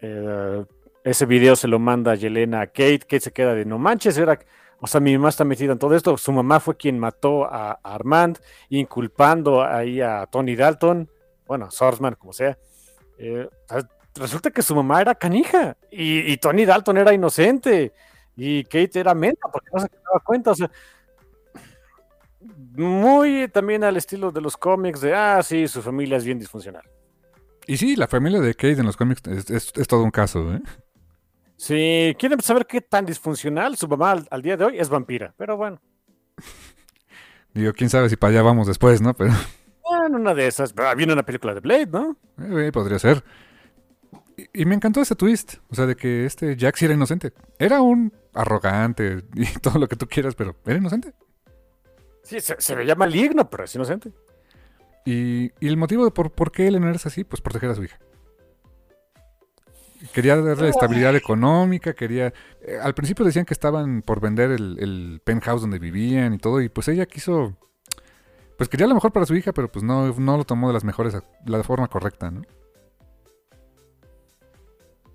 Eh, ese video se lo manda Yelena a Kate. Kate se queda de no manches, era. O sea, mi mamá está metida en todo esto. Su mamá fue quien mató a, Armand, inculpando ahí a Tony Dalton, bueno, a Swordsman, como sea. Eh, resulta que su mamá era canija y, Tony Dalton era inocente y Kate era menta porque no se daba cuenta. Sea, muy también al estilo de los cómics de, ah, sí, su familia es bien disfuncional. Y sí, la familia de Kate en los cómics es, es- es todo un caso, ¿eh? Si quieren saber qué tan disfuncional, su mamá al, al día de hoy es vampira, pero bueno, Digo, quién sabe si para allá vamos después, ¿no? Pero en una de esas, ah, viene una película de Blade, ¿no? eh, podría ser. Y, y me encantó ese twist, o sea, de que este Jack sí era inocente. Era un arrogante y todo lo que tú quieras, pero era inocente. Sí, se, se veía maligno, pero es inocente. Y, y el motivo de por, por qué Eleanor es así, pues proteger a su hija. Quería darle estabilidad económica, quería... eh, al principio decían que estaban por vender el, el penthouse donde vivían y todo, y pues ella quiso... Pues quería lo mejor para su hija, pero pues no, no lo tomó de las mejores, la forma correcta, ¿no?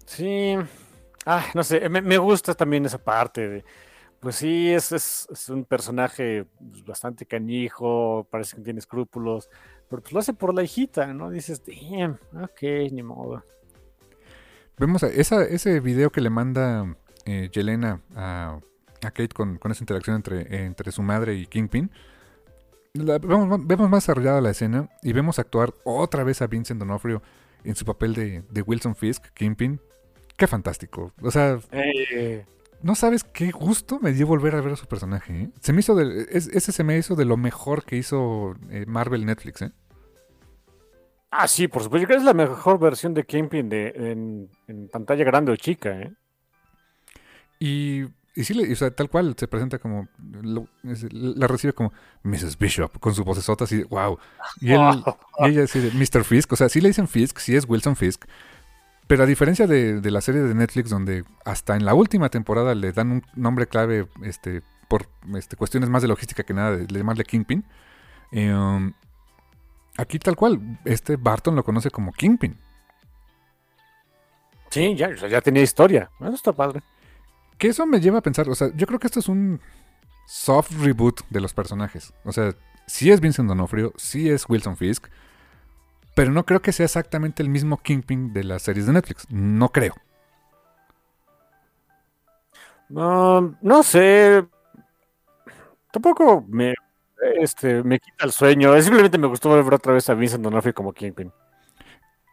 Sí. Ah, no sé, me, me gusta también esa parte de. Pues sí, es, es, es un personaje pues, bastante canijo, parece que tiene escrúpulos, pero pues lo hace por la hijita, ¿no? Dices, damn, ok, ni modo. Vemos a- esa, ese video que le manda eh, Yelena a, a Kate con, con esa interacción entre, entre su madre y Kingpin. La- vemos, vemos más desarrollada la escena y vemos actuar otra vez a Vincent D'Onofrio en su papel de, de Wilson Fisk, Kingpin. Qué fantástico. O sea, Eh, no sabes qué gusto me dio volver a ver a su personaje. ¿eh? Se me hizo de, es- ese se me hizo de lo mejor que hizo Marvel Netflix. ¿eh? Ah, sí, por supuesto, yo creo que es la mejor versión de Kingpin de, en, en pantalla grande o chica, ¿eh? Y, y sí, o sea, tal cual se presenta como. lo- es- la recibe como Mrs. Bishop con su vocesota así, wow. Y, él, y ella de Mr. Fisk. O sea, sí le dicen Fisk, sí es Wilson Fisk. Pero a diferencia de, de la serie de Netflix, donde hasta en la última temporada le dan un nombre clave este, por este, cuestiones más de logística que nada, de, de llamarle Kingpin. eh, um, aquí tal cual, este Barton lo conoce como Kingpin. Sí, ya, ya tenía historia. Eso está padre. Que eso me lleva a pensar, o sea, yo creo que esto es un soft reboot de los personajes. O sea, sí es Vincent D'Onofrio, sí es Wilson Fisk, pero no creo que sea exactamente el mismo Kingpin de las series de Netflix. No creo. No, no sé. Tampoco me, este, me quita el sueño. Simplemente me gustó ver otra vez a Vincent D'Onofrio como Kingpin.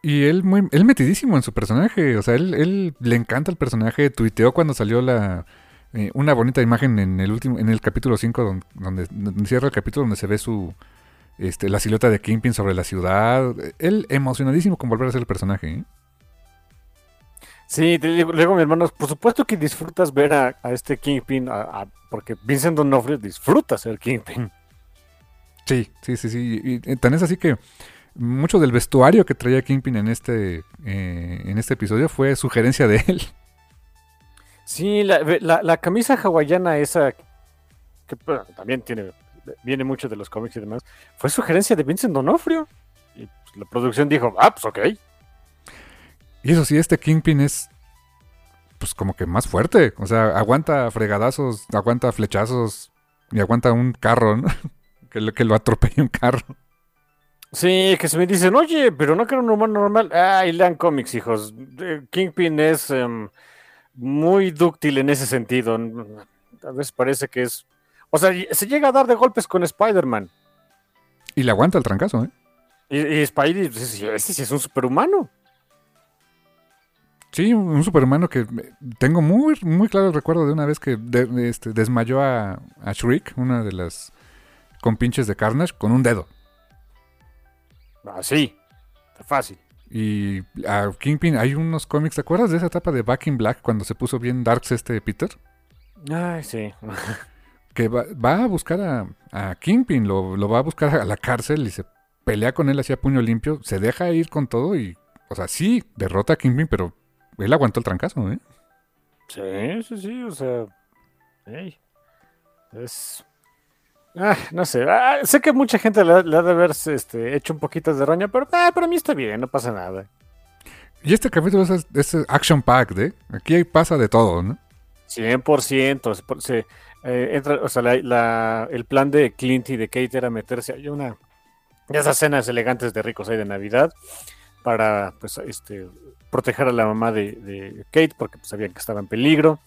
Y él muy, él metidísimo en su personaje, o sea, él, él le encanta el personaje, tuiteó cuando salió la eh, una bonita imagen en el último, en el capítulo 5, donde, donde, donde cierra el capítulo donde se ve su este, la silueta de Kingpin sobre la ciudad. Él emocionadísimo con volver a ser el personaje, ¿eh? Sí, te digo, luego mi hermano, por supuesto que disfrutas ver a, a este Kingpin, a- a- porque Vincent D'Onofrio disfruta ser Kingpin. Sí, sí, sí, sí. Y, y tan es así que mucho del vestuario que traía Kingpin en este, eh, en este episodio fue sugerencia de él. Sí, la, la- la camisa hawaiana esa, que bueno, también tiene, viene mucho de los cómics y demás, fue sugerencia de Vincent D'Onofrio. Y pues, la producción dijo, ah, pues ok. Y eso sí, este Kingpin es pues como que más fuerte. O sea, aguanta fregadazos, aguanta flechazos y aguanta un carro, ¿no? que, lo, que lo atropelle un carro. Sí, que se me dicen, oye, pero no que era un humano normal. Ah, y lean cómics, hijos. Eh, Kingpin es em, muy dúctil en ese sentido. A veces parece que es. O sea, se llega a dar de golpes con Spider-Man. Y le aguanta el trancazo, ¿eh? Y, y Spidey, pues, ese, sí es un superhumano. Sí, un, superhumano que me- tengo muy, muy claro el recuerdo de una vez que de- este, desmayó a, a Shriek, una de las compinches de Carnage, con un dedo. Así. Fácil. Y a Kingpin hay unos cómics, ¿te acuerdas de esa etapa de Back in Black cuando se puso bien Darks este Peter? Ay, sí. Que va, va a buscar a, a Kingpin, lo, lo va a buscar a la cárcel y se pelea con él hacia puño limpio, se deja ir con todo y, o sea, sí, derrota a Kingpin, pero él aguantó el trancazo, ¿eh? Sí, sí, sí. O sea. ey, Es. Ah, no sé. ah, sé que mucha gente le, ha- le ha de haber este, hecho un poquito de roña, pero ah, para mí está bien, no pasa nada. Y este capítulo es, es action packed, ¿eh? Aquí pasa de todo, ¿no? 100%. se eh, entra, o sea, la- la- el plan de Clint y de Kate era meterse. Hay una de esas cenas elegantes de ricos ahí de Navidad para pues, este, proteger a la mamá de, de Kate porque pues, sabían que estaba en peligro.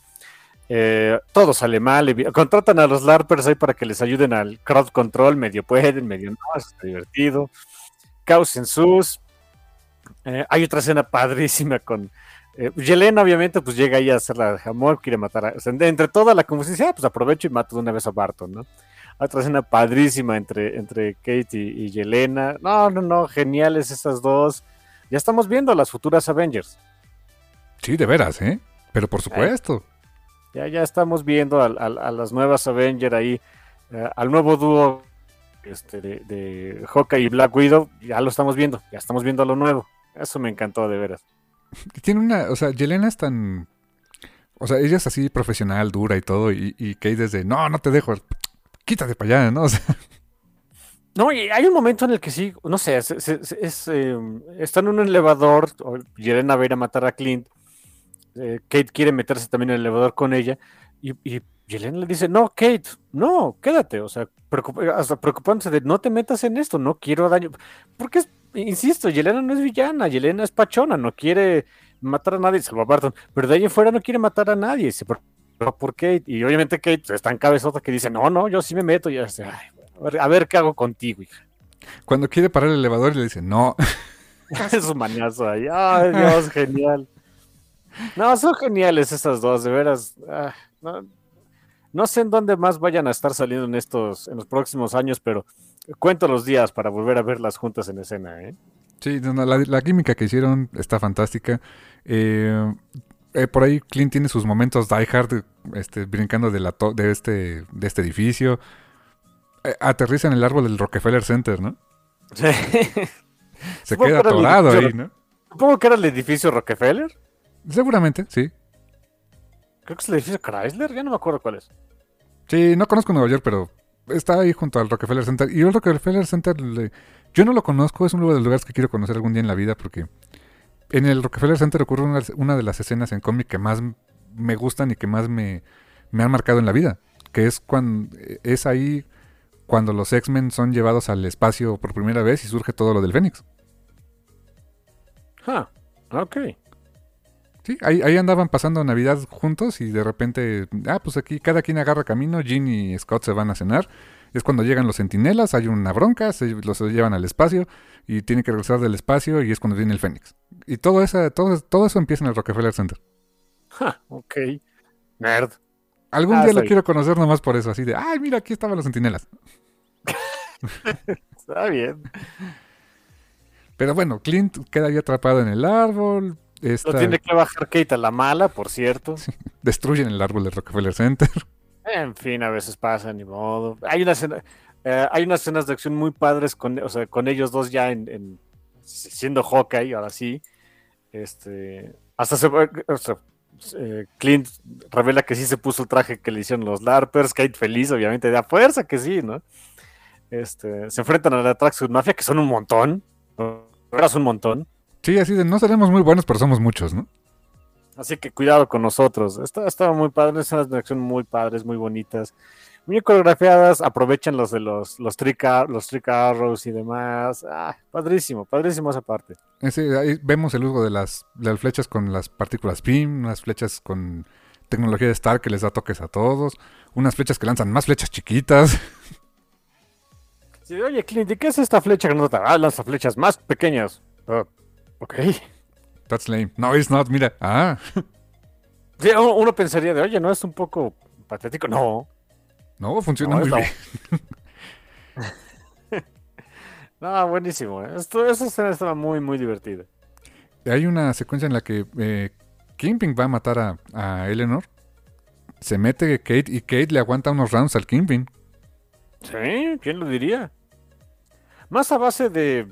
Eh, todo sale mal. Contratan a los LARPers ahí para que les ayuden al crowd control. Medio pueden, medio no. Está divertido. Caos en sus. Eh, hay otra escena padrísima con eh, Yelena, obviamente, pues llega ahí a hacer la jamón, quiere matar a. o sea, entre toda la confusión, dice, ah, pues aprovecho y mato de una vez a Barton, ¿no? Hay Otra escena padrísima entre, entre Kate y, y Yelena. No, no, no, geniales esas dos. Ya estamos viendo a las futuras Avengers. Sí, de veras, ¿eh? Pero por supuesto. Ya, ya estamos viendo a, las nuevas Avengers ahí, eh, al nuevo dúo este, de, de Hawkeye y Black Widow. Ya lo estamos viendo, ya estamos viendo a lo nuevo. Eso me encantó de veras. Tiene una, o sea, Yelena es tan, o sea, ella es así profesional, dura y todo, y, y Kate desde, no, no te dejo, quítate para allá, ¿no? O sea, No, y hay un momento en el que sí, no sé, es, es- es, eh, está en un elevador, Yelena va a ir a matar a Clint, eh, Kate quiere meterse también en el elevador con ella, y, y Yelena le dice, no, Kate, no, quédate, o sea, preocup- hasta preocupándose de no te metas en esto, no quiero daño, porque, es- insisto, Yelena no es villana, Yelena es pachona, no quiere matar a nadie, salvo a Barton, pero de ahí en fuera no quiere matar a nadie, se preocupa por Kate, y obviamente Kate pues, es tan cabezota que dice, no, no, yo sí me meto, y ya, dice, "Ay, a ver, a ver qué hago contigo, hija. cuando quiere parar el elevador le dice, no, Es un mañazo ahí. Ay, Dios, genial. No, son geniales esas dos, de veras. Ah, no, no sé en dónde más vayan a estar saliendo en estos, en los próximos años, pero cuento los días para volver a verlas juntas en escena, ¿eh? Sí, no, no, la, la química que hicieron está fantástica. Eh, eh, por ahí Clint tiene sus momentos Die Hard este, brincando de, la to- de, este, de este edificio. Eh, aterriza en el árbol del Rockefeller Center, ¿no? Sí. Se queda atorado ahí, ¿no? Supongo que era el edificio Rockefeller. Seguramente, sí. Creo que es el edificio Chrysler, ya no me acuerdo cuál es. Sí, no conozco Nueva York, pero está ahí junto al Rockefeller Center. Y el Rockefeller Center, le- yo no lo conozco, es uno de los lugares que quiero conocer algún día en la vida porque en el Rockefeller Center ocurre una, una de las escenas en cómic que más me gustan y que más me, me han marcado en la vida, que es cuando es ahí cuando los X-Men son llevados al espacio por primera vez y surge todo lo del Fénix. Ah, ok. Sí, ahí, ahí andaban pasando Navidad juntos y de repente, ah, pues aquí cada quien agarra camino, Jean y Scott se van a cenar. Es cuando llegan los centinelas, hay una bronca, se los llevan al espacio y tienen que regresar del espacio y es cuando viene el Fénix. Y todo, esa, todo, todo eso empieza en el Rockefeller Center. Ja, ok. Nerd. Algún Ah, día lo quiero conocer nomás por eso, así de, ay, mira, aquí estaban los centinelas. Está bien. Pero bueno, Clint queda ahí atrapado en el árbol, Lo está- tiene que bajar Kate a la mala, por cierto. destruyen el árbol del Rockefeller Center. En fin, a veces pasa, ni modo. Hay una escena, eh, hay unas escenas de acción muy padres con, o sea, con ellos dos ya en, en- siendo Hawkeye, ahora sí. Este, hasta se, o sea, eh, Clint revela que sí se puso el traje que le hicieron los LARPers, Kate feliz, obviamente, de a fuerza que sí, ¿no? Este, se enfrentan a la Tracksuit Mafia, que son un montón. ¿no? Eras un montón. Sí, así de, no seremos muy buenos, pero somos muchos, ¿no? Así que cuidado con nosotros. Está, estaba muy padre, escenas de acción muy padres, muy bonitas. Muy coreografiadas, aprovechan los de los, los, trick, los trick arrows y demás. Ah, padrísimo, padrísimo esa parte. Ese, ahí vemos el uso de las, de las flechas con las partículas PIM, unas flechas con tecnología de Star que les da toques a todos, unas flechas que lanzan más flechas chiquitas. Sí, Oye, Clint, ¿y qué es esta flecha grandota? Ah, lanza flechas más pequeñas. Ah, ok. That's lame. No, it's not, mira. Ah, Sí, uno, pensaría de, oye, ¿no es un poco patético? No. no, funciona No, muy bien. No, buenísimo. ¿eh? Esto, esa escena estaba muy, muy divertida. Hay una secuencia en la que eh, Kingpin va a matar a, a Eleanor. Se mete Kate y Kate le aguanta unos rounds al Kingpin. Sí, ¿quién lo diría? Más a base de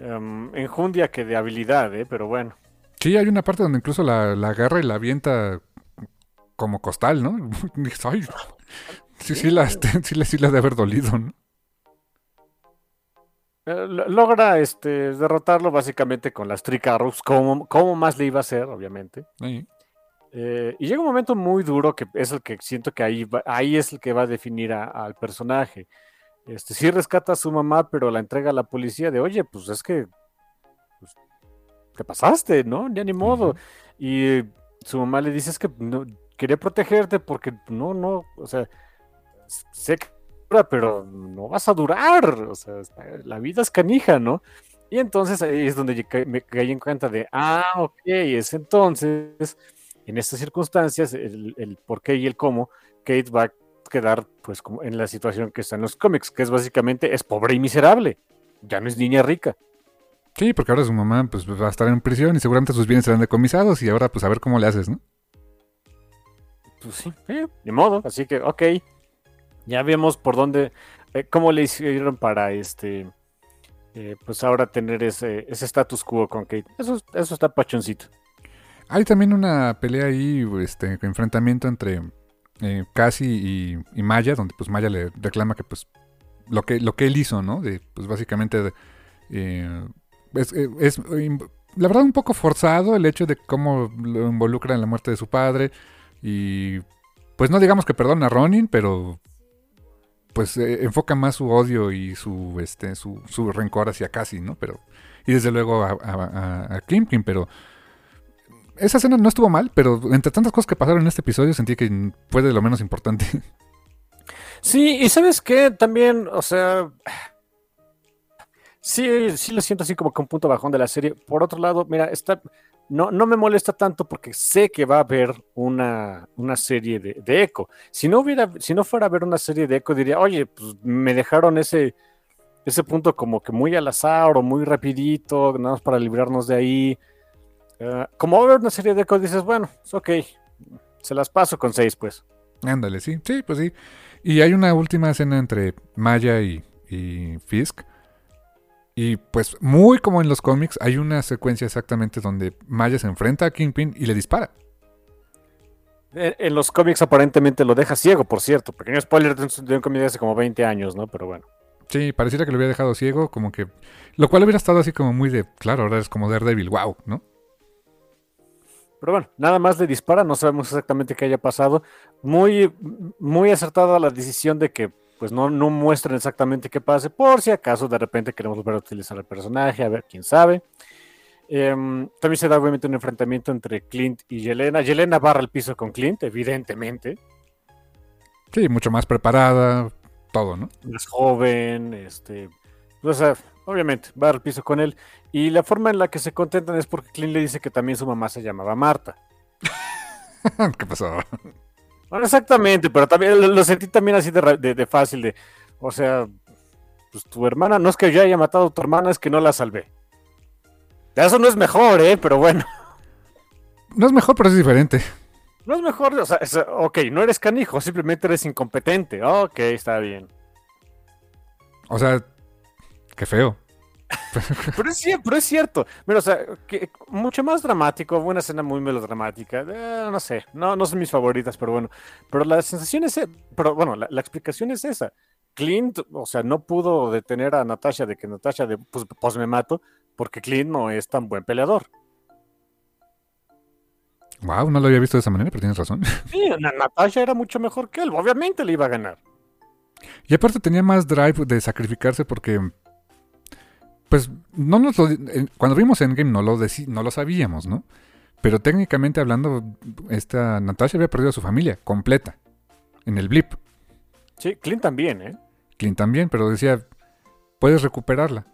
em, enjundia que de habilidad, ¿eh? Pero bueno. Sí, hay una parte donde incluso la, la agarra y la avienta como costal, ¿no? "Ay". sí, sí, la, sí, le, sí ha de haber dolido, ¿no? Eh, lo- logra este, derrotarlo básicamente con las Trick Arrows, como, como más le iba a hacer, obviamente. Eh, y llega un momento muy duro que es el que siento que ahí, va- ahí es el que va a definir a- al personaje. Este, sí rescata a su mamá, pero la entrega a la policía de, oye, pues es que pues, te pasaste, ¿no? Ya ni modo. Ujú. Y su mamá le dice, es que no, quería protegerte porque no, no, o sea, sé que dura, pero no vas a durar, o sea, la vida es canija, ¿no? Y entonces ahí es donde me caí en cuenta de, ah, ok, es entonces, en estas circunstancias, el, el por qué y el cómo, Kate va quedar pues como en la situación que está en los cómics, que es básicamente, es pobre y miserable, ya no es niña rica. Sí, porque ahora su mamá pues, va a estar en prisión y seguramente sus bienes serán decomisados y ahora pues a ver cómo le haces, ¿no? Pues sí, eh, de modo. Así que, ok. Ya vemos por dónde, eh, cómo le hicieron para este eh, pues ahora tener ese ese status quo con Kate. Eso, eso está pachoncito. Hay también una pelea ahí, este, enfrentamiento entre eh, Cassie y, Maya, donde pues Maya le reclama que pues lo que, lo que él hizo, ¿no? Pues básicamente eh, es, es, la verdad un poco forzado el hecho de cómo lo involucra en la muerte de su padre y pues no digamos que perdona a Ronin, pero pues eh, enfoca más su odio y su este su, su rencor hacia Cassie, ¿no? Pero y desde luego a, a, a pero esa escena no estuvo mal, pero entre tantas cosas que pasaron en este episodio sentí que fue de lo menos importante. Sí, y sabes qué, también, o sea, sí, sí lo siento así como que un punto bajón de la serie. Por otro lado, mira, está, no, no me molesta tanto porque sé que va a haber una, una serie de, de, Echo. Si no hubiera, si no fuera a haber una serie de Echo, diría, oye, pues me dejaron ese, ese punto como que muy al azar o muy rapidito, nada más para librarnos de ahí. Uh, como va a haber una serie de Echo, dices, bueno, es ok, se las paso con seis, pues. Ándale, sí, sí, pues sí. Y hay una última escena entre Maya y, Fisk. Y pues muy como en los cómics, hay una secuencia exactamente donde Maya se enfrenta a Kingpin y le dispara. En, los cómics aparentemente lo deja ciego, por cierto. Pequeño spoiler de un, cómic de hace como 20 años, ¿no? Pero bueno. Sí, pareciera que lo había dejado ciego, como que... Lo cual hubiera estado así como muy de... Claro, ahora es como Daredevil, wow, ¿no? Pero bueno, nada más le dispara, no sabemos exactamente qué haya pasado. Muy, muy acertada la decisión de que pues no, no muestren exactamente qué pase, por si acaso de repente queremos volver a utilizar el personaje, a ver quién sabe. Em, también se da obviamente un enfrentamiento entre Clint y Yelena. Yelena barra el piso con Clint, evidentemente. Sí, mucho más preparada, todo, ¿no? Más joven, este. O sea, obviamente, va al piso con él. Y la forma en la que se contentan es porque Clint le dice que también su mamá se llamaba Marta. ¿Qué pasó? Bueno, exactamente, pero también lo, sentí también así de, fácil, de, o sea, pues tu hermana, no es que yo haya matado a tu hermana, es que no la salvé. Eso no es mejor, ¿eh? Pero bueno. No es mejor, pero es diferente. No es mejor, o sea, ok, no eres canijo, simplemente eres incompetente. Ok, está bien. O sea, qué feo. pero, es, pero es cierto. Mira, o sea, que, mucho más dramático, una escena muy melodramática. Eh, no sé, no, no son mis favoritas, pero bueno. Pero la sensación es, pero bueno, la, explicación es esa. Clint, o sea, no pudo detener a Natasha de que Natasha de, pues, pues, me mato, porque Clint no es tan buen peleador. Wow, no lo había visto de esa manera, pero tienes razón. Sí, Natasha era mucho mejor que él, obviamente le iba a ganar. Y aparte tenía más drive de sacrificarse porque pues no nos lo, cuando vimos Endgame no lo, no lo sabíamos, ¿no? Pero técnicamente hablando, esta Natasha había perdido a su familia completa en el blip. Sí, Clint también, ¿eh? Clint también, pero decía, puedes recuperarla.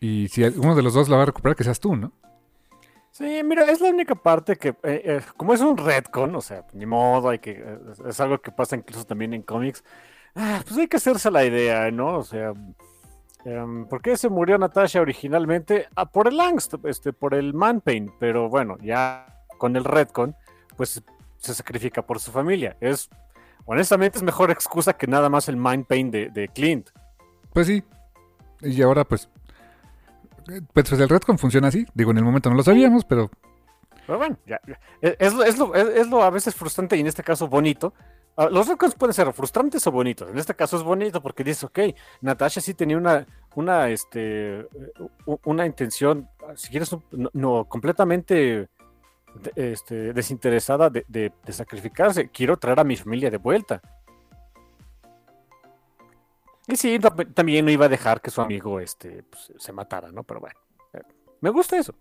Y si uno de los dos la va a recuperar, que seas tú, ¿no? Sí, mira, es la única parte que, eh, eh, como es un retcon, o sea, ni modo, hay que, es algo que pasa incluso también en cómics, ah, pues hay que hacerse la idea, ¿no? O sea, Um, ¿Por qué se murió Natasha originalmente? Ah, por el angst, este, por el man pain, pero bueno, ya con el retcon, pues se sacrifica por su familia. Es, honestamente, es mejor excusa que nada más el mind pain de, Clint. Pues sí. Y ahora, pues, pues, el retcon funciona así. Digo, en el momento no lo sabíamos, pero... Pero bueno, ya, Es, lo, es, lo, a veces frustrante y en este caso bonito, los récords pueden ser frustrantes o bonitos. En este caso es bonito porque dices, ok, Natasha sí tenía una, una, este, una intención, si quieres, no, completamente este, desinteresada de, sacrificarse. Quiero traer a mi familia de vuelta. Y sí, también no iba a dejar que su amigo este, pues, se matara, ¿no? Pero bueno, eh, me gusta eso.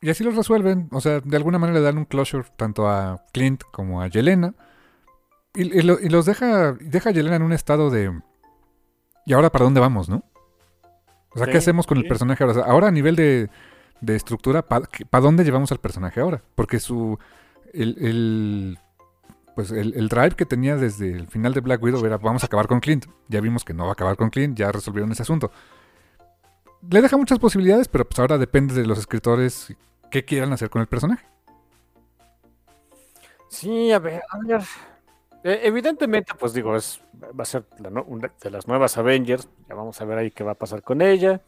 Y así lo resuelven, o sea, de alguna manera le dan un closure tanto a Clint como a Yelena y, los deja, deja a Yelena en un estado de... ¿Y ahora para dónde vamos, no? O sea, ¿qué hacemos con el personaje ahora? ahora a nivel de, estructura, ¿para dónde llevamos al personaje ahora? Porque su... El, pues el, drive que tenía desde el final de Black Widow era vamos a acabar con Clint. Ya vimos que no va a acabar con Clint, ya resolvieron ese asunto. Le deja muchas posibilidades, pero pues ahora depende de los escritores qué quieran hacer con el personaje. Sí, a ver, a ver. Eh, evidentemente, pues digo, es, va a ser una de las nuevas Avengers. Ya vamos a ver ahí qué va a pasar con ella.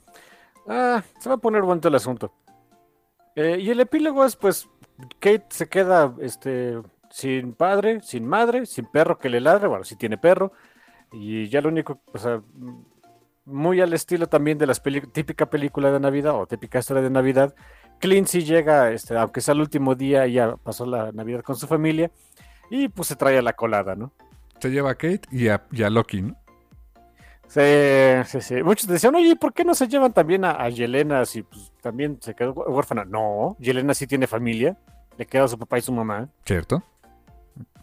Ah, se va a poner bonito el asunto. Eh, y el epílogo es, pues, Kate se queda este, sin padre, sin madre, sin perro que le ladre, bueno, si tiene perro. Y ya lo único, o sea, muy al estilo también de la típica película de Navidad o típica historia de Navidad. Clint sí llega, este, aunque sea el último día, ya pasó la Navidad con su familia y pues se trae a la colada, ¿no? Se lleva a Kate y a, Loki, ¿no? Sí, sí, sí. Muchos decían, oye, ¿por qué no se llevan también a, Yelena si pues, también se quedó huérfana? No, Yelena sí tiene familia, le queda a su papá y su mamá. Cierto.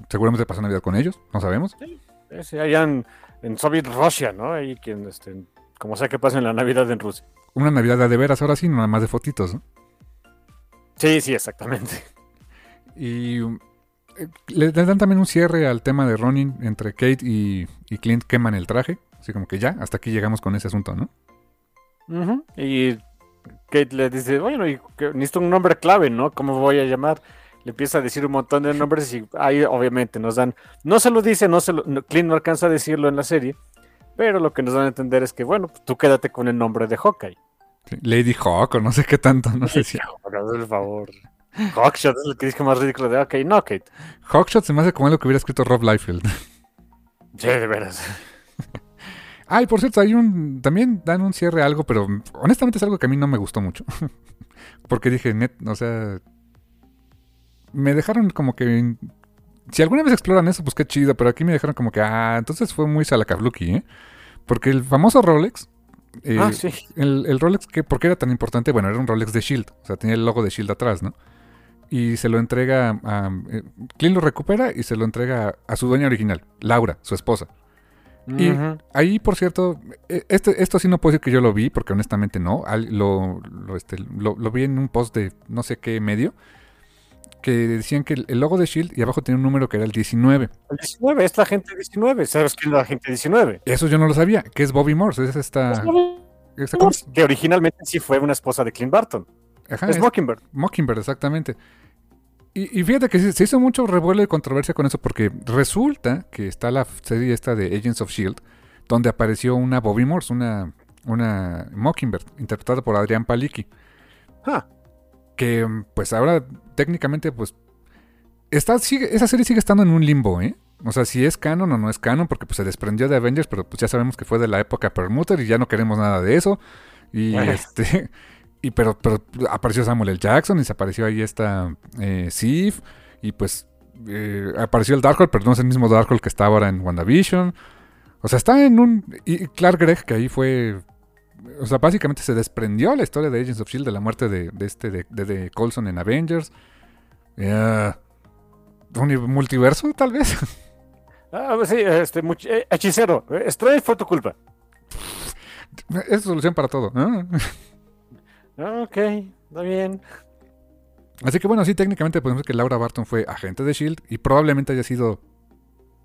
Seguramente pasa Navidad con ellos, no sabemos. Sí, sí allá en, Soviet Rusia, ¿no? Ahí quien, este, como sea que pasa en la Navidad en Rusia. Una Navidad de veras, ahora sí, nada más de fotitos, ¿no? Sí, sí, exactamente. Y eh, le, dan también un cierre al tema de Ronin entre Kate y, Clint queman el traje. Así como que ya, hasta aquí llegamos con ese asunto, ¿no? Y Kate le dice, bueno, necesito un nombre clave, ¿no? ¿Cómo voy a llamar? Le empieza a decir un montón de nombres y ahí obviamente nos dan, no se lo dice, no se lo, Clint no alcanza a decirlo en la serie, pero lo que nos dan a entender es que, bueno, tú quédate con el nombre de Hawkeye. Lady Hawk o no sé qué tanto, no sé si... Por favor. Hawkshot es el que dice más ridículo de, ok, no, Kate. Hawkshot se me hace como algo que hubiera escrito Rob Liefeld. Sí, de veras. Ay, por cierto, hay un. También dan un cierre a algo, pero honestamente es algo que a mí no me gustó mucho. Porque dije, net, o sea. Me dejaron como que. Si alguna vez exploran eso, pues qué chido, pero aquí me dejaron como que, ah, entonces fue muy salacabluki, ¿eh? Porque el famoso Rolex. Eh, ah, sí. El, el Rolex, que, ¿por qué era tan importante? Bueno, era un Rolex de Shield, o sea, tenía el logo de Shield atrás, ¿no? Y se lo entrega a... Eh, Clint lo recupera y se lo entrega a su dueña original, Laura, su esposa. Y ahí, por cierto, e, este, esto sí no puedo decir que yo lo vi, porque honestamente no. Lo, este, lo, vi en un post de no sé qué medio, que decían que el, logo de Shield y abajo tenía un número que era el 19. El 19, es la gente 19. ¿Sabes quién es la gente 19? Eso yo no lo sabía, que es Bobby Morse, es esta... que originalmente sí fue una esposa de Clint Barton es, Mockingbird. Mockingbird, exactamente. Y, fíjate que se hizo mucho revuelo y controversia con eso porque resulta que está la serie esta de Agents of S.H.I.E.L.D., donde apareció una Bobby Morse, una, una Mockingbird, interpretada por Adrián Palicki. Ah. Que pues ahora técnicamente pues está, sigue, esa serie sigue estando en un limbo, ¿eh? O sea, si es canon o no es canon, porque pues se desprendió de Avengers, pero pues ya sabemos que fue de la época Permuter y ya no queremos nada de eso. Y este y pero, pero apareció Samuel L. Jackson y se apareció ahí esta eh, Sif. Y pues eh, apareció el Darkhold, pero no es el mismo Darkhold que está ahora en WandaVision. O sea, está en un. Y Clark Gregg, que ahí fue. O sea, básicamente se desprendió la historia de Agents of Shield de la muerte de, este de, de, Colson en Avengers. un multiverso, tal vez. Ah, pues sí, este, eh, hechicero. Strange fue tu culpa. Es solución para todo. Ah, ok, está bien. Así que bueno, sí, técnicamente podemos decir que Laura Barton fue agente de Shield y probablemente haya sido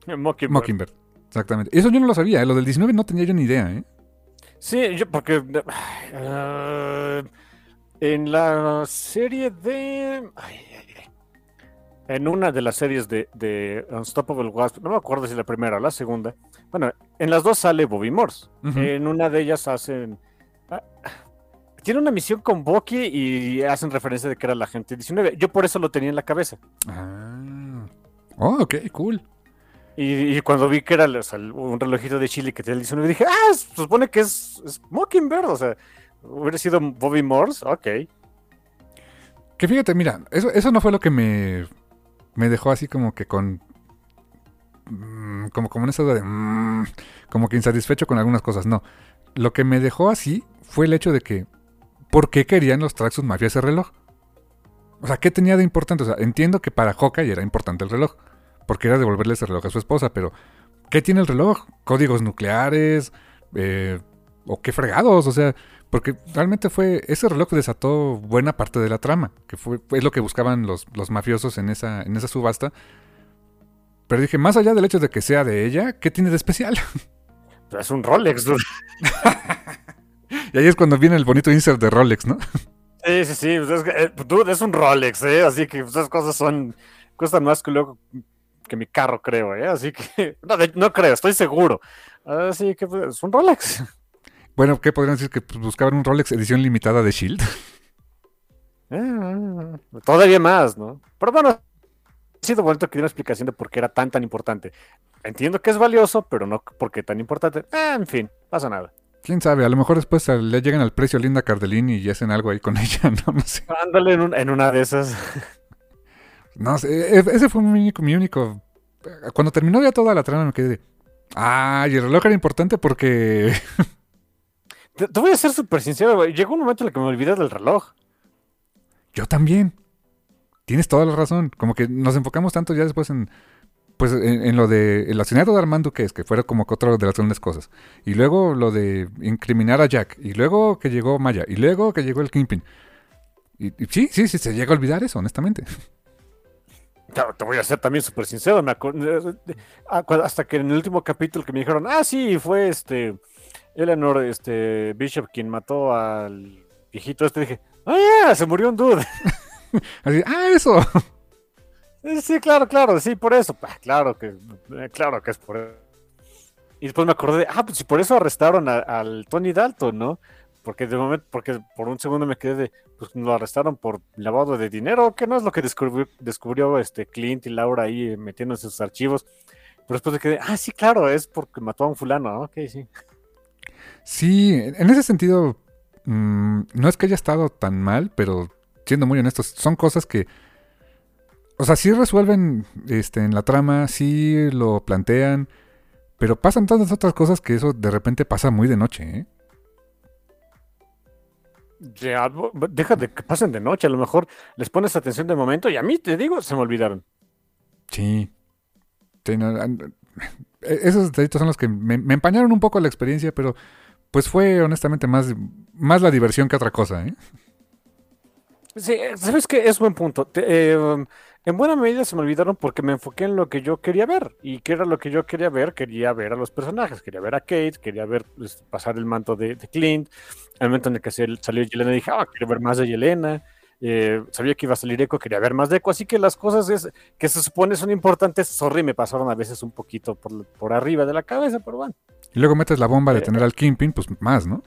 Mockingbird. Exactamente. Eso yo no lo sabía, ¿eh? lo del 19 no tenía yo ni idea, ¿eh? Sí, yo porque ah, en la serie de en una de las series de, de, Unstoppable Wasp, no me acuerdo si la primera o la segunda. Bueno, en las dos sale Bobby Morse. En una de ellas hacen ah, tiene una misión con Bucky y hacen referencia de que era la gente 19. Yo por eso lo tenía en la cabeza. Ah. Oh, ok, cool. Y, cuando vi que era un relojito de Chile que tenía el 19, dije, ah, se supone que es, Mockingbird. O sea, hubiera sido Bobby Morse. Ok. Que fíjate, mira, eso, eso no fue lo que me, me dejó así como que con mm, como, como en eso de. Mm, como que insatisfecho con algunas cosas. No. Lo que me dejó así fue el hecho de que ¿por qué querían los Traxxas Mafia ese reloj? O sea, ¿qué tenía de importante? O sea, entiendo que para Hawkeye era importante el reloj, porque era devolverle ese reloj a su esposa, pero ¿qué tiene el reloj? ¿Códigos nucleares? Eh, ¿O qué fregados? O sea, porque realmente fue, ese reloj desató buena parte de la trama, que fue, es lo que buscaban los, los mafiosos en esa, en esa subasta. Pero dije, más allá del hecho de que sea de ella, ¿qué tiene de especial? Es un Rolex, dude. Y ahí es cuando viene el bonito insert de Rolex, ¿no? Sí, sí, sí. Pues es, eh, es un Rolex, ¿eh? Así que esas cosas son. cuestan más que luego que mi carro, creo, ¿eh? Así que, no, no creo, estoy seguro. Así que pues, es un Rolex. Bueno, ¿qué podrían decir? Que pues, buscaban un Rolex edición limitada de Shield. Eh, todavía más, ¿no? Pero bueno, ha sido bonito que diera una explicación de por qué era tan, tan importante. Entiendo que es valioso, pero no porque tan importante. Eh, en fin, pasa nada. Quién sabe, a lo mejor después le llegan al precio a Linda Cardellini y hacen algo ahí con ella, no, no sé. Ándale en, en, una de esas. No sé, e, e, ese fue mi único, mi único. Cuando terminó ya toda la trama me quedé de. Ah, y el reloj era importante porque. te, te, voy a ser súper sincero, güey. Llegó un momento en el que me olvidé del reloj. Yo también. Tienes toda la razón. Como que nos enfocamos tanto ya después en. Pues en, en lo de el asesinato de Armando que es, que fuera como otra de las grandes cosas. Y luego lo de incriminar a Jack. Y luego que llegó Maya. Y luego que llegó el Kingpin. Y, y sí, sí, sí, se llega a olvidar eso, honestamente. Claro, te voy a ser también súper sincero. Me hasta que en el último capítulo que me dijeron, ah, sí, fue este Eleanor este, Bishop quien mató al viejito este, dije, ah, yeah, se murió un dude. Así, ah, eso. Sí, claro, claro, sí, por eso. Ah, claro que, claro que es por eso. Y después me acordé, ah, pues sí, por eso arrestaron al Tony Dalton, ¿no? Porque de momento, porque por un segundo me quedé de, pues lo arrestaron por lavado de dinero, que no es lo que descubrió, este Clint y Laura ahí metiendo en sus archivos. Pero después me quedé, ah, sí, claro, es porque mató a un fulano, ok, sí. Sí, en ese sentido, mmm, no es que haya estado tan mal, pero siendo muy honestos, son cosas que, o sea, sí resuelven este, en la trama, sí lo plantean, pero pasan tantas otras cosas que eso de repente pasa muy de noche, ¿eh? Ya, deja de que pasen de noche, a lo mejor les pones atención de momento y a mí te digo, se me olvidaron. Sí. sí no, esos detallitos son los que me, me, empañaron un poco la experiencia, pero pues fue honestamente más, más la diversión que otra cosa, ¿eh? Sí, sabes que es buen punto. Te, eh, en buena medida se me olvidaron porque me enfoqué en lo que yo quería ver. ¿Y qué era lo que yo quería ver? Quería ver a los personajes, quería ver a Kate, quería ver pues, pasar el manto de, de Clint. Al momento en el que salió Yelena dije, ah, quiero ver más de Yelena. Eh, sabía que iba a salir Echo, quería ver más de Echo, así que las cosas es, que se supone son importantes, sorry, me pasaron a veces un poquito por, por arriba de la cabeza, pero bueno. Y luego metes la bomba de eh, tener al Kingpin, pues más, ¿no?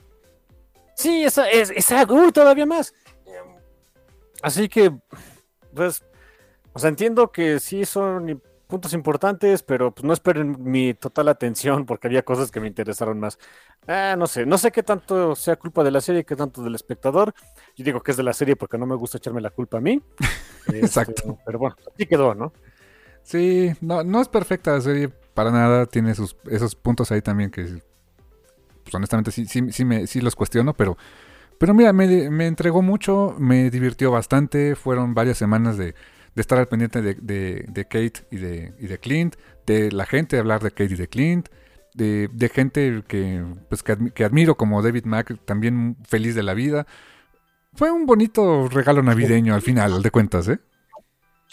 Sí, esa es, esa, uh, todavía más. Así que, pues, o sea, entiendo que sí son puntos importantes, pero pues no esperen mi total atención porque había cosas que me interesaron más. Ah, no sé, no sé qué tanto sea culpa de la serie, qué tanto del espectador. Yo digo que es de la serie porque no me gusta echarme la culpa a mí. Exacto. Este, pero bueno, así quedó, ¿no? Sí, no, no es perfecta la serie para nada, tiene sus, esos puntos ahí también que pues, honestamente sí, sí, sí, me, sí los cuestiono, pero pero mira, me, me, entregó mucho, me divirtió bastante, fueron varias semanas de, de estar al pendiente de, de, de Kate y de, y de, Clint, de la gente hablar de Kate y de Clint, de, gente que, pues, que, admi que, admiro como David Mack, también feliz de la vida. Fue un bonito regalo navideño al final, de cuentas, ¿eh?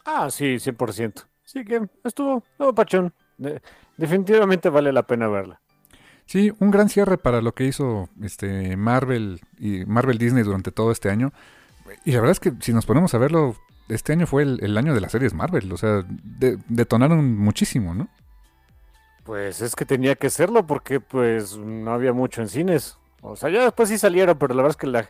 Ah, sí, 100%. Sí que estuvo, estuvo pachón. De, definitivamente vale la pena verla. Sí, un gran cierre para lo que hizo este Marvel y Marvel Disney durante todo este año. Y la verdad es que si nos ponemos a verlo, este año fue el, el año de las series Marvel. O sea, de, detonaron muchísimo, ¿no? Pues es que tenía que serlo porque pues no había mucho en cines. O sea, ya después sí salieron, pero la verdad es que la...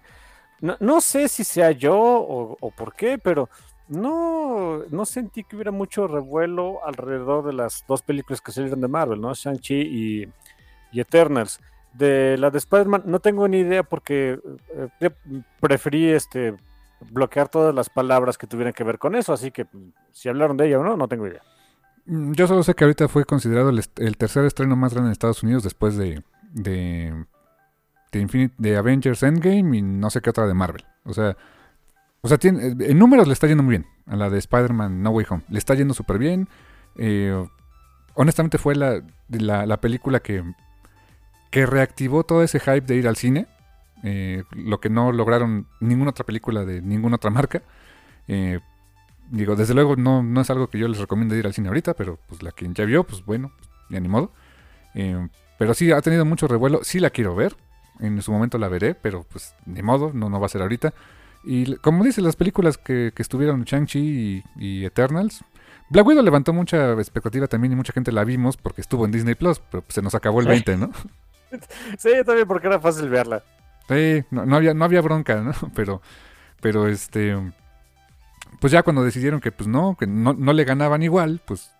No, no sé si sea yo o, por qué, pero no, no sentí que hubiera mucho revuelo alrededor de las dos películas que salieron de Marvel, ¿no? Shang-Chi y, y Eternals. De la de Spider-Man no tengo ni idea porque eh, preferí este bloquear todas las palabras que tuvieran que ver con eso, así que si hablaron de ella o no, no tengo idea. Yo solo sé que ahorita fue considerado el, tercer estreno más grande en Estados Unidos después de, de, de, Avengers Endgame y no sé qué otra de Marvel. O sea, o sea tiene, en números le está yendo muy bien a la de Spider-Man No Way Home. Le está yendo súper bien. Eh, honestamente fue la, la, la película que, que reactivó todo ese hype de ir al cine. Eh, lo que no lograron ninguna otra película de ninguna otra marca. Eh, digo, desde luego no, no es algo que yo les recomiendo ir al cine ahorita, pero pues la que ya vio, pues bueno, ya ni modo. Eh, pero sí, ha tenido mucho revuelo, sí la quiero ver, en su momento la veré, pero pues ni modo, no, no va a ser ahorita. Y como dice, las películas que, que estuvieron Shang-Chi y, y, Eternals, Black Widow levantó mucha expectativa también y mucha gente la vimos porque estuvo en Disney Plus, pero pues se nos acabó el 20, ¿no? Sí, también porque era fácil verla. Sí, no, había, no había bronca, ¿no? Pero, pero este, pues ya cuando decidieron que pues no, que no, no le ganaban igual, pues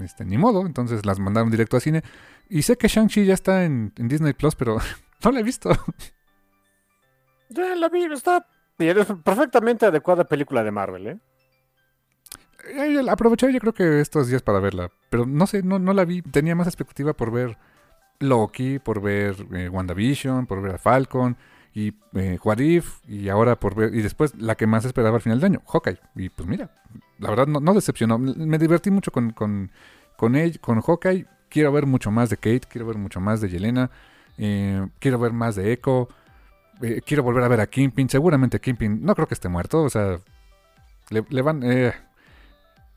este, ni modo, entonces las mandaron directo a cine. Y sé que Shang-Chi ya está en, Disney Plus, pero no la he visto. Ya la vi, está es perfectamente adecuada película de Marvel, ¿eh? eh aproveché yo creo que estos días para verla, pero no sé, no, no la vi, tenía más expectativa por ver Loki, por ver eh, WandaVision, por ver a Falcon y eh, What y ahora por ver, y después la que más esperaba al final del año, Hawkeye. Y pues mira, la verdad no, decepcionó, me divertí mucho con, con, con, con Hawkeye, quiero ver mucho más de Kate, quiero ver mucho más de Yelena, eh, quiero ver más de Echo, eh, quiero volver a ver a Kimpin, seguramente Kimpin, no creo que esté muerto, o sea, le, van...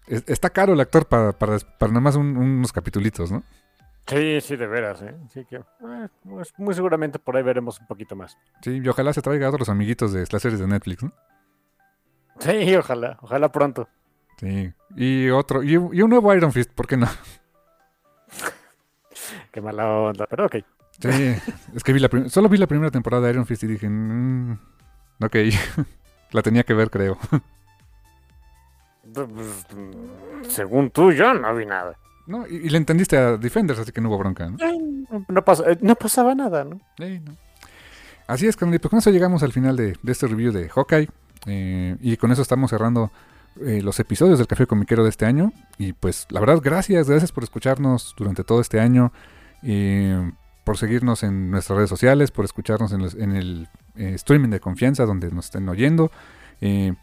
está caro el actor para, para, para nada más unos capitulitos, ¿no? Sí, sí, de veras, ¿eh? Sí, que, eh, pues, muy seguramente por ahí veremos un poquito más. Sí, y ojalá se traiga a otros amiguitos de las series de Netflix, ¿no? Sí, ojalá, ojalá pronto. Sí, y otro, y, un nuevo Iron Fist, ¿por qué no? qué mala onda, pero ok. Sí, es que vi la solo vi la primera temporada de Iron Fist y dije, mm, ok, la tenía que ver, creo. Pues, pues, según tú, yo no vi nada. ¿No? Y, le entendiste a Defenders, así que no hubo bronca. ¿no? Eh, no, pasaba nada, ¿no? Así es, Candy. Pues con eso llegamos al final de, este review de Hawkeye. Eh, y con eso estamos cerrando eh, los episodios del Café Comiquero de este año. Y pues la verdad, gracias, gracias por escucharnos durante todo este año. por seguirnos en nuestras redes sociales, por escucharnos en, el streaming de confianza donde nos estén oyendo,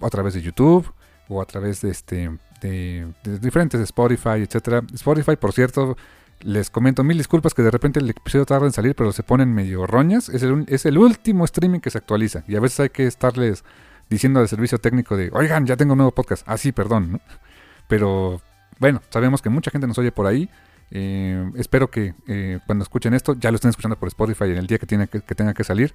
a través de YouTube o a través de este de, diferentes, de Spotify, etcétera. Spotify, por cierto, les comento mil disculpas que de repente el episodio tarda en salir, pero se ponen medio roñas. Es el, es el último streaming que se actualiza. Y a veces hay que estarles diciendo al servicio técnico de, oigan, ya tengo un nuevo podcast. Ah, sí, perdón. Pero bueno, sabemos que mucha gente nos oye por ahí. Eh, espero que eh, cuando escuchen esto ya lo estén escuchando por Spotify en el día que, tiene que tenga que salir.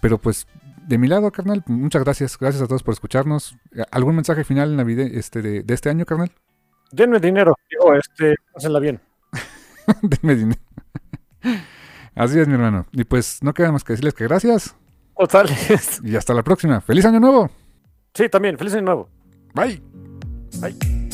Pero pues de mi lado, carnal, muchas gracias. Gracias a todos por escucharnos. ¿Algún mensaje final en Navidad este, de, este año, carnal? Denme dinero. Digo, este, pásenla bien. Denme dinero. Así es, mi hermano. Y pues no queda más que decirles que gracias. Totales. Y hasta la próxima. ¡Feliz año nuevo! Sí, también. ¡Feliz año nuevo! Bye. Bye.